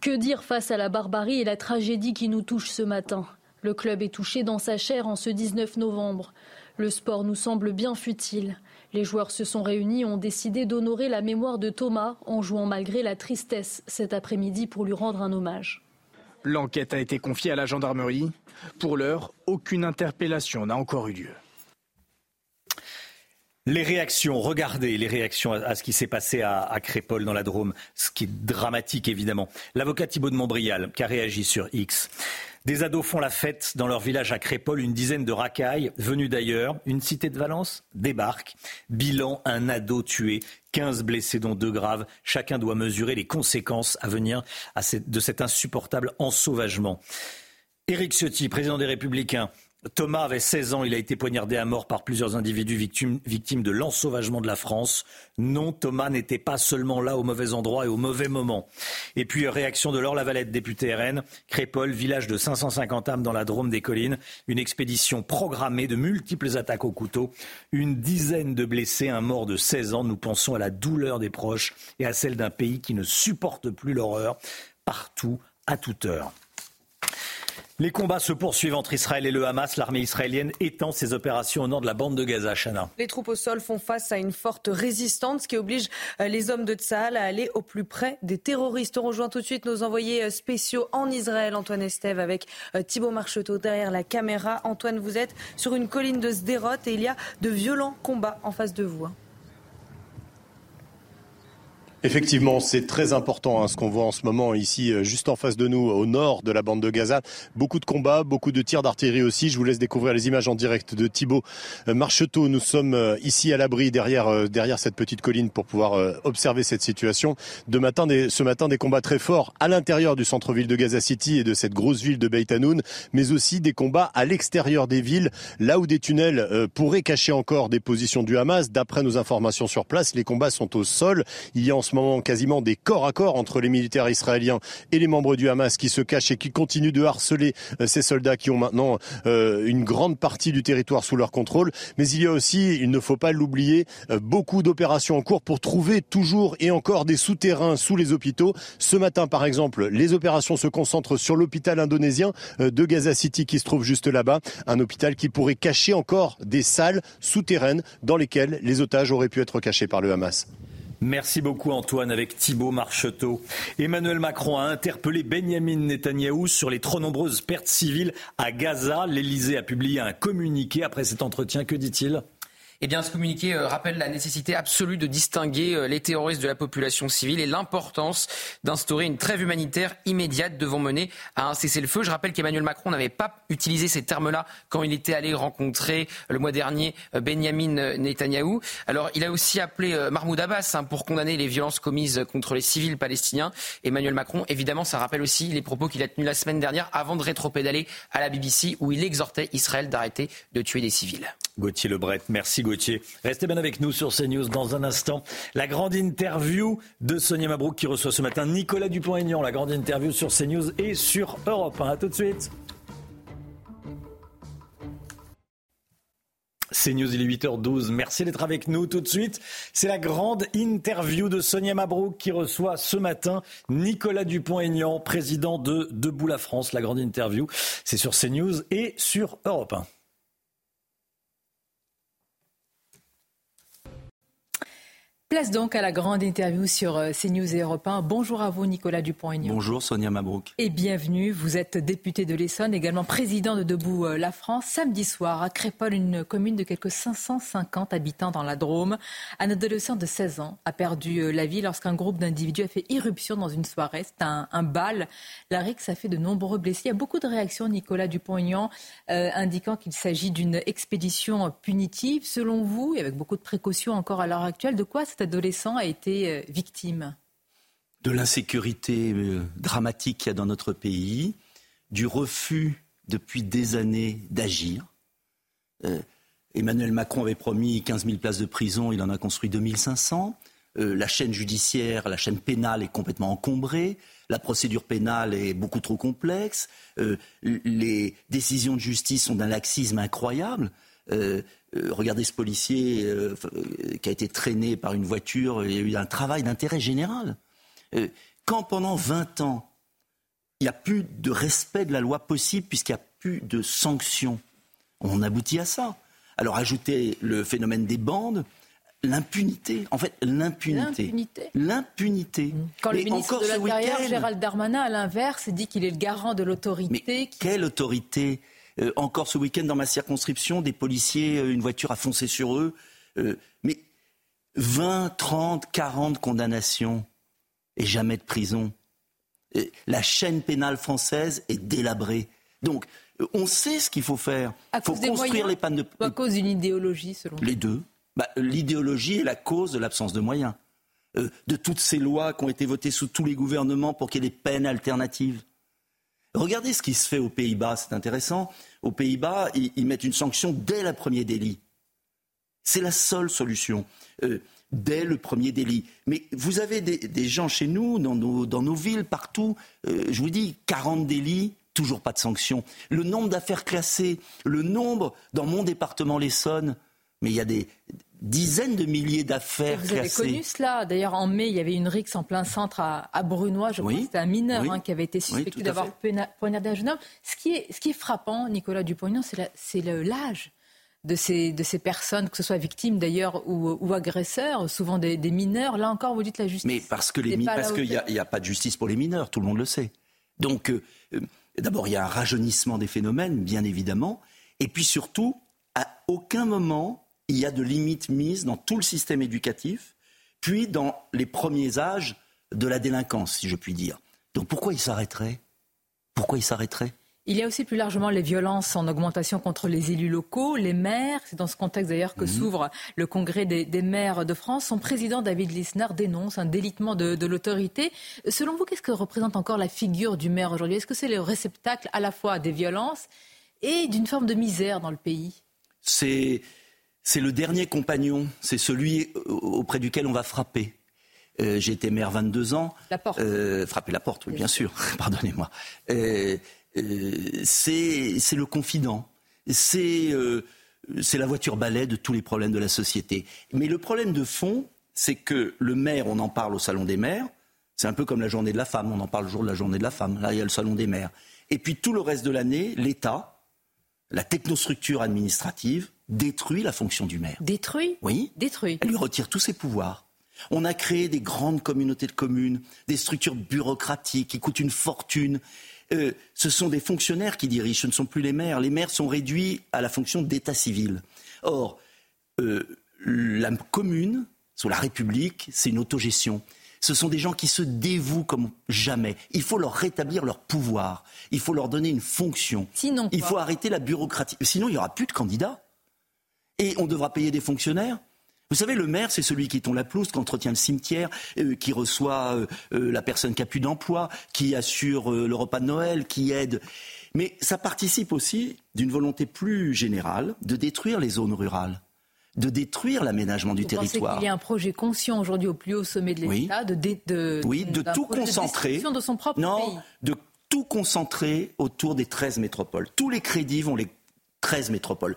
Que dire face à la barbarie et la tragédie qui nous touche ce matin? Le club est touché dans sa chair en ce 19 novembre. Le sport nous semble bien futile. Les joueurs se sont réunis et ont décidé d'honorer la mémoire de Thomas en jouant malgré la tristesse cet après-midi pour lui rendre un hommage. L'enquête a été confiée à la gendarmerie. Pour l'heure, aucune interpellation n'a encore eu lieu. Les réactions, regardez les réactions à, ce qui s'est passé à, à, Crépole dans la Drôme, ce qui est dramatique évidemment. L'avocat Thibault de Montbrial qui a réagi sur X. Des ados font la fête dans leur village à Crépole. Une dizaine de racailles venues d'ailleurs. Une cité de Valence débarque. Bilan, un ado tué. 15 blessés, dont deux graves. Chacun doit mesurer les conséquences à venir de cet insupportable ensauvagement. Éric Ciotti, président des Républicains, Thomas avait 16 ans, il a été poignardé à mort par plusieurs individus victimes, de l'ensauvagement de la France. Non, Thomas n'était pas seulement là au mauvais endroit et au mauvais moment. Et puis, réaction de Laure Lavalette, député RN, Crépole, village de 550 âmes dans la Drôme des collines, une expédition programmée de multiples attaques au couteau, une dizaine de blessés, un mort de 16 ans. Nous pensons à la douleur des proches et à celle d'un pays qui ne supporte plus l'horreur partout, à toute heure. Les combats se poursuivent entre Israël et le Hamas. L'armée israélienne étend ses opérations au nord de la bande de Gaza, Chana. Les troupes au sol font face à une forte résistance ce qui oblige euh, les hommes de Tsahal à aller au plus près des terroristes. On rejoint tout de suite nos envoyés euh, spéciaux en Israël, Antoine Estève, avec euh, Thibault Marcheteau derrière la caméra. Antoine, vous êtes sur une colline de Sderot et il y a de violents combats en face de vous. Effectivement, c'est très important hein, ce qu'on voit en ce moment ici, euh, juste en face de nous, au nord de la bande de Gaza. Beaucoup de combats, beaucoup de tirs d'artillerie aussi. Je vous laisse découvrir les images en direct de Thibaut euh, Marcheteau. Nous sommes euh, ici à l'abri derrière, derrière cette petite colline pour pouvoir observer cette situation. De matin, ce matin, des combats très forts à l'intérieur du centre-ville de Gaza City et de cette grosse ville de Beit Hanoun, mais aussi des combats à l'extérieur des villes, là où des tunnels pourraient cacher encore des positions du Hamas. D'après nos informations sur place, les combats sont au sol. Il y en moment quasiment des corps à corps entre les militaires israéliens et les membres du Hamas qui se cachent et qui continuent de harceler euh, ces soldats qui ont maintenant euh, une grande partie du territoire sous leur contrôle. Mais il y a aussi, il ne faut pas l'oublier, euh, beaucoup d'opérations en cours pour trouver toujours et encore des souterrains sous les hôpitaux. Ce matin, par exemple, les opérations se concentrent sur l'hôpital indonésien de Gaza City qui se trouve juste là-bas. Un hôpital qui pourrait cacher encore des salles souterraines dans lesquelles les otages auraient pu être cachés par le Hamas. Merci beaucoup Antoine avec Thibault Marcheteau. Emmanuel Macron a interpellé Benjamin Netanyahou sur les trop nombreuses pertes civiles à Gaza. L'Elysée a publié un communiqué après cet entretien. Que dit-il? Eh bien, ce communiqué euh, rappelle la nécessité absolue de distinguer euh, les terroristes de la population civile et l'importance d'instaurer une trêve humanitaire immédiate devant mener à un cessez-le-feu. Je rappelle qu'Emmanuel Macron n'avait pas utilisé ces termes-là quand il était allé rencontrer le mois dernier euh, Benjamin Netanyahou. Alors, il a aussi appelé Mahmoud Abbas hein, pour condamner les violences commises contre les civils palestiniens. Emmanuel Macron, évidemment, ça rappelle aussi les propos qu'il a tenus la semaine dernière avant de rétropédaler à la BBC où il exhortait Israël d'arrêter de tuer des civils. Gauthier Lebret, merci Gauthier. Restez bien avec nous sur CNews dans un instant. La grande interview de Sonia Mabrouk qui reçoit ce matin Nicolas Dupont-Aignan. La grande interview sur CNews et sur Europe 1. A tout de suite. C'est News, il est 8h12. Merci d'être avec nous tout de suite. C'est la grande interview de Sonia Mabrouk qui reçoit ce matin Nicolas Dupont-Aignan, président de Debout la France. La grande interview, c'est sur CNews et sur Europe 1. Place donc à la grande interview sur euh, CNews et Europe 1. Bonjour à vous, Nicolas Dupont-Aignan. Bonjour, Sonia Mabrouk. Et bienvenue. Vous êtes député de l'Essonne, également président de Debout euh, la France. Samedi soir, à Crépol, une commune de quelques 550 habitants dans la Drôme, un adolescent de 16 ans a perdu euh, la vie lorsqu'un groupe d'individus a fait irruption dans une soirée. C'est un, bal. La RIX a fait de nombreux blessés. Il y a beaucoup de réactions, Nicolas Dupont-Aignan, indiquant qu'il s'agit d'une expédition punitive. Selon vous, et avec beaucoup de précautions encore à l'heure actuelle, de quoi adolescent a été euh, victime De l'insécurité euh, dramatique qu'il y a dans notre pays, du refus depuis des années d'agir. Euh, Emmanuel Macron avait promis 15 000 places de prison, il en a construit 2500. la chaîne judiciaire, la chaîne pénale est complètement encombrée. La procédure pénale est beaucoup trop complexe. les décisions de justice sont d'un laxisme incroyable. Euh, regardez ce policier euh, euh, qui a été traîné par une voiture, il y a eu un travail d'intérêt général. quand pendant 20 ans, il n'y a plus de respect de la loi possible puisqu'il n'y a plus de sanctions, on aboutit à ça. Alors ajoutez le phénomène des bandes, l'impunité. En fait, l'impunité. L'impunité. Quand le ministre de l'Intérieur, Gérald Darmanin, à l'inverse, dit qu'il est le garant de l'autorité. Quelle autorité euh, encore ce week-end dans ma circonscription, des policiers, euh, une voiture a foncé sur eux. Euh, mais 20, 30, 40 condamnations et jamais de prison. La chaîne pénale française est délabrée. Donc, on sait ce qu'il faut faire. Il faut construire les pannes de. À cause d'une idéologie, selon Les deux. Bah, L'idéologie est la cause de l'absence de moyens. de toutes ces lois qui ont été votées sous tous les gouvernements pour qu'il y ait des peines alternatives. Regardez ce qui se fait aux Pays-Bas, c'est intéressant. Aux Pays-Bas, ils, mettent une sanction dès le premier délit. C'est la seule solution. Euh, dès le premier délit. Mais vous avez des, gens chez nous, dans nos, villes, partout, euh, je vous dis, 40 délits, toujours pas de sanction. Le nombre d'affaires classées, le nombre, dans mon département l'Essonne, mais il y a des, dizaines de milliers d'affaires Vous avez connu cela. D'ailleurs, en mai, il y avait une rixe en plein centre à, Brunois. Je crois que c'était un mineur hein, qui avait été suspecté d'avoir poignardé un jeune homme. Ce qui est, ce qui est frappant, Nicolas Dupont, c'est l'âge. De ces, de ces personnes, que ce soit victimes d'ailleurs ou, agresseurs, souvent des, mineurs. Là encore, vous dites la justice. Mais parce que les parce qu'il n'y a, pas de justice pour les mineurs, tout le monde le sait. Donc, euh, euh, d'abord, il y a un rajeunissement des phénomènes, bien évidemment. Et puis surtout, à aucun moment, il y a de limites mises dans tout le système éducatif, puis dans les premiers âges de la délinquance, si je puis dire. Donc pourquoi il s'arrêterait? Pourquoi il s'arrêterait? Il y a aussi plus largement les violences en augmentation contre les élus locaux, les maires. C'est dans ce contexte d'ailleurs que mhm. s'ouvre le congrès des, maires de France. Son président David Lisnard dénonce un délitement de, de l'autorité. Selon vous, qu'est-ce que représente encore la figure du maire aujourd'hui? Est-ce que c'est le réceptacle à la fois des violences et d'une forme de misère dans le pays? C'est c'est le dernier compagnon, c'est celui auprès duquel on va frapper. Euh, j'ai été maire 22 ans. La porte. Euh, frapper la porte, oui, bien, sûr. Pardonnez-moi. Euh, c'est le confident. C'est la voiture balai de tous les problèmes de la société. Mais le problème de fond, c'est que le maire, on en parle au salon des maires. C'est un peu comme la journée de la femme. On en parle le jour de la journée de la femme. Là, il y a le salon des maires. Et puis tout le reste de l'année, l'État, la technostructure administrative, détruit la fonction du maire. Détruit? Oui. Détruit. Elle lui retire tous ses pouvoirs. On a créé des grandes communautés de communes, des structures bureaucratiques qui coûtent une fortune. Euh, ce sont des fonctionnaires qui dirigent, ce ne sont plus les maires. Les maires sont réduits à la fonction d'état civil. Or, euh, la commune, sous la République, c'est une autogestion. Ce sont des gens qui se dévouent comme jamais. Il faut leur rétablir leur pouvoir. Il faut leur donner une fonction. Sinon, il faut arrêter la bureaucratie. Sinon, il n'y aura plus de candidats. Et on devra payer des fonctionnaires vous savez, le maire, c'est celui qui tombe la pelouse, qui entretient le cimetière, euh, qui reçoit euh, euh, la personne qui a plus d'emploi, qui assure le repas de Noël, qui aide. Mais ça participe aussi d'une volonté plus générale de détruire les zones rurales de détruire l'aménagement du territoire. Il y a un projet conscient aujourd'hui au plus haut sommet de l'État de, de, oui, de tout concentrer. De, son propre non, de tout concentrer autour des 13 métropoles. Tous les crédits vont les 13 métropoles.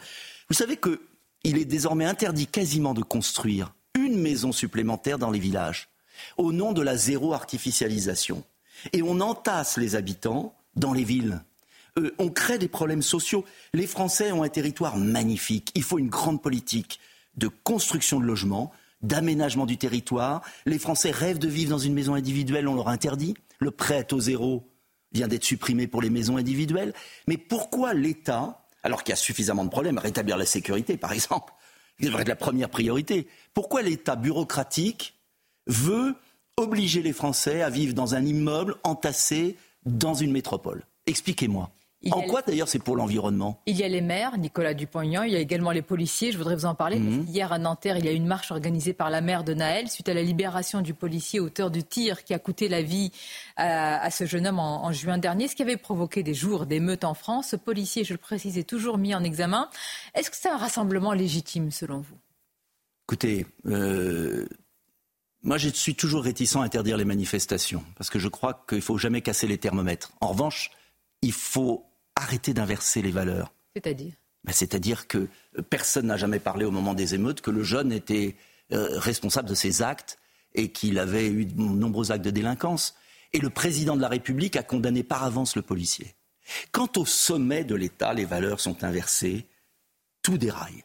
Vous savez que il est désormais interdit quasiment de construire une maison supplémentaire dans les villages, au nom de la zéro artificialisation. Et on entasse les habitants dans les villes. Euh, on crée des problèmes sociaux. Les Français ont un territoire magnifique. Il faut une grande politique de construction de logements, d'aménagement du territoire. Les Français rêvent de vivre dans une maison individuelle, on leur interdit. Le prêt à taux zéro vient d'être supprimé pour les maisons individuelles. Mais pourquoi l'État, alors qu'il y a suffisamment de problèmes, rétablir la sécurité par exemple, qui devrait être la première priorité, pourquoi l'État bureaucratique veut obliger les Français à vivre dans un immeuble entassé dans une métropole? Expliquez-moi en quoi d'ailleurs c'est pour l'environnement? Il y a les maires, Nicolas Dupont-Aignan, il y a également les policiers, je voudrais vous en parler. Mhm. Hier à Nanterre, il y a une marche organisée par la maire de Naël suite à la libération du policier auteur du tir qui a coûté la vie à, ce jeune homme en, juin dernier, ce qui avait provoqué des jours d'émeutes en France. Ce policier, je le précise, est toujours mis en examen. Est-ce que c'est un rassemblement légitime selon vous? Écoutez, euh, moi, je suis toujours réticent à interdire les manifestations, parce que je crois qu'il ne faut jamais casser les thermomètres. En revanche, il faut arrêter d'inverser les valeurs. C'est-à-dire ben, C'est-à-dire que personne n'a jamais parlé au moment des émeutes que le jeune était euh, responsable de ses actes et qu'il avait eu de nombreux actes de délinquance. Et le président de la République a condamné par avance le policier. Quant au sommet de l'État, les valeurs sont inversées, tout déraille.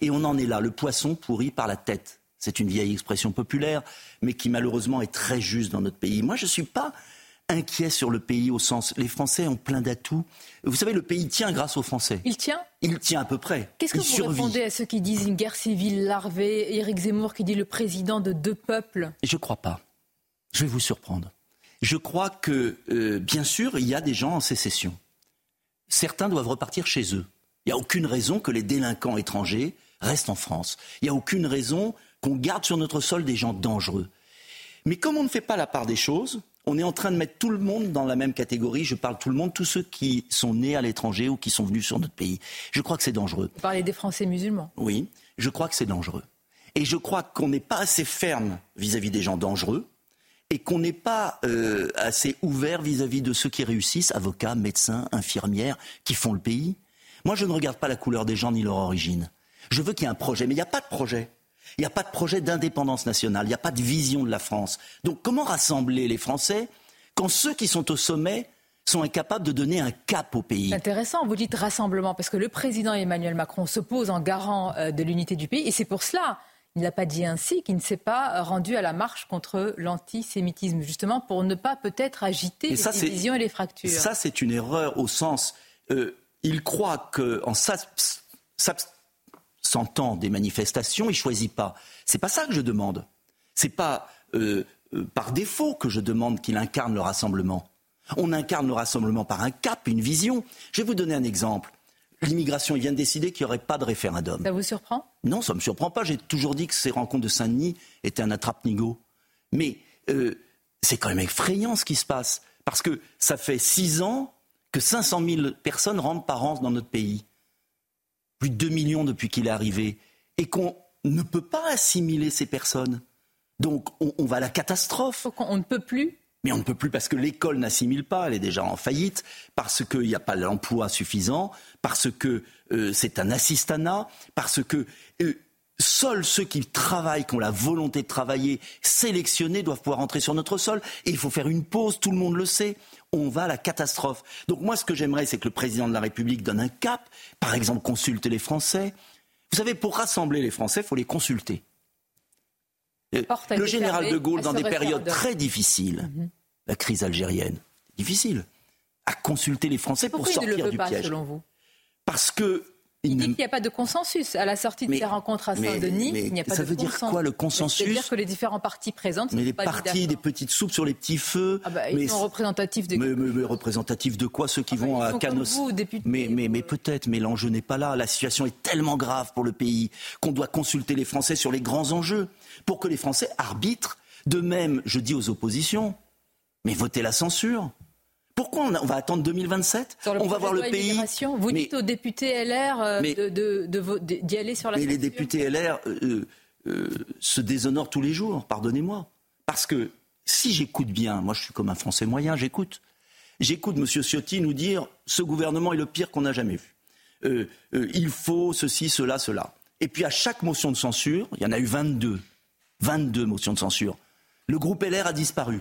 Et on en est là, le poisson pourri par la tête. C'est une vieille expression populaire, mais qui malheureusement est très juste dans notre pays. Moi, je ne suis pas inquiet sur le pays au sens les Français ont plein d'atouts. Vous savez, le pays tient grâce aux Français. Il tient? Il tient à peu près. Qu'est-ce que vous répondez à ceux qui disent une guerre civile larvée Éric Zemmour qui dit le président de deux peuples? Je ne crois pas. Je vais vous surprendre. Je crois que, euh, bien sûr, il y a des gens en sécession. Certains doivent repartir chez eux. Il n'y a aucune raison que les délinquants étrangers restent en France. Il n'y a aucune raison qu'on garde sur notre sol des gens dangereux. Mais comme on ne fait pas la part des choses, on est en train de mettre tout le monde dans la même catégorie. Je parle tout le monde, tous ceux qui sont nés à l'étranger ou qui sont venus sur notre pays. Je crois que c'est dangereux. Vous parlez des Français musulmans Oui, je crois que c'est dangereux. Et je crois qu'on n'est pas assez ferme vis-à-vis des gens dangereux et qu'on n'est pas euh, assez ouvert vis-à-vis de ceux qui réussissent, avocats, médecins, infirmières, qui font le pays. Moi, je ne regarde pas la couleur des gens ni leur origine. Je veux qu'il y ait un projet, mais il n'y a pas de projet. Il n'y a pas de projet d'indépendance nationale, il n'y a pas de vision de la France. Donc comment rassembler les Français quand ceux qui sont au sommet sont incapables de donner un cap au pays? Intéressant, vous dites rassemblement, parce que le président Emmanuel Macron se pose en garant euh, de l'unité du pays, et c'est pour cela, il n'a pas dit ainsi, qu'il ne s'est pas rendu à la marche contre l'antisémitisme, justement pour ne pas peut-être agiter les divisions et les fractures. Ça, c'est une erreur au sens, euh, il croit qu'en s'entend des manifestations, il choisit pas. C'est pas ça que je demande. C'est pas euh, euh, par défaut que je demande qu'il incarne le rassemblement. On incarne le rassemblement par un cap, une vision. Je vais vous donner un exemple. L'immigration, il vient de décider qu'il n'y aurait pas de référendum. Ça vous surprend? Non, ça ne me surprend pas. J'ai toujours dit que ces rencontres de Saint-Denis étaient un attrape-nigo. Mais euh, c'est quand même effrayant ce qui se passe. Parce que ça fait six ans que 500 000 personnes rentrent par an dans notre pays plus de 2 millions depuis qu'il est arrivé, et qu'on ne peut pas assimiler ces personnes. Donc on, va à la catastrophe. on ne peut plus mais on ne peut plus parce que l'école n'assimile pas, elle est déjà en faillite, parce qu'il n'y a pas l'emploi suffisant, parce que euh, c'est un assistanat, parce que euh, Seuls ceux qui travaillent, qui ont la volonté de travailler, sélectionnés, doivent pouvoir entrer sur notre sol. Et il faut faire une pause, tout le monde le sait. On va à la catastrophe. Donc moi, ce que j'aimerais, c'est que le président de la République donne un cap. Par exemple, consulte les Français. Vous savez, pour rassembler les Français, il faut les consulter. Euh, le général de Gaulle, dans des périodes très difficiles, mhm. la crise algérienne, difficile, a consulté les Français pour sortir du piège. Selon vous? Parce que il dit qu'il n'y a pas de consensus. À la sortie de ces rencontres à Saint-Denis, il n'y a pas ça veut dire quoi le consensus C'est-à-dire que les différents partis présentent. Mais les partis, des petites soupes sur les petits feux. Ah bah, ils sont représentatifs de. Mais, représentatifs de quoi Ceux qui ah bah, vont à Canos. mais mais, mais peut-être, mais l'enjeu n'est pas là. La situation est tellement grave pour le pays qu'on doit consulter les Français sur les grands enjeux pour que les Français arbitrent. De même, je dis aux oppositions, mais votez la censure. Pourquoi on, va attendre 2027 On va voir le pays. Vous dites aux députés LR euh, d'y aller sur la. Mais les députés LR euh, euh, se déshonorent tous les jours. Pardonnez-moi, parce que si j'écoute bien, moi je suis comme un Français moyen, j'écoute. J'écoute M. Ciotti nous dire ce gouvernement est le pire qu'on a jamais vu. il faut ceci, cela, cela. Et puis à chaque motion de censure, il y en a eu 22, 22 motions de censure, le groupe LR a disparu.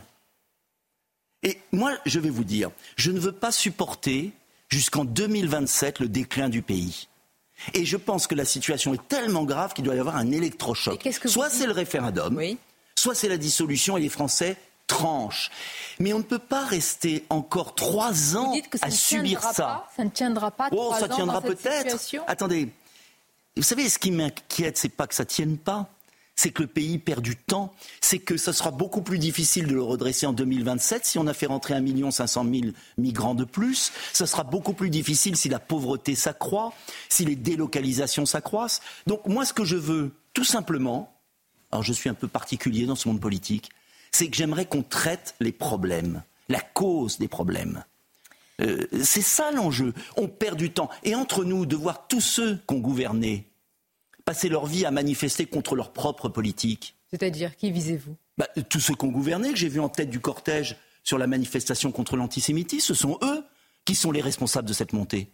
Et moi, je vais vous dire, je ne veux pas supporter jusqu'en 2027 le déclin du pays. Et je pense que la situation est tellement grave qu'il doit y avoir un électrochoc. Soit c'est le référendum, soit c'est la dissolution et les Français tranchent. Mais on ne peut pas rester encore trois ans à subir ça. ça ne tiendra pas. Oh, ça tiendra peut-être. Attendez, vous savez, ce qui m'inquiète, c'est pas que ça tienne pas c'est que le pays perd du temps, c'est que ce sera beaucoup plus difficile de le redresser en 2027 si on a fait rentrer 1 500 000 migrants de plus. Ce sera beaucoup plus difficile si la pauvreté s'accroît, si les délocalisations s'accroissent. Donc moi, ce que je veux, tout simplement, alors je suis un peu particulier dans ce monde politique, c'est que j'aimerais qu'on traite les problèmes, la cause des problèmes. Euh, c'est ça l'enjeu. On perd du temps. Et entre nous, de voir tous ceux qui ont gouverné passer leur vie à manifester contre leur propre politique. C'est-à-dire, qui visez-vous? Bah, Tous ceux qui ont gouverné, que j'ai vu en tête du cortège sur la manifestation contre l'antisémitisme, ce sont eux qui sont les responsables de cette montée.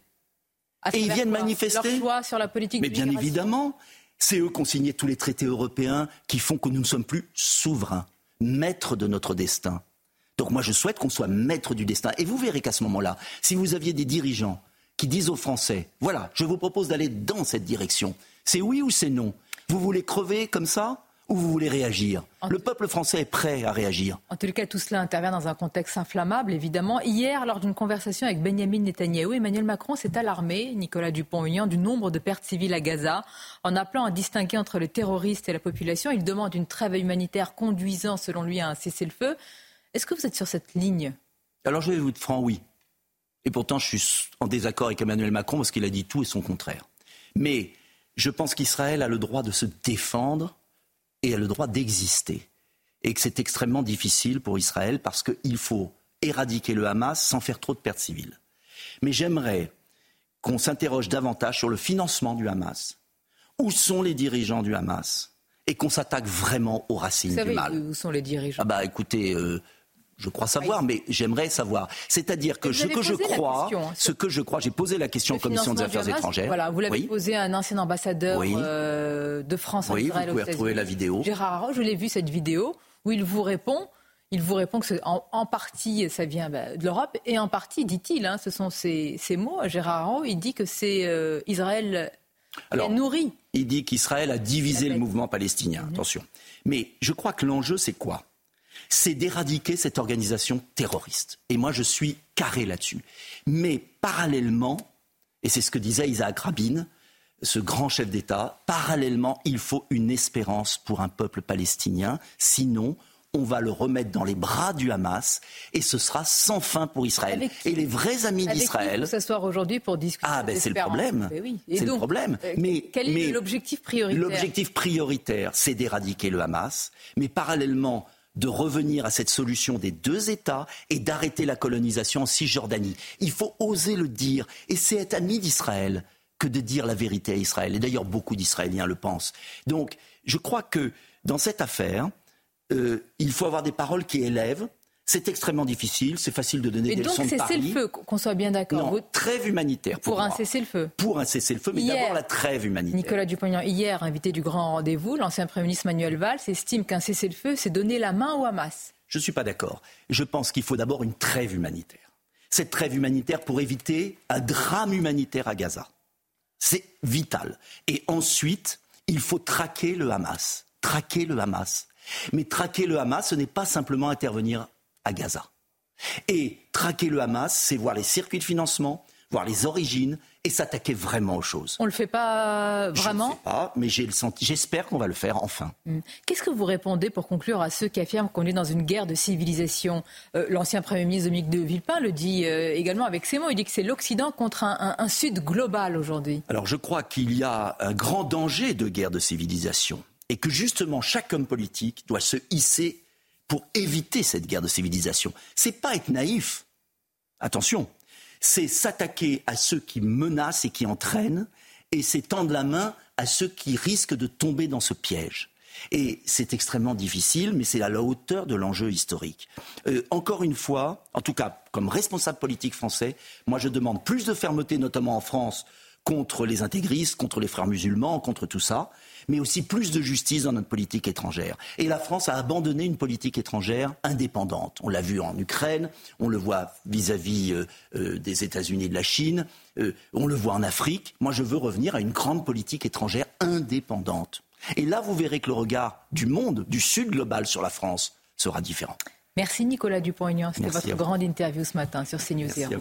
Et ils viennent manifester. Leur choix sur la politique Mais bien évidemment, c'est eux qui ont signé tous les traités européens qui font que nous ne sommes plus souverains, maîtres de notre destin. Donc moi, je souhaite qu'on soit maître du destin. Et vous verrez qu'à ce moment-là, si vous aviez des dirigeants qui disent aux Français, voilà, je vous propose d'aller dans cette direction, c'est oui ou c'est non Vous voulez crever comme ça ou vous voulez réagir? Le peuple français est prêt à réagir. En tout cas, tout cela intervient dans un contexte inflammable, évidemment. Hier, lors d'une conversation avec Benjamin Netanyahou, Emmanuel Macron s'est alarmé, Nicolas Dupont-Aignan, du nombre de pertes civiles à Gaza. En appelant à distinguer entre les terroristes et la population, il demande une trêve humanitaire conduisant, selon lui, à un cessez-le-feu. Est-ce que vous êtes sur cette ligne? Alors, je vais vous dire franc, oui. Et pourtant, je suis en désaccord avec Emmanuel Macron parce qu'il a dit tout et son contraire. Mais je pense qu'Israël a le droit de se défendre et a le droit d'exister. Et que c'est extrêmement difficile pour Israël parce qu'il faut éradiquer le Hamas sans faire trop de pertes civiles. Mais j'aimerais qu'on s'interroge davantage sur le financement du Hamas. Où sont les dirigeants du Hamas? Et qu'on s'attaque vraiment aux racines du mal. Où sont les dirigeants? Ah bah écoutez, euh, je crois savoir, mais j'aimerais savoir. C'est-à-dire que ce que je crois, hein, ce que je crois, j'ai posé la question en commission des affaires étrangères. Voilà, vous l'avez posé à un ancien ambassadeur euh, de France en oui, Israël. vous pouvez retrouver la vidéo. Gérard Haro, je l'ai vu cette vidéo où il vous répond. Il vous répond que en, partie, ça vient bah, de l'Europe, et en partie, dit-il, hein, ce sont ses, mots, Gérard Haro, il dit que c'est euh, Israël qui a nourri. Il dit qu'Israël a divisé le mouvement palestinien, mhm. attention. Mais je crois que l'enjeu, c'est quoi? C'est d'éradiquer cette organisation terroriste. Et moi, je suis carré là-dessus. Mais parallèlement, et c'est ce que disait Isaac Rabin, ce grand chef d'État, parallèlement, il faut une espérance pour un peuple palestinien. Sinon, on va le remettre dans les bras du Hamas et ce sera sans fin pour Israël. Et les vrais amis d'Israël. s'asseoir aujourd'hui pour discuter. Ah ben c'est le problème. Ben c'est le problème. Euh, mais quel est l'objectif prioritaire? L'objectif prioritaire, c'est d'éradiquer le Hamas, mais parallèlement de revenir à cette solution des deux États et d'arrêter la colonisation en Cisjordanie. Il faut oser le dire. Et c'est être ami d'Israël que de dire la vérité à Israël. Et d'ailleurs, beaucoup d'Israéliens le pensent. Donc, je crois que dans cette affaire, euh, il faut avoir des paroles qui élèvent, c'est extrêmement difficile, c'est facile de donner des leçons de donc cessez-le-feu, qu'on soit bien d'accord. Trêve humanitaire. Pour, un cessez-le-feu. Pour un cessez-le-feu, mais d'abord la trêve humanitaire. Nicolas Dupont-Aignan, hier, invité du grand rendez-vous, l'ancien Premier ministre Manuel Valls estime qu'un cessez-le-feu, c'est donner la main au Hamas. Je ne suis pas d'accord. Je pense qu'il faut d'abord une trêve humanitaire. Cette trêve humanitaire pour éviter un drame humanitaire à Gaza. C'est vital. Et ensuite, il faut traquer le Hamas. Traquer le Hamas. Mais traquer le Hamas, ce n'est pas simplement intervenir à Gaza. Et traquer le Hamas, c'est voir les circuits de financement, voir les origines et s'attaquer vraiment aux choses. On ne le fait pas vraiment Je ne sais pas, mais j'espère qu'on va le faire enfin. Hmm. Qu'est-ce que vous répondez pour conclure à ceux qui affirment qu'on est dans une guerre de civilisation euh, L'ancien Premier ministre Dominique de Villepin le dit euh, également avec ses mots. Il dit que c'est l'Occident contre un, un Sud global aujourd'hui. Alors je crois qu'il y a un grand danger de guerre de civilisation et que justement chaque homme politique doit se hisser pour éviter cette guerre de civilisation. C'est pas être naïf. Attention, c'est s'attaquer à ceux qui menacent et qui entraînent, et c'est tendre la main à ceux qui risquent de tomber dans ce piège. Et c'est extrêmement difficile, mais c'est à la hauteur de l'enjeu historique. Euh, encore une fois, en tout cas, comme responsable politique français, moi je demande plus de fermeté, notamment en France, contre les intégristes, contre les frères musulmans, contre tout ça, mais aussi plus de justice dans notre politique étrangère. Et la France a abandonné une politique étrangère indépendante. On l'a vu en Ukraine, on le voit vis-à-vis euh, euh, des États-Unis et de la Chine, euh, on le voit en Afrique. Moi, je veux revenir à une grande politique étrangère indépendante. Et là, vous verrez que le regard du monde, du Sud global sur la France, sera différent. Merci Nicolas Dupont-Aignan. C'était votre grande interview ce matin sur CNews Merci et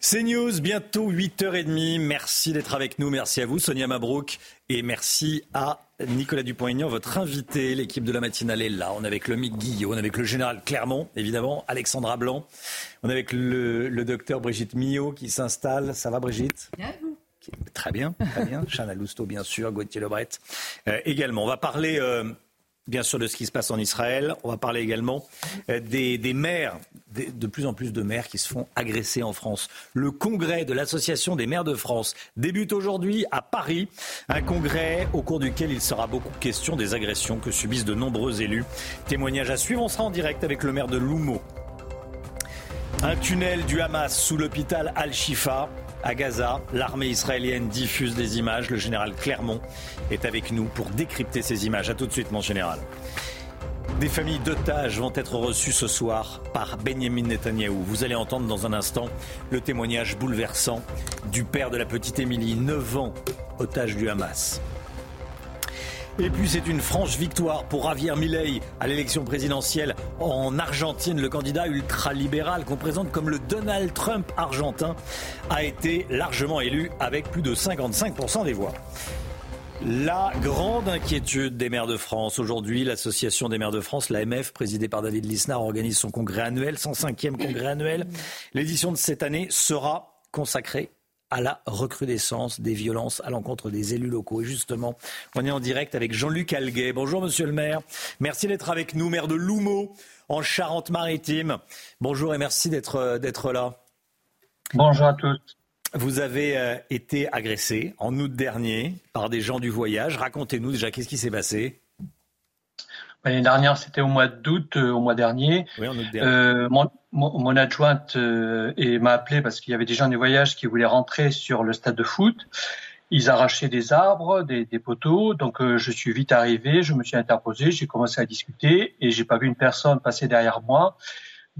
C'est News, bientôt 8h30. Merci d'être avec nous. Merci à vous, Sonia Mabrouk. Et merci à Nicolas Dupont-Aignan, votre invité. L'équipe de la matinale est là. On est avec le Mick Guillot, on est avec le général Clermont, évidemment, Alexandra Blanc. On est avec le, docteur Brigitte Millot qui s'installe. Ça va, Brigitte? Bien, vous? Très bien, très bien. Chana Lousteau, bien sûr, Gauthier Lebret euh, également. On va parler euh, bien sûr de ce qui se passe en Israël. On va parler également euh, des, maires, de plus en plus de maires qui se font agresser en France. Le congrès de l'Association des maires de France débute aujourd'hui à Paris. Un congrès au cours duquel il sera beaucoup question des agressions que subissent de nombreux élus. Témoignage à suivre. On sera en direct avec le maire de Loumo. Un tunnel du Hamas sous l'hôpital Al-Shifa à Gaza. L'armée israélienne diffuse des images. Le général Clermont est avec nous pour décrypter ces images. A tout de suite, mon général. Des familles d'otages vont être reçues ce soir par Benjamin Netanyahou. Vous allez entendre dans un instant le témoignage bouleversant du père de la petite Émilie, 9 ans, otage du Hamas. Et puis c'est une franche victoire pour Javier Milei à l'élection présidentielle en Argentine. Le candidat ultralibéral qu'on présente comme le Donald Trump argentin a été largement élu avec plus de 55% des voix. La grande inquiétude des maires de France. Aujourd'hui, l'Association des maires de France, l'AMF, présidée par David Lisnard, organise son congrès annuel, 105e congrès annuel. L'édition de cette année sera consacrée à la recrudescence des violences à l'encontre des élus locaux. Et justement, on est en direct avec Jean-Luc Alguet. Bonjour monsieur le maire. Merci d'être avec nous, maire de Loumeau, en Charente-Maritime. Bonjour et merci d'être euh, là. Bonjour à tous. Vous avez euh, été agressé en août dernier par des gens du voyage. Racontez-nous déjà qu'est-ce qui s'est passé? L'année dernière, c'était au mois d'août, euh, au mois dernier. Oui, en août dernier mon, adjointe euh, m'a appelé parce qu'il y avait des gens du voyage qui voulaient rentrer sur le stade de foot. Ils arrachaient des arbres, des, poteaux. Donc euh, je suis vite arrivé, je me suis interposé, j'ai commencé à discuter et j'ai pas vu une personne passer derrière moi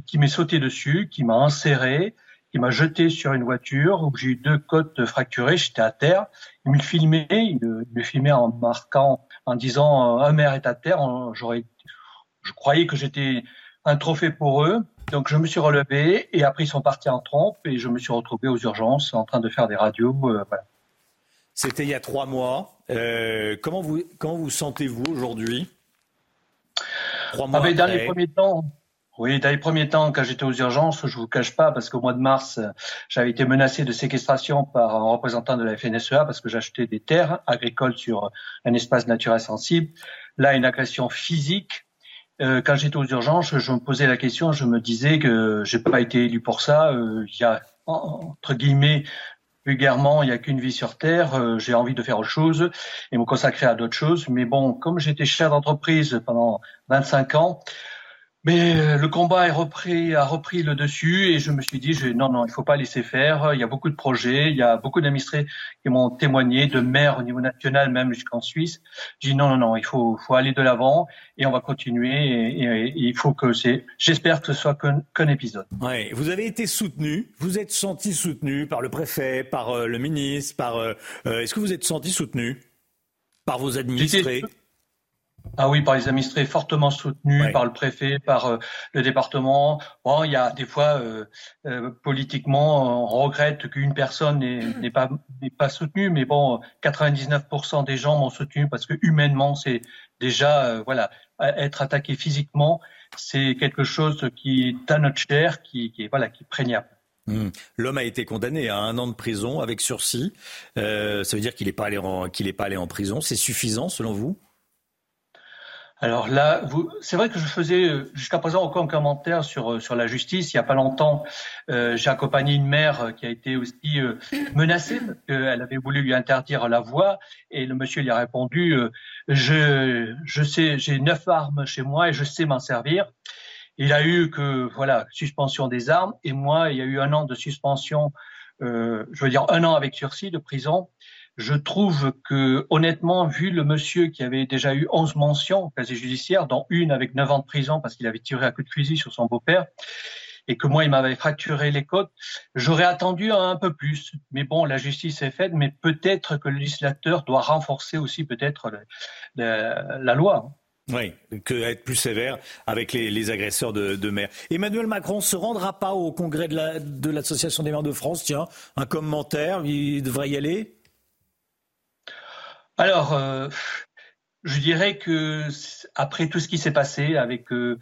qui m'est sauté dessus, qui m'a inséré, qui m'a jeté sur une voiture où j'ai eu deux côtes fracturées. J'étais à terre. Il me filmait, il me filmait en marquant, en disant un maire est à terre. J'aurais, je croyais que j'étais un trophée pour eux. Donc je me suis relevé et après ils sont partis en trompe et je me suis retrouvé aux urgences en train de faire des radios. Euh, C'était il y a trois mois. Euh, comment vous comment vous sentez-vous aujourd'hui? Trois mois ah Dans les premiers temps, oui, dans les premiers temps, quand j'étais aux urgences, je vous cache pas, parce qu'au mois de mars, j'avais été menacé de séquestration par un représentant de la FNSEA parce que j'achetais des terres agricoles sur un espace naturel sensible. Là, une agression physique euh, quand j'étais aux urgences, je me posais la question, je me disais que j'ai pas été élu pour ça. Euh, il y a entre guillemets vulgairement, il n'y a qu'une vie sur Terre, euh, j'ai envie de faire autre chose et me consacrer à d'autres choses. Mais bon, comme j'étais chef d'entreprise pendant 25 ans, mais euh, le combat est repris, a repris le dessus et je me suis dit, je, non, non, il faut pas laisser faire. Il y a beaucoup de projets, il y a beaucoup d'administrés qui m'ont témoigné, de maires au niveau national, même jusqu'en Suisse. J'ai dit, non, non, non, il faut, faut aller de l'avant et on va continuer et, il faut que c'est, j'espère que ce soit qu'un épisode. Ouais, vous avez été soutenu, vous êtes senti soutenu par le préfet, par euh, le ministre, par, euh, est-ce que vous êtes senti soutenu par vos administrés? Ah oui, par les administrés fortement soutenus, par le préfet, par euh, le département. Bon, il y a des fois, euh, euh, politiquement, on regrette qu'une personne n'est pas, pas soutenue, mais bon, 99% des gens m'ont soutenu parce que humainement, c'est déjà, voilà, être attaqué physiquement, c'est quelque chose qui est à notre chair, qui, qui est voilà, qui est prégnable. Mmh. L'homme a été condamné à un an de prison avec sursis. ça veut dire qu'il n'est pas allé qu'il pas allé en prison. C'est suffisant selon vous? Alors là, c'est vrai que je faisais euh, jusqu'à présent aucun commentaire sur euh, sur la justice. Il y a pas longtemps, euh, j'ai accompagné une mère qui a été aussi menacée parce qu'elle avait voulu lui interdire la voix et le monsieur lui a répondu je je sais j'ai neuf armes chez moi et je sais m'en servir. Il a eu que voilà suspension des armes et moi il y a eu un an de suspension, euh, je veux dire un an avec sursis de prison. Je trouve que honnêtement, vu le monsieur qui avait déjà eu 11 mentions au casier judiciaire, dont une avec 9 ans de prison parce qu'il avait tiré à coup de fusil sur son beau-père, et que moi, il m'avait fracturé les côtes, j'aurais attendu un, peu plus. Mais bon, la justice est faite, mais peut-être que le législateur doit renforcer aussi peut-être la loi. Oui, que être plus sévère avec les, agresseurs de, de. Emmanuel Macron se rendra pas au congrès de l'association des maires de France. Tiens, un commentaire, il devrait y aller? Alors, euh, je dirais que après tout ce qui s'est passé avec euh,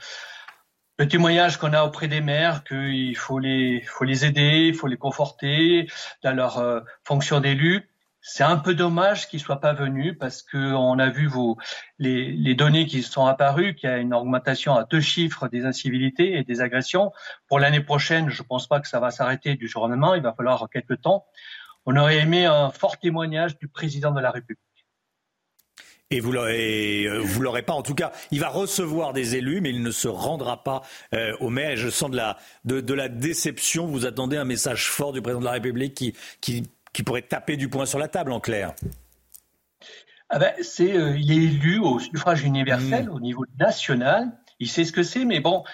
le témoignage qu'on a auprès des maires, qu'il faut les, faut les aider, il faut les conforter dans leur euh, fonction d'élu. C'est un peu dommage qu'ils soient pas venus parce que on a vu vos les, données qui sont apparues, qu'il y a une augmentation à deux chiffres des incivilités et des agressions. Pour l'année prochaine, je pense pas que ça va s'arrêter du jour au lendemain. Il va falloir quelques temps. On aurait aimé un fort témoignage du président de la République. Et vous l'aurez, euh, l'aurez pas. En tout cas, il va recevoir des élus, mais il ne se rendra pas euh, au maire. Et je sens de la, de, la déception. Vous attendez un message fort du président de la République qui, qui, qui pourrait taper du poing sur la table, en clair. Ah ben, c'est, euh, il est élu au suffrage universel mmh. au niveau national il sait ce que c'est, mais bon,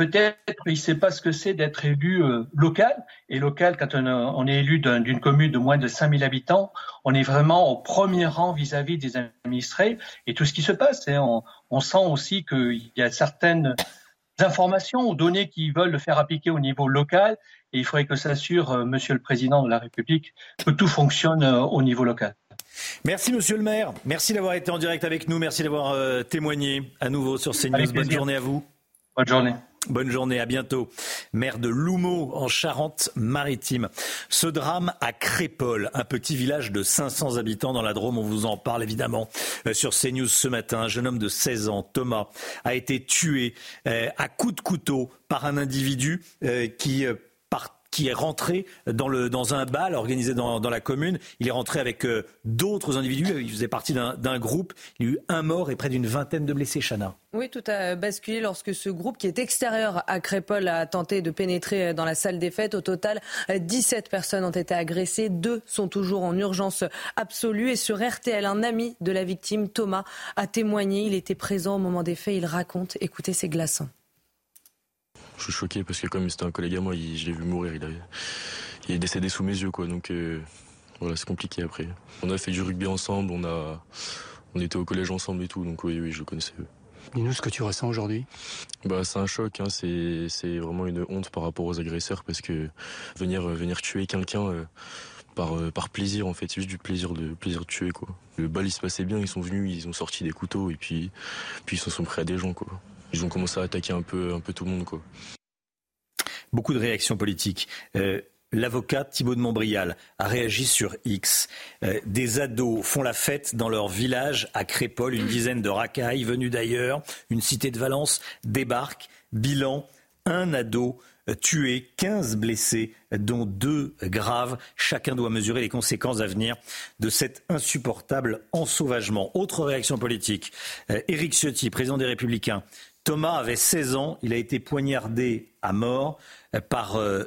peut-être il sait pas ce que c'est d'être élu euh, local. Et local, quand on, est élu d'une commune de moins de 5000 habitants, on est vraiment au premier rang vis-à-vis des administrés et tout ce qui se passe. Hein. on, on, sent aussi qu'il y a certaines informations ou données qui veulent le faire appliquer au niveau local. Et il faudrait que s'assure, euh, Monsieur le Président de la République, que tout fonctionne euh, au niveau local. Merci Monsieur le maire. Merci d'avoir été en direct avec nous. Merci d'avoir euh, témoigné à nouveau sur CNews. Bonne journée à vous. Bonne journée. Bonne journée, à bientôt. Maire de Loumeau, en Charente-Maritime. Ce drame à Crépol, un petit village de 500 habitants dans la Drôme, on vous en parle évidemment euh, sur CNews ce matin. Un jeune homme de 16 ans, Thomas, a été tué euh, à coups de couteau par un individu qui qui est rentré dans, le, dans un bal organisé dans, dans la commune. Il est rentré avec euh, d'autres individus. Il faisait partie d'un groupe. Il y a eu un mort et près d'une vingtaine de blessés, Chana. Oui, tout a basculé lorsque ce groupe qui est extérieur à Crépol a tenté de pénétrer euh, dans la salle des fêtes. Au total, 17 personnes ont été agressées. Deux sont toujours en urgence absolue. Et sur RTL, un ami de la victime, Thomas, a témoigné. Il était présent au moment des faits. Il raconte. Écoutez, c'est glaçant. Je suis choqué parce que comme c'était un collègue à moi, je l'ai vu mourir, il, il, est décédé sous mes yeux, quoi. Donc euh, voilà, c'est compliqué après. On a fait du rugby ensemble, on a, on était au collège ensemble et tout, donc oui, oui, je connaissais. Dis-nous ce que tu ressens aujourd'hui. Bah, c'est un choc, hein. c'est, vraiment une honte par rapport aux agresseurs parce que venir, venir tuer quelqu'un euh, par, euh, par plaisir, en fait, c'est juste du plaisir de, plaisir de tuer, quoi. Le bal, il se passait bien, ils sont venus, ils ont sorti des couteaux et puis, puis ils se sont pris à des gens, quoi ils ont commencé à attaquer un peu, un peu tout le monde. Quoi. Beaucoup de réactions politiques. Euh, l'avocat Thibault de Montbrial a réagi sur X. Euh, des ados font la fête dans leur village à Crépol. Une dizaine de racailles venus d'ailleurs. Une cité de Valence débarque. Bilan, un ado tués, 15 blessés, dont deux graves. Chacun doit mesurer les conséquences à venir de cet insupportable ensauvagement. Autre réaction politique. Euh, Éric Ciotti, président des Républicains, Thomas avait 16 ans, il a été poignardé à mort euh, par euh,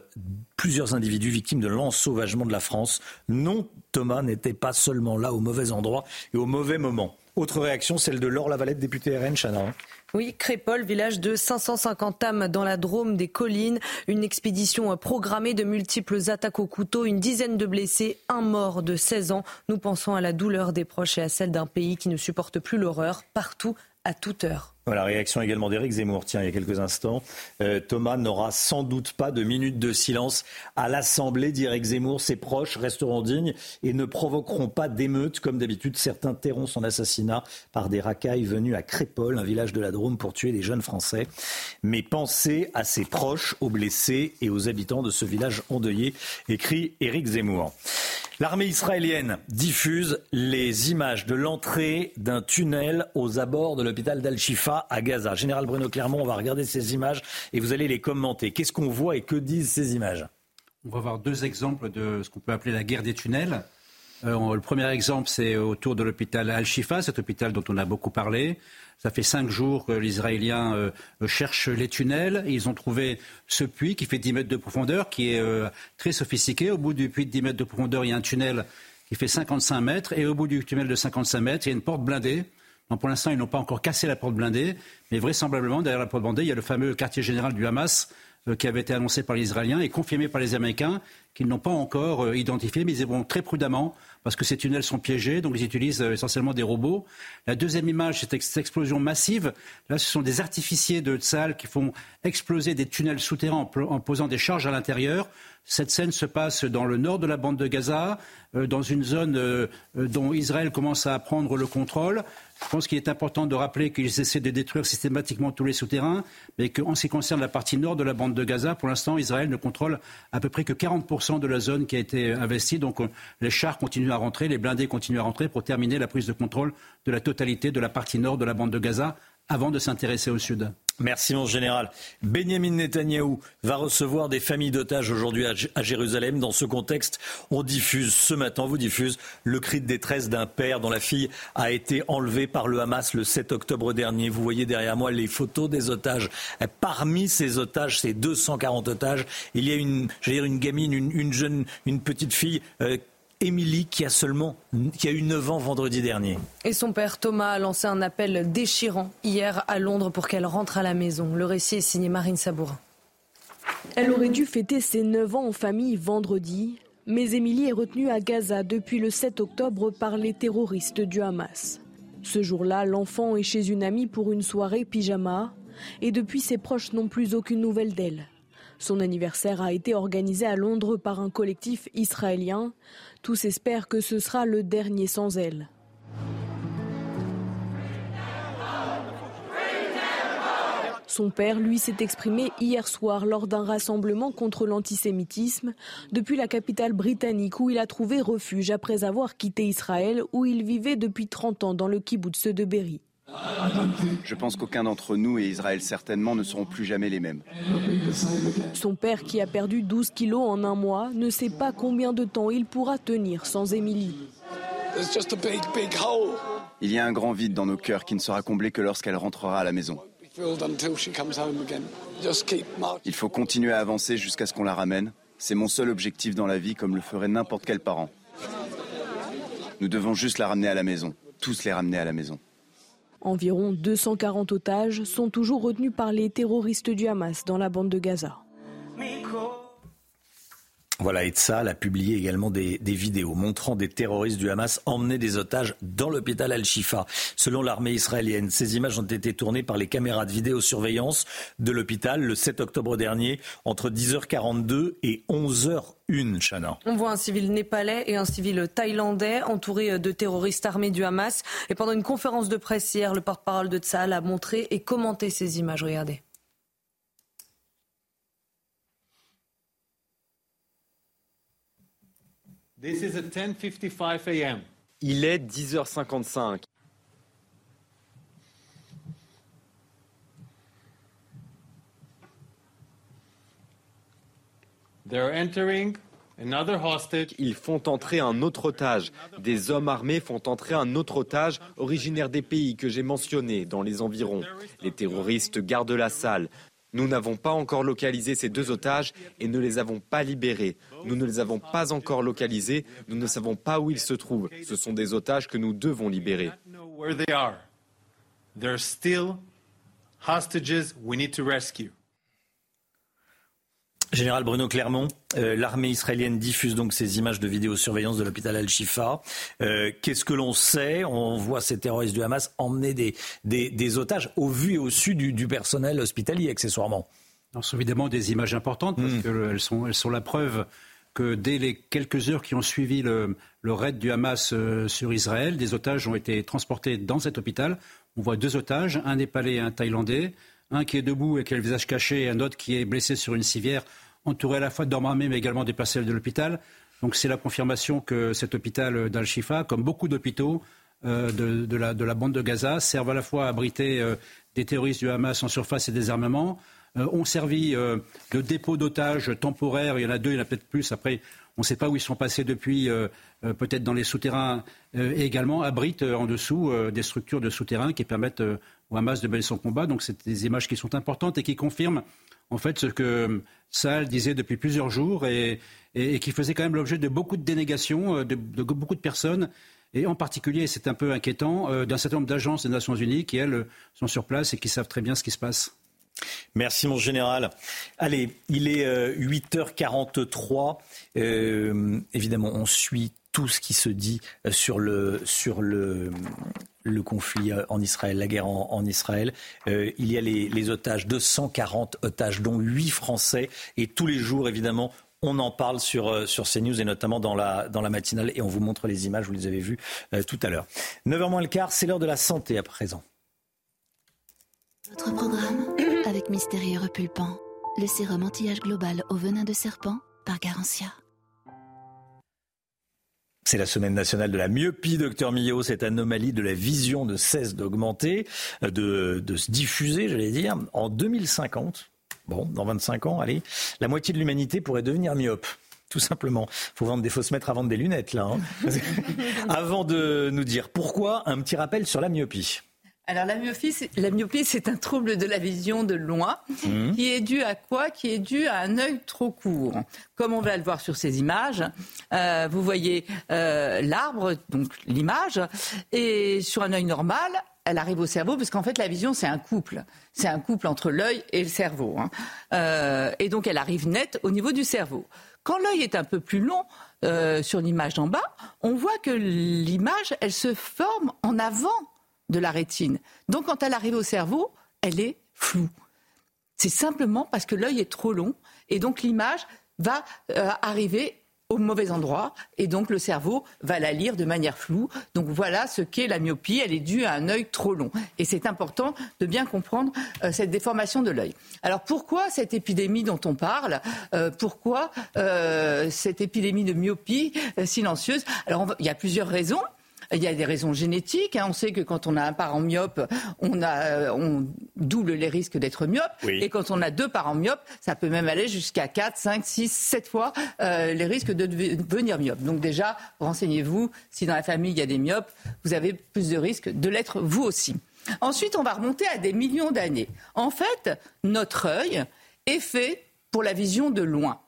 plusieurs individus victimes de l'ensauvagement de la France. Non, Thomas n'était pas seulement là au mauvais endroit et au mauvais moment. Autre réaction, celle de Laure Lavalette, députée RN, Chana. Oui, Crépol, village de 550 âmes dans la Drôme des collines. Une expédition programmée de multiples attaques au couteau, une dizaine de blessés, un mort de 16 ans. Nous pensons à la douleur des proches et à celle d'un pays qui ne supporte plus l'horreur partout, à toute heure. Voilà, réaction également d'Éric Zemmour, tiens, il y a quelques instants. Euh, Thomas n'aura sans doute pas de minute de silence à l'Assemblée, dit Éric Zemmour. Ses proches resteront dignes et ne provoqueront pas d'émeutes. Comme d'habitude, certains tairont son assassinat par des racailles venus à Crépol, un village de la Drôme, pour tuer des jeunes Français. Mais pensez à ses proches, aux blessés et aux habitants de ce village endeuillé, écrit Éric Zemmour. L'armée israélienne diffuse les images de l'entrée d'un tunnel aux abords de l'hôpital d'Al-Shifa à Gaza. Général Bruno Clermont, on va regarder ces images et vous allez les commenter. Qu'est-ce qu'on voit et que disent ces images On va voir deux exemples de ce qu'on peut appeler la guerre des tunnels. le premier exemple, c'est autour de l'hôpital Al-Shifa, cet hôpital dont on a beaucoup parlé. Ça fait cinq jours que les Israéliens euh, cherchent les tunnels. Ils ont trouvé ce puits qui fait 10 mètres de profondeur, qui est euh, très sophistiqué. Au bout du puits de 10 mètres de profondeur, il y a un tunnel qui fait 55 mètres. Et au bout du tunnel de 55 mètres, il y a une porte blindée. Pour l'instant, ils n'ont pas encore cassé la porte blindée. Mais vraisemblablement, derrière la porte blindée, il y a le fameux quartier général du Hamas euh, qui avait été annoncé par les Israéliens et confirmé par les Américains, qu'ils n'ont pas encore identifié, mais ils vont très prudemment parce que ces tunnels sont piégés, donc ils utilisent euh, essentiellement des robots. La deuxième image, c'est cette explosion massive. Là, ce sont des artificiers de salles qui font exploser des tunnels souterrains en, posant des charges à l'intérieur. Cette scène se passe dans le nord de la bande de Gaza, euh, dans une zone euh, dont Israël commence à prendre le contrôle. Je pense qu'il est important de rappeler qu'ils essaient de détruire systématiquement tous les souterrains, mais qu'en ce qui concerne la partie nord de la bande de Gaza, pour l'instant, Israël ne contrôle à peu près que 40% de la zone qui a été investie. Donc les chars continuent à rentrer, les blindés continuent à rentrer pour terminer la prise de contrôle de la totalité de la partie nord de la bande de Gaza avant de s'intéresser au sud. Merci mon général. Benjamin Netanyahou va recevoir des familles d'otages aujourd'hui à Jérusalem. Dans ce contexte, on diffuse ce matin, vous diffuse le cri de détresse d'un père dont la fille a été enlevée par le Hamas le 7 octobre dernier. Vous voyez derrière moi les photos des otages. Parmi ces otages, ces 240 otages, il y a une, dire une gamine, une, jeune, une petite fille euh, Émilie qui a seulement qui a eu 9 ans vendredi dernier. Et son père Thomas a lancé un appel déchirant hier à Londres pour qu'elle rentre à la maison. Le récit est signé Marine Sabourin. Elle aurait dû fêter ses 9 ans en famille vendredi, mais Émilie est retenue à Gaza depuis le 7 octobre par les terroristes du Hamas. Ce jour-là, l'enfant est chez une amie pour une soirée pyjama et depuis ses proches n'ont plus aucune nouvelle d'elle. Son anniversaire a été organisé à Londres par un collectif israélien. Tous espèrent que ce sera le dernier sans elle. Son père, lui, s'est exprimé hier soir lors d'un rassemblement contre l'antisémitisme depuis la capitale britannique où il a trouvé refuge après avoir quitté Israël où il vivait depuis 30 ans dans le kibbutz de Berry. Je pense qu'aucun d'entre nous et Israël certainement ne seront plus jamais les mêmes. Son père, qui a perdu 12 kilos en un mois, ne sait pas combien de temps il pourra tenir sans Émilie. Il y a un grand vide dans nos cœurs qui ne sera comblé que lorsqu'elle rentrera à la maison. Il faut continuer à avancer jusqu'à ce qu'on la ramène. C'est mon seul objectif dans la vie, comme le ferait n'importe quel parent. Nous devons juste la ramener à la maison, tous les ramener à la maison. Environ 240 otages sont toujours retenus par les terroristes du Hamas dans la bande de Gaza. Voilà, Etzal a publié également des, vidéos montrant des terroristes du Hamas emmener des otages dans l'hôpital Al-Shifa. Selon l'armée israélienne, ces images ont été tournées par les caméras de vidéosurveillance de l'hôpital le 7 octobre dernier entre 10h42 et 11h01, Chana. On voit un civil népalais et un civil thaïlandais entourés de terroristes armés du Hamas. Et pendant une conférence de presse hier, le porte-parole de Tzal a montré et commenté ces images. Regardez. Il est 10h55. Ils font entrer un autre otage. Des hommes armés font entrer un autre otage originaire des pays que j'ai mentionnés dans les environs. Les terroristes gardent la salle. Nous n'avons pas encore localisé ces deux otages et ne les avons pas libérés. Nous ne les avons pas encore localisés. Nous ne savons pas où ils se trouvent. Ce sont des otages que nous devons libérer. Général Bruno Clermont, euh, l'armée israélienne diffuse donc ces images de vidéosurveillance de l'hôpital Al-Shifa. Euh, qu'est-ce que l'on sait? On voit ces terroristes du Hamas emmener des, des, otages au vu et au su du, personnel hospitalier, accessoirement. Ce sont évidemment des images importantes parce hmm. qu'elles sont, elles sont la preuve que dès les quelques heures qui ont suivi le, raid du Hamas euh, sur Israël, des otages ont été transportés dans cet hôpital. On voit deux otages, un Népalais et un Thaïlandais, un qui est debout et qui a le visage caché et un autre qui est blessé sur une civière entouré à la fois d'hommes armés mais également des personnels de l'hôpital. Donc c'est la confirmation que cet hôpital d'Al-Shifa, comme beaucoup d'hôpitaux euh, de, la, de, la, bande de Gaza, servent à la fois à abriter euh, des terroristes du Hamas en surface et des armements, ont servi de dépôt d'otages temporaires. Il y en a deux, il y en a peut-être plus. Après, on ne sait pas où ils sont passés depuis, peut-être dans les souterrains, et également abritent en dessous des structures de souterrains qui permettent au Hamas de mener son combat. Donc c'est des images qui sont importantes et qui confirment en fait ce que Saal disait depuis plusieurs jours et, qui faisait quand même l'objet de beaucoup de dénégations euh, de, beaucoup de personnes. Et en particulier, c'est un peu inquiétant, euh, d'un certain nombre d'agences des Nations Unies qui, elles, sont sur place et qui savent très bien ce qui se passe. Merci mon général. Allez, il est 8h43. Euh, évidemment, on suit tout ce qui se dit sur le, sur le, conflit euh, en Israël, la guerre en, Israël. Euh, il y a les, otages, 240 otages, dont 8 Français. Et tous les jours, évidemment, on en parle sur, euh, sur CNews et notamment dans la, matinale. Et on vous montre les images, vous les avez vues tout à l'heure. 9h moins le quart, c'est l'heure de la santé à présent. Votre programme avec Mystérieux Repulpant, le sérum anti-âge global au venin de serpent par Garantia. C'est la semaine nationale de la myopie, docteur Millot. Cette anomalie de la vision ne cesse d'augmenter, de, de se diffuser, j'allais dire. En 2050, bon, dans 25 ans, allez, la moitié de l'humanité pourrait devenir myope tout simplement. Faut vendre des fausses mètres à vendre des lunettes là. Hein. Avant de nous dire pourquoi, un petit rappel sur la myopie. Alors la myopie, la myopie, c'est un trouble de la vision de loin mmh. qui est dû à quoi? Qui est dû à un œil trop court. Comme on va le voir sur ces images, euh, vous voyez euh, l'arbre, donc l'image, et sur un œil normal, elle arrive au cerveau parce qu'en fait la vision c'est un couple, c'est un couple entre l'œil et le cerveau, hein. euh, et donc elle arrive nette au niveau du cerveau. Quand l'œil est un peu plus long, sur l'image d'en bas, on voit que l'image, elle se forme en avant de la rétine. Donc quand elle arrive au cerveau, elle est floue. C'est simplement parce que l'œil est trop long et donc l'image va euh, arriver au mauvais endroit et donc le cerveau va la lire de manière floue. Donc voilà ce qu'est la myopie, elle est due à un œil trop long. Et c'est important de bien comprendre euh, cette déformation de l'œil. Alors pourquoi cette épidémie dont on parle euh, Pourquoi cette épidémie de myopie silencieuse? Alors il y a plusieurs raisons. Il y a des raisons génétiques. Hein. On sait que quand on a un parent myope, on, a, on double les risques d'être myope. Et quand on a deux parents myopes, ça peut même aller jusqu'à 4, 5, 6, 7 fois euh, les risques de devenir myope. Donc déjà, renseignez-vous. Si dans la famille, il y a des myopes, vous avez plus de risques de l'être vous aussi. Ensuite, on va remonter à des millions d'années. En fait, notre œil est fait pour la vision de loin.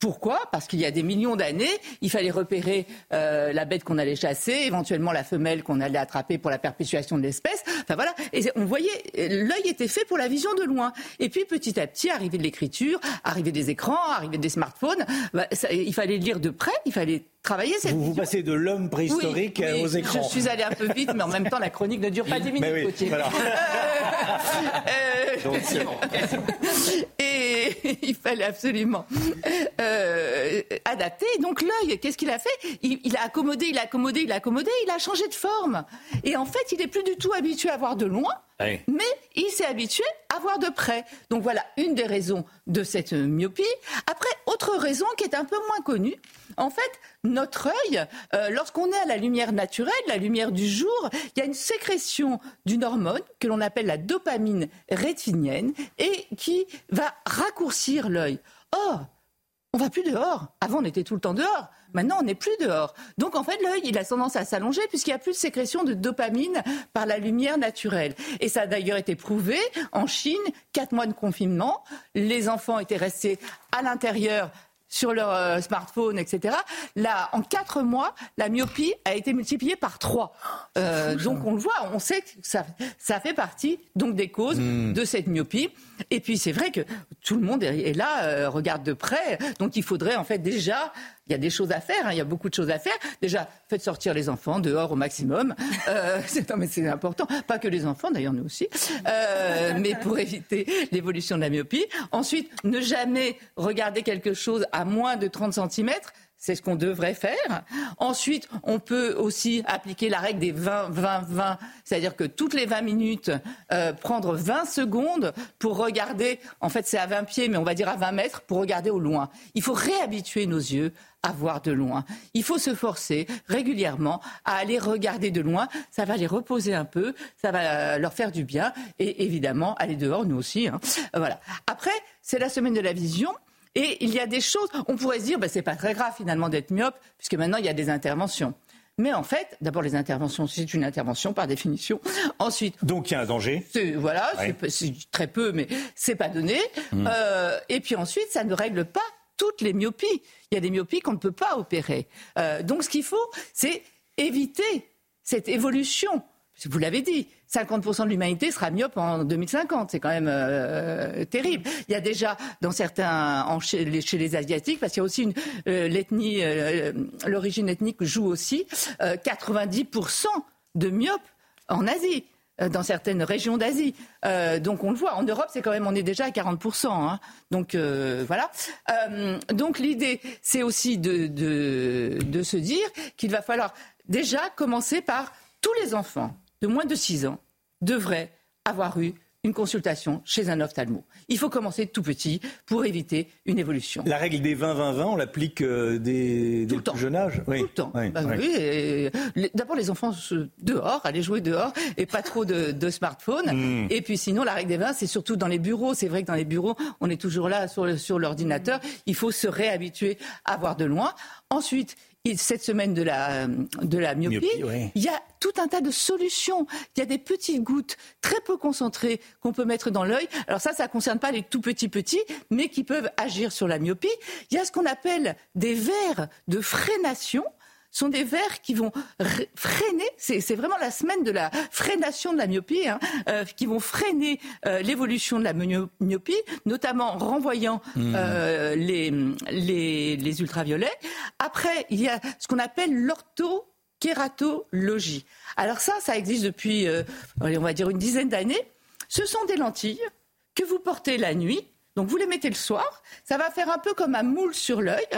Pourquoi? Parce qu'il y a des millions d'années, il fallait repérer euh, la bête qu'on allait chasser, éventuellement la femelle qu'on allait attraper pour la perpétuation de l'espèce. Enfin voilà, et on voyait, l'œil était fait pour la vision de loin. Et puis petit à petit, arrivée de l'écriture, arrivée des écrans, arrivée des smartphones, bah, il fallait lire de près, il fallait travailler cette vous, vous passez de l'homme préhistorique aux écrans. Je suis allé un peu vite, mais en même temps, la chronique ne dure pas 10 minutes, oui, voilà. euh, euh, et il fallait absolument euh, adapter. Donc l'œil, qu'est-ce qu'il a fait? Il, a accommodé, il a accommodé, il a accommodé, il a changé de forme. Et en fait, il n'est plus du tout habitué à voir de loin, mais il s'est habitué à voir de près. Donc voilà une des raisons de cette myopie. Après, autre raison qui est un peu moins connue, en fait, notre œil, euh, lorsqu'on est à la lumière naturelle, la lumière du jour, il y a une sécrétion d'une hormone que l'on appelle la dopamine rétinienne et qui va raccourcir l'œil. Or, on va plus dehors. Avant, on était tout le temps dehors. Maintenant, on n'est plus dehors. Donc, en fait, l'œil, il a tendance à s'allonger puisqu'il n'y a plus de sécrétion de dopamine par la lumière naturelle. Et ça a d'ailleurs été prouvé en Chine, quatre mois de confinement. Les enfants étaient restés à l'intérieur sur leur euh, smartphone, etc. Là, en quatre mois, la myopie a été multipliée par trois. Euh, donc on le voit, on sait que ça, ça fait partie donc des causes hmm. de cette myopie. Et puis c'est vrai que tout le monde est, là, euh, regarde de près. Donc il faudrait en fait déjà il y a des choses à faire, hein, il y a beaucoup de choses à faire. Déjà, faites sortir les enfants dehors au maximum. Euh, non, mais c'est important. Pas que les enfants, d'ailleurs, nous aussi. Euh, mais pour éviter l'évolution de la myopie. Ensuite, ne jamais regarder quelque chose à moins de 30 cm c'est ce qu'on devrait faire. Ensuite, on peut aussi appliquer la règle des 20-20-20, c'est-à-dire que toutes les 20 minutes, euh, prendre 20 secondes pour regarder, en fait c'est à 20 pieds, mais on va dire à 20 mètres, pour regarder au loin. Il faut réhabituer nos yeux à voir de loin. Il faut se forcer régulièrement à aller regarder de loin. Ça va les reposer un peu, ça va leur faire du bien, et évidemment aller dehors, nous aussi. Hein. Voilà. Après, c'est la semaine de la vision. Et il y a des choses, on pourrait se dire, bah, c'est pas très grave finalement d'être myope, puisque maintenant il y a des interventions. Mais en fait, d'abord les interventions, c'est une intervention par définition. Ensuite, donc il y a un danger. Voilà, c'est très peu, mais c'est pas donné. Hmm. Euh, et puis ensuite, ça ne règle pas toutes les myopies. Il y a des myopies qu'on ne peut pas opérer. Euh, donc ce qu'il faut, c'est éviter cette évolution. Vous l'avez dit, 50% de l'humanité sera myope en 2050. C'est quand même euh, terrible. Il y a déjà dans certains, chez, les, asiatiques, parce qu'il y a aussi euh, l'ethnie, euh, l'origine ethnique joue aussi, 90% de myopes en Asie dans certaines régions d'Asie. donc on le voit. En Europe, c'est quand même, on est déjà à 40%. Hein. Donc voilà. donc l'idée, c'est aussi de se dire qu'il va falloir déjà commencer par tous les enfants de moins de 6 ans devrait avoir eu une consultation chez un ophtalmo. Il faut commencer tout petit pour éviter une évolution. La règle des 20-20-20, on l'applique euh, dès, le jeune âge? Oui. Tout le temps. Bah d'abord, les enfants dehors, aller jouer dehors et pas trop de, de smartphone. Hmm. Et puis sinon, la règle des 20, c'est surtout dans les bureaux. C'est vrai que dans les bureaux, on est toujours là sur, sur l'ordinateur. Il faut se réhabituer à voir de loin. Ensuite, cette semaine de la, de la myopie, il y a tout un tas de solutions. Il y a des petites gouttes très peu concentrées qu'on peut mettre dans l'œil. Alors ça, ça ne concerne pas les tout petits petits, mais qui peuvent agir sur la myopie. Il y a ce qu'on appelle des verres de frénation sont des verres qui vont freiner, c'est vraiment la semaine de la freination de la myopie, hein, euh, qui vont freiner euh, l'évolution de la myopie, notamment en renvoyant mmh. euh, les, les, les, ultraviolets. Après, il y a ce qu'on appelle l'orthokératologie. Alors ça, ça existe depuis, on va dire, une dizaine d'années. Ce sont des lentilles que vous portez la nuit. Donc vous les mettez le soir. Ça va faire un peu comme un moule sur l'œil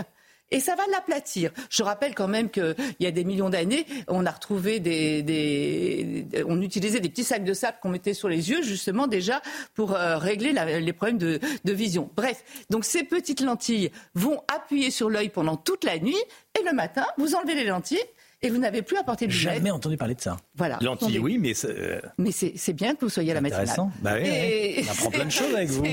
et ça va l'aplatir. Je rappelle quand même qu'il y a des millions d'années, on a retrouvé des, on utilisait des petits sacs de sable qu'on mettait sur les yeux justement déjà pour euh, régler les problèmes de, de vision. Bref, donc ces petites lentilles vont appuyer sur l'œil pendant toute la nuit et le matin, vous enlevez les lentilles et vous n'avez plus à porter de lunettes. Jamais entendu parler de ça. Voilà. Lentilles, oui, mais euh, mais c'est bien que vous soyez à la matinale. Intéressant. Bah oui, on apprend plein de choses avec vous.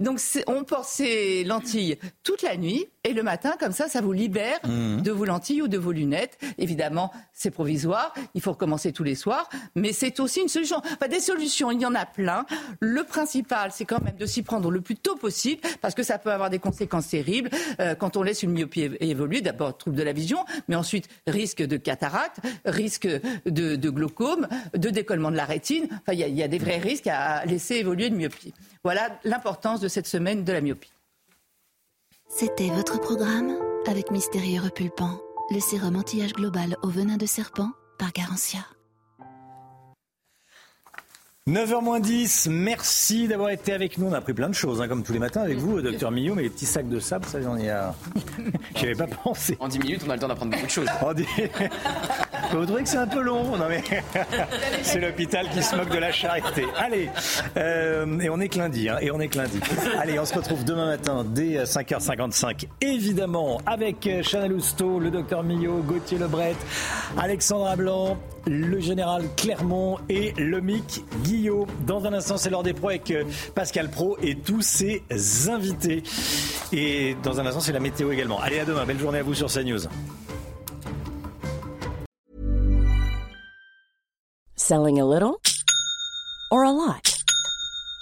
Donc on porte ces lentilles toute la nuit et le matin, comme ça, ça vous libère mmh. de vos lentilles ou de vos lunettes. Évidemment, c'est provisoire. Il faut recommencer tous les soirs, mais c'est aussi une solution. Enfin, des solutions, il y en a plein. Le principal, c'est quand même de s'y prendre le plus tôt possible parce que ça peut avoir des conséquences terribles euh, quand on laisse une myopie évoluer. D'abord, trouble de la vision, mais ensuite risque de cataracte, risque de, glaucome, de décollement de la rétine. Enfin, il y, a des vrais risques à laisser évoluer une myopie. Voilà l'importance de cette semaine de la myopie. C'était votre programme avec Mystérieux Repulpant, le sérum anti-âge global au venin de serpent par Garantia. 9h10, merci d'avoir été avec nous. On a appris plein de choses, hein, comme tous les matins avec vous, docteur Millot, mais les petits sacs de sable, ça, j'en ai. à... J'y avais pas pensé. En 10 minutes, on a le temps d'apprendre beaucoup de choses. Vous trouvez que c'est un peu long Non, mais c'est l'hôpital qui se moque de la charité. Allez, euh, et on est que lundi, hein, et on est que lundi. Allez, on se retrouve demain matin dès 5h55, évidemment, avec Chanel Housteau, le docteur Millot, Gauthier Lebret, Alexandra Blanc, le général Clermont et le MIC Guillot. Dans un instant, c'est l'heure des pros avec euh, Pascal Pro et tous ses invités. Et dans un instant, c'est la météo également. Allez, à demain. Belle journée à vous sur CNews. Selling a little or a lot?